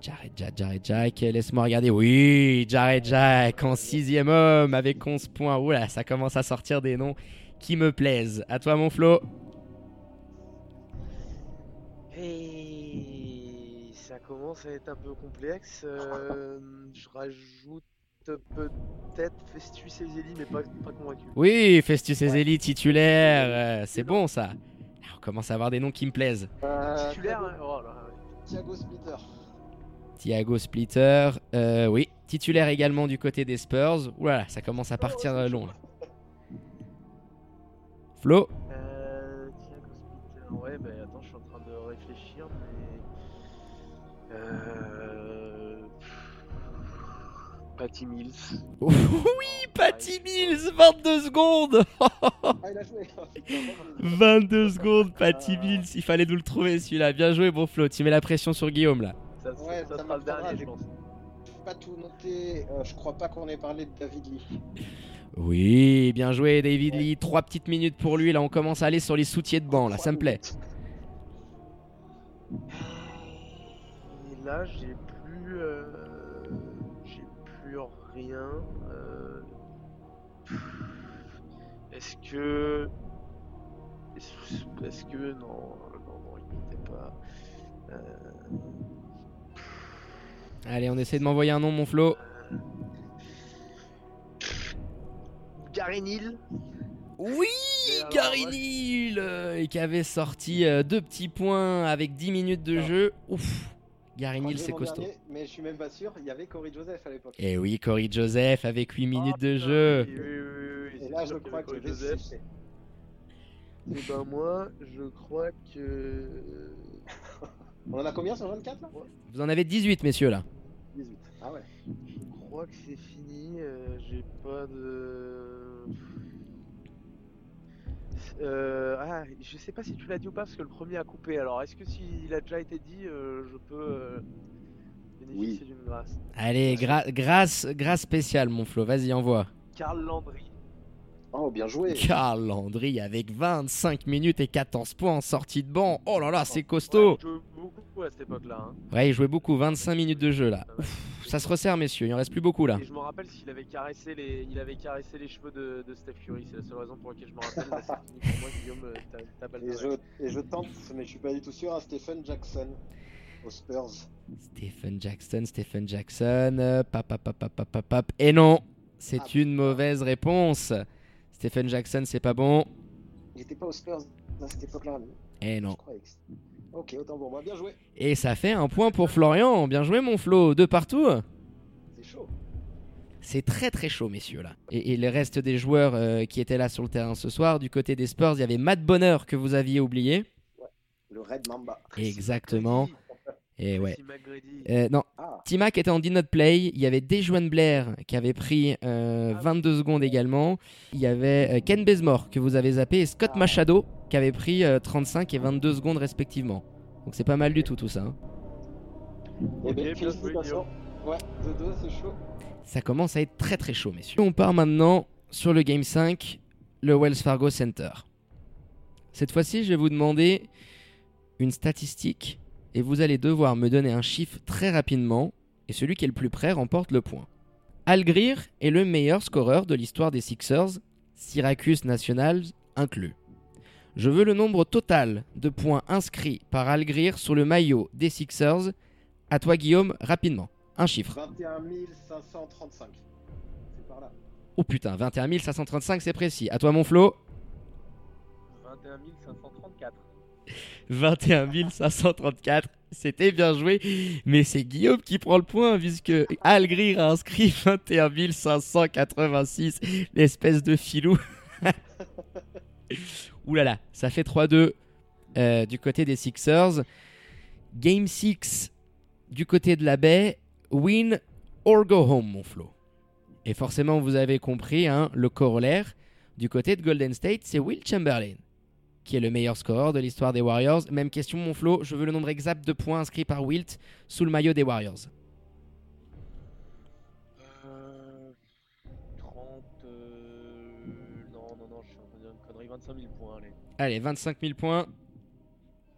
Jared Jack, Jared Jack, laisse-moi regarder. Oui, Jared Jack en sixième homme avec 11 points. Oula, ça commence à sortir des noms qui me plaisent. À toi, mon Flo. Et ça commence à être un peu complexe. euh, je rajoute peut-être Festus et Zélie, mais pas, pas convaincu. Oui, Festus Ezeli titulaire. euh, c'est bon, ça. On commence à avoir des noms qui me plaisent. Euh, Titulaire hein Oh là, ouais. Thiago Splitter. Thiago Splitter, euh, oui. Titulaire également du côté des Spurs. Oula, ça commence à partir long. là. Flo? Euh, Thiago Splitter, ouais, bah Patty Mills. Oui, Patty Mills, 22 secondes Ah, il a joué. 22 secondes, Patty Mills. Il fallait nous le trouver celui-là. Bien joué, bon Flo. Tu mets la pression sur Guillaume là. Ça, Ouais, ça ça sera le m'attendra, dernier, j'ai- je pense. pas tout noté. Euh, je crois pas qu'on ait parlé de David Lee. Oui, bien joué, David Lee. Trois petites minutes pour lui. Là, on commence à aller sur les soutiers de banc. Là, ça me plaît. Et là, j'ai plus. euh, J'ai plus rien. euh, Est-ce que. Est-ce que. Non, non, non, il n'était pas. Euh, Allez, on essaie de m'envoyer un nom, mon Flo. Gary Neal Oui. Neal euh, et qui avait sorti euh, deux petits points avec 10 minutes de jeu. Ouf, Gary Neal, c'est costaud. dernier, mais je suis même pas sûr. Il y avait Corey Joseph à l'époque. Et oui, Corey Joseph avec 8 minutes Ah, de putain, jeu. Oui, oui, oui, oui, Et c'est là, je crois que Joseph. Et ben moi, je crois que. On en a combien sur 24 là? Vous en avez 18, messieurs, là. 18. Ah ouais. Je crois que c'est fini. euh, J'ai pas de. Euh, ah, je sais pas si tu l'as dit ou pas parce que le premier a coupé. Alors, est-ce que s'il a déjà été dit, euh, je peux euh, bénéficier d'une grâce Allez, gra- grâce, grâce spéciale, mon Flo. Vas-y, envoie. Karl Landry. Oh, bien joué. Karl Landry avec 25 minutes et 14 points en sortie de banc. Oh là là, c'est costaud. Ouais, je jouais beaucoup à cette époque-là. hein. Ouais, il jouait beaucoup, 25 minutes de jeu là. Ouf, ça se resserre, messieurs, il en reste plus beaucoup là. Et je me rappelle s'il avait caressé les, il avait caressé les cheveux de, de Steph Curry. C'est la seule raison pour laquelle je me rappelle. Là, pour moi, Guillaume. euh, T'as pas le Et je, et je tente, mais je suis pas du tout sûr, à Stephen Jackson aux Spurs. Stephen Jackson, Stephen Jackson. euh, pap, pap, pap, pap, pap, pap, pap. Et non, c'est Ah, une mauvaise réponse. Stephen Jackson, c'est pas bon. Il était pas aux Spurs à cette époque-là. lui. Et Je non. croyais que c'était- Ok, autant pour moi. Bien joué. Et ça fait un point pour Florian. Bien joué, mon Flo. De partout. C'est chaud. C'est très très chaud, messieurs, là. Et, et le reste des joueurs euh, qui étaient là sur le terrain ce soir, du côté des Spurs, il y avait Matt Bonner que vous aviez oublié. Le Red Mamba. Exactement. Et ouais. Euh, non, Ah, Timac était en did not play. Il y avait Dejuan Blair qui avait pris euh, 22 secondes également. Il y avait euh, Ken Bazemore que vous avez zappé et Scott Ah. Machado qui avait pris euh, 35 et 22 secondes respectivement. Donc c'est pas mal du tout tout ça. hein. Ouais, 2-2, c'est chaud. Ça commence à être très très chaud messieurs. On part maintenant sur le Game 5, le Wells Fargo Center. Cette fois-ci je vais vous demander une statistique et vous allez devoir me donner un chiffre très rapidement et celui qui est le plus près remporte le point. Al Greer est le meilleur scoreur de l'histoire des Sixers, Syracuse Nationals inclus. Je veux le nombre total de points inscrits par Al Greer sur le maillot des Sixers. À toi Guillaume, rapidement. Un chiffre. 21 535. C'est par là. Oh putain, 21 535 c'est précis. À toi mon Flo. 21 534. 21 534. C'était bien joué, mais c'est Guillaume qui prend le point puisque Al Greer a inscrit 21 586, l'espèce de filou. Ouh là, ça fait 3-2 euh, du côté des Sixers. Game 6 du côté de la baie, win or go home mon Flo. Et forcément vous avez compris, hein, le corollaire du côté de Golden State, c'est Will Chamberlain qui est le meilleur scoreur de l'histoire des Warriors. Même question, mon Flo, je veux le nombre exact de points inscrits par Wilt sous le maillot des Warriors. Euh, 30. euh, Non, non, non, je suis en train de dire une connerie. 25 000 points, allez. Allez, 25 000 points.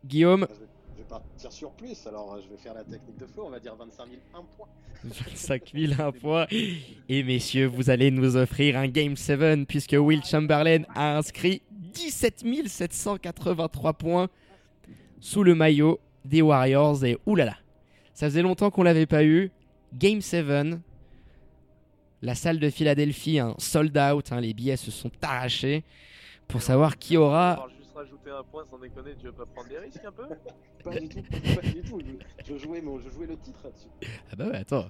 Guillaume, Je, je vais partir sur plus. Alors, je vais faire la technique de Flo. On va dire 25 000, 1 point. 25 000, 1 point. Et messieurs, vous allez nous offrir un Game 7 puisque Will Chamberlain a inscrit 17 783 points sous le maillot des Warriors. Et oulala, ça faisait longtemps qu'on l'avait pas eu. Game 7. La salle de Philadelphie, un sold out. Hein, les billets se sont arrachés pour savoir qui aura rajouter un point sans déconner, tu veux pas prendre des risques un peu? Pas du tout, pas du tout. Je, jouais, je jouais le titre là-dessus. Ah bah ouais, attends.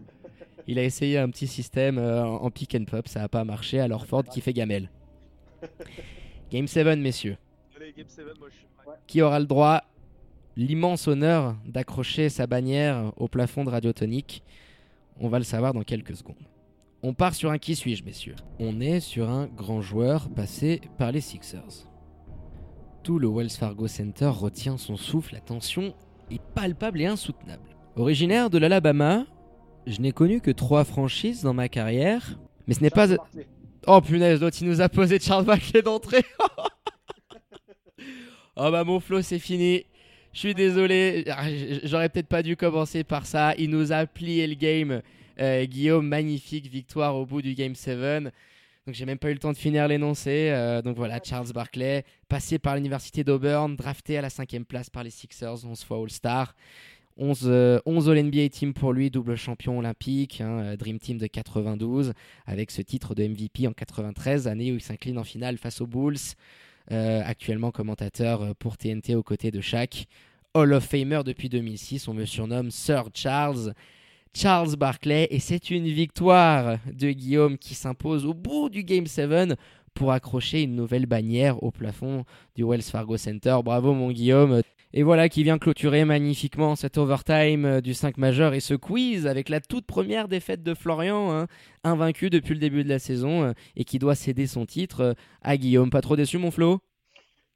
Il a essayé un petit système euh, en pick and pop, ça a pas marché, alors Ford qui fait gamelle. Game 7, messieurs. Allez, Game 7, moi je suis prêt. Qui aura le droit, l'immense honneur d'accrocher sa bannière au plafond de Radiotonique On va le savoir dans quelques secondes. On part sur un qui suis-je, messieurs? On est sur un grand joueur passé par les Sixers tout le Wells Fargo Center retient son souffle, la tension est palpable et insoutenable. Originaire de l'Alabama, je n'ai connu que trois franchises dans ma carrière, mais ce n'est pas... Oh punaise, l'autre il nous a posé Charles Barkley d'entrée. oh bah mon flow c'est fini. Je suis désolé, ah, j'aurais peut-être pas dû commencer par ça. Il nous a plié le game. Euh, Guillaume, magnifique victoire au bout du Game 7. Donc j'ai même pas eu le temps de finir l'énoncé. Euh, donc voilà, Charles Barkley, passé par l'université d'Auburn, drafté à la cinquième place par les Sixers, 11 fois All-Star. 11, 11 All-NBA Team pour lui, double champion olympique, hein, euh, Dream Team de 92, avec ce titre de MVP en 93, année où il s'incline en finale face aux Bulls. Euh, actuellement commentateur pour TNT aux côtés de Shaq. Hall of Famer depuis 2006, on me surnomme Sir Charles. Charles Barkley et c'est une victoire de Guillaume qui s'impose au bout du Game 7 pour accrocher une nouvelle bannière au plafond du Wells Fargo Center. Bravo mon Guillaume. Et voilà qui vient clôturer magnifiquement cet overtime du 5 majeur et ce quiz avec la toute première défaite de Florian, hein, invaincu depuis le début de la saison euh, et qui doit céder son titre euh, à Guillaume. Pas trop déçu mon Flo?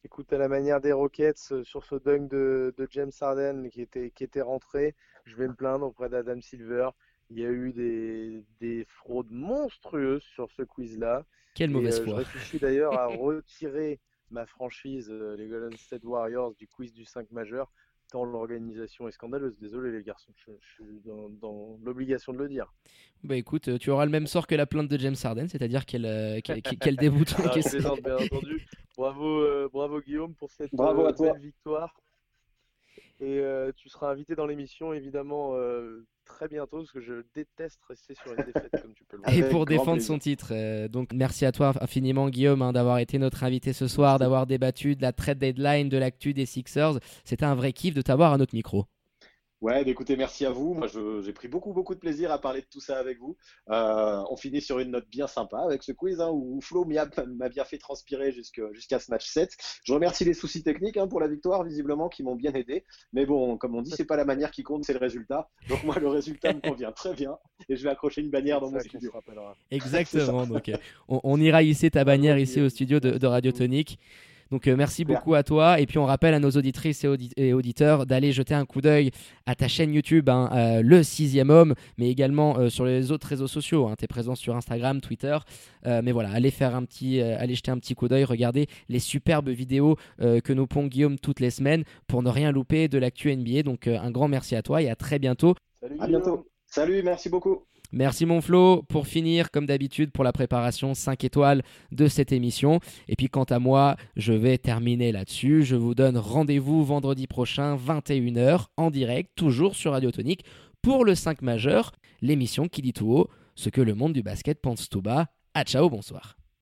Écoute, à la manière des Rockets euh, sur ce dunk de, James Harden qui était, qui était rentré, je vais me plaindre auprès d'Adam Silver. Il y a eu des, fraudes monstrueuses sur ce quiz-là. Quelle mauvaise euh, foi. Je réfléchis d'ailleurs à retirer ma franchise, euh, les Golden State Warriors, du quiz du 5 majeur, tant l'organisation est scandaleuse. Désolé les garçons, je, suis dans, l'obligation de le dire. Bah écoute, euh, tu auras le même sort que la plainte de James Harden, c'est-à-dire qu'elle qu'elle déboute. bien entendu. Bravo, bravo Guillaume pour cette belle victoire. Et euh, tu seras invité dans l'émission, évidemment, euh, très bientôt, parce que je déteste rester sur une défaite, comme tu peux le voir. Et pour défendre son titre. Euh, donc, merci à toi infiniment, Guillaume, hein, d'avoir été notre invité ce soir, d'avoir débattu de la trade deadline, de l'actu des Sixers. C'était un vrai kiff de t'avoir à notre micro. Ouais, bah, écoutez, merci à vous. Moi, j'ai pris beaucoup, beaucoup de plaisir à parler de tout ça avec vous. Euh, on finit sur une note bien sympa avec ce quiz hein, où Flo m'a bien fait transpirer jusqu'à ce match 7. Je remercie les soucis techniques hein, pour la victoire, visiblement, qui m'ont bien aidé. Mais bon, comme on dit, c'est pas la manière qui compte, c'est le résultat. Donc moi, le résultat me convient très bien et je vais accrocher une bannière dans mon studio. Exactement. donc, on, ira hisser ta bannière ici au studio de, de Radio Tonique. Donc euh, merci beaucoup à toi. Et puis on rappelle à nos auditrices et, auditeurs d'aller jeter un coup d'œil à ta chaîne YouTube, hein, euh, Le Sixième Homme, mais également euh, sur les autres réseaux sociaux. Hein. Tu es présent sur Instagram, Twitter. mais voilà, allez, faire un petit, allez jeter un petit coup d'œil, regardez les superbes vidéos que nous pond Guillaume toutes les semaines pour ne rien louper de l'actu NBA. Donc un grand merci à toi et à très bientôt. Salut, à bientôt. Salut, merci beaucoup. Merci mon Flo. Pour finir, comme d'habitude, pour la préparation 5 étoiles de cette émission. Et puis quant à moi, je vais terminer là-dessus. Je vous donne rendez-vous vendredi prochain, 21h, en direct, toujours sur Radio Tonique, pour le 5 majeur, l'émission qui dit tout haut ce que le monde du basket pense tout bas. À ciao, bonsoir.